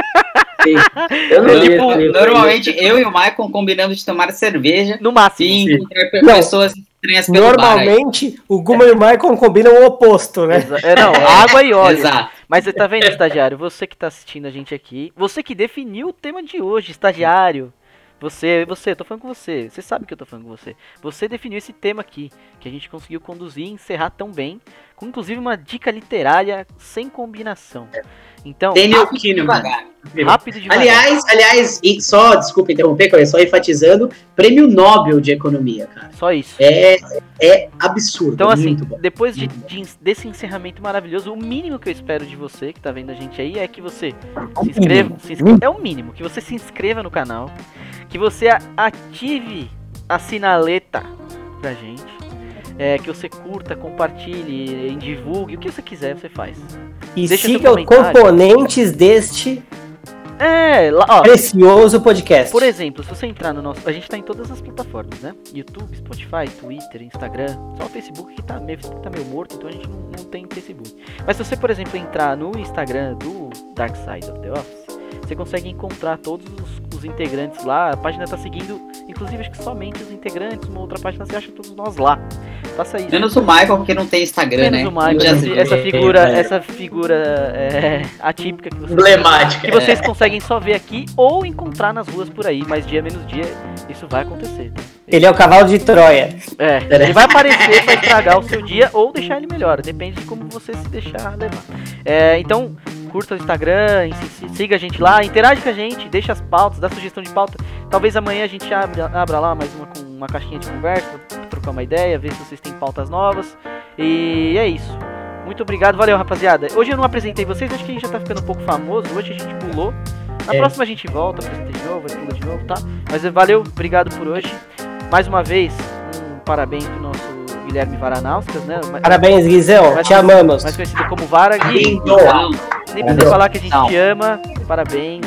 Eu não li Tipo, normalmente eu e o Michael combinamos de tomar cerveja No máximo. e encontrar Não. pessoas estranhas pelo bar. Normalmente, o Guma e o Michael combinam o oposto, né? É, não, água e óleo. Exato. Mas você tá vendo, estagiário? Você que tá assistindo a gente aqui, você que definiu o tema de hoje, estagiário. Você, você, eu tô falando com você. Você sabe que eu tô falando com você. Você definiu esse tema aqui, que a gente conseguiu conduzir e encerrar tão bem, com inclusive uma dica literária sem combinação. Então, Daniel Rápido Kahneman. devagar. rápido devagar. Aliás, aliás, e só, desculpa interromper, Cauê, só enfatizando, prêmio Nobel de Economia, cara. Só isso. É, é absurdo, Então, assim, depois de, de- desse encerramento maravilhoso, o mínimo que eu espero de você, que tá vendo a gente aí, é que você se inscreva. se inscreva- é o mínimo, que você se inscreva no canal, que você ative a sinaleta pra gente, é, que você curta, compartilhe, divulgue, o que você quiser, você faz. E Deixa siga os componentes deste É, lá, ó, precioso podcast. Por exemplo, se você entrar no nosso. A gente tá em todas as plataformas, né? YouTube, Spotify, Twitter, Instagram. Só o Facebook que tá meio, tá meio morto, então a gente não, não tem Facebook. Mas se você, por exemplo, entrar no Instagram do Dark Side of the Office, você consegue encontrar todos os, os integrantes lá. A página tá seguindo, inclusive, acho que somente os integrantes. Uma outra página você acha todos nós lá. Faça isso. Menos o Michael, porque não tem Instagram, Menos né? o Michael, essa figura, é. essa figura é, atípica que você Emblemática. que vocês conseguem só ver aqui ou encontrar nas ruas por aí, mas dia menos dia isso vai acontecer. Ele é o cavalo de Troia. É, ele vai aparecer pra estragar o seu dia ou deixar ele melhor, depende de como você se deixar levar. É, então, curta o Instagram, siga a gente lá, interage com a gente, deixa as pautas, dá sugestão de pauta. Talvez amanhã a gente abra, abra lá mais uma uma caixinha de conversa, trocar uma ideia, ver se vocês têm pautas novas. E é isso. Muito obrigado, valeu rapaziada. Hoje eu não apresentei vocês, acho que a gente já tá ficando um pouco famoso, hoje a gente pulou. Na É. próxima a gente volta, apresenta de novo, pula de novo, tá? Mas valeu, obrigado por hoje. Mais uma vez, um parabéns pro nosso Guilherme Varanauskas, né? Parabéns, Guizão. mais Te amamos. Mais conhecido como Vara. Gui, nem precisa falar que a gente Não. te ama. Parabéns.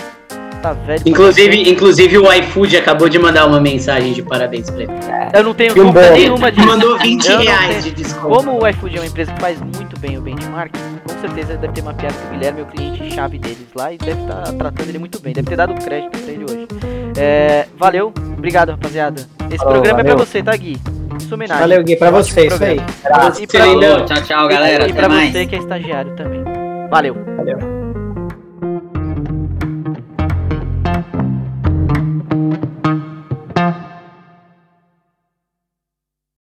Tá velho. Inclusive, inclusive o iFood acabou de mandar uma mensagem de parabéns pra ele. eu não tenho bolo. nenhuma disso. Mandou 20 Eu não reais de desconto. Como o iFood é uma empresa que faz muito bem o benchmark, com certeza deve ter mapeado que o Guilherme é o cliente-chave deles lá e deve estar tratando ele muito bem. Deve ter dado crédito pra ele hoje. É, valeu, obrigado, rapaziada. Esse Falou, programa é valeu. pra você, tá, Gui? Sua homenagem. Valeu, Gui, pra Ótimo você, isso aí. programa. E pra. Tchau, tchau, galera. e Até pra mais. você que é estagiário também. Valeu. Valeu.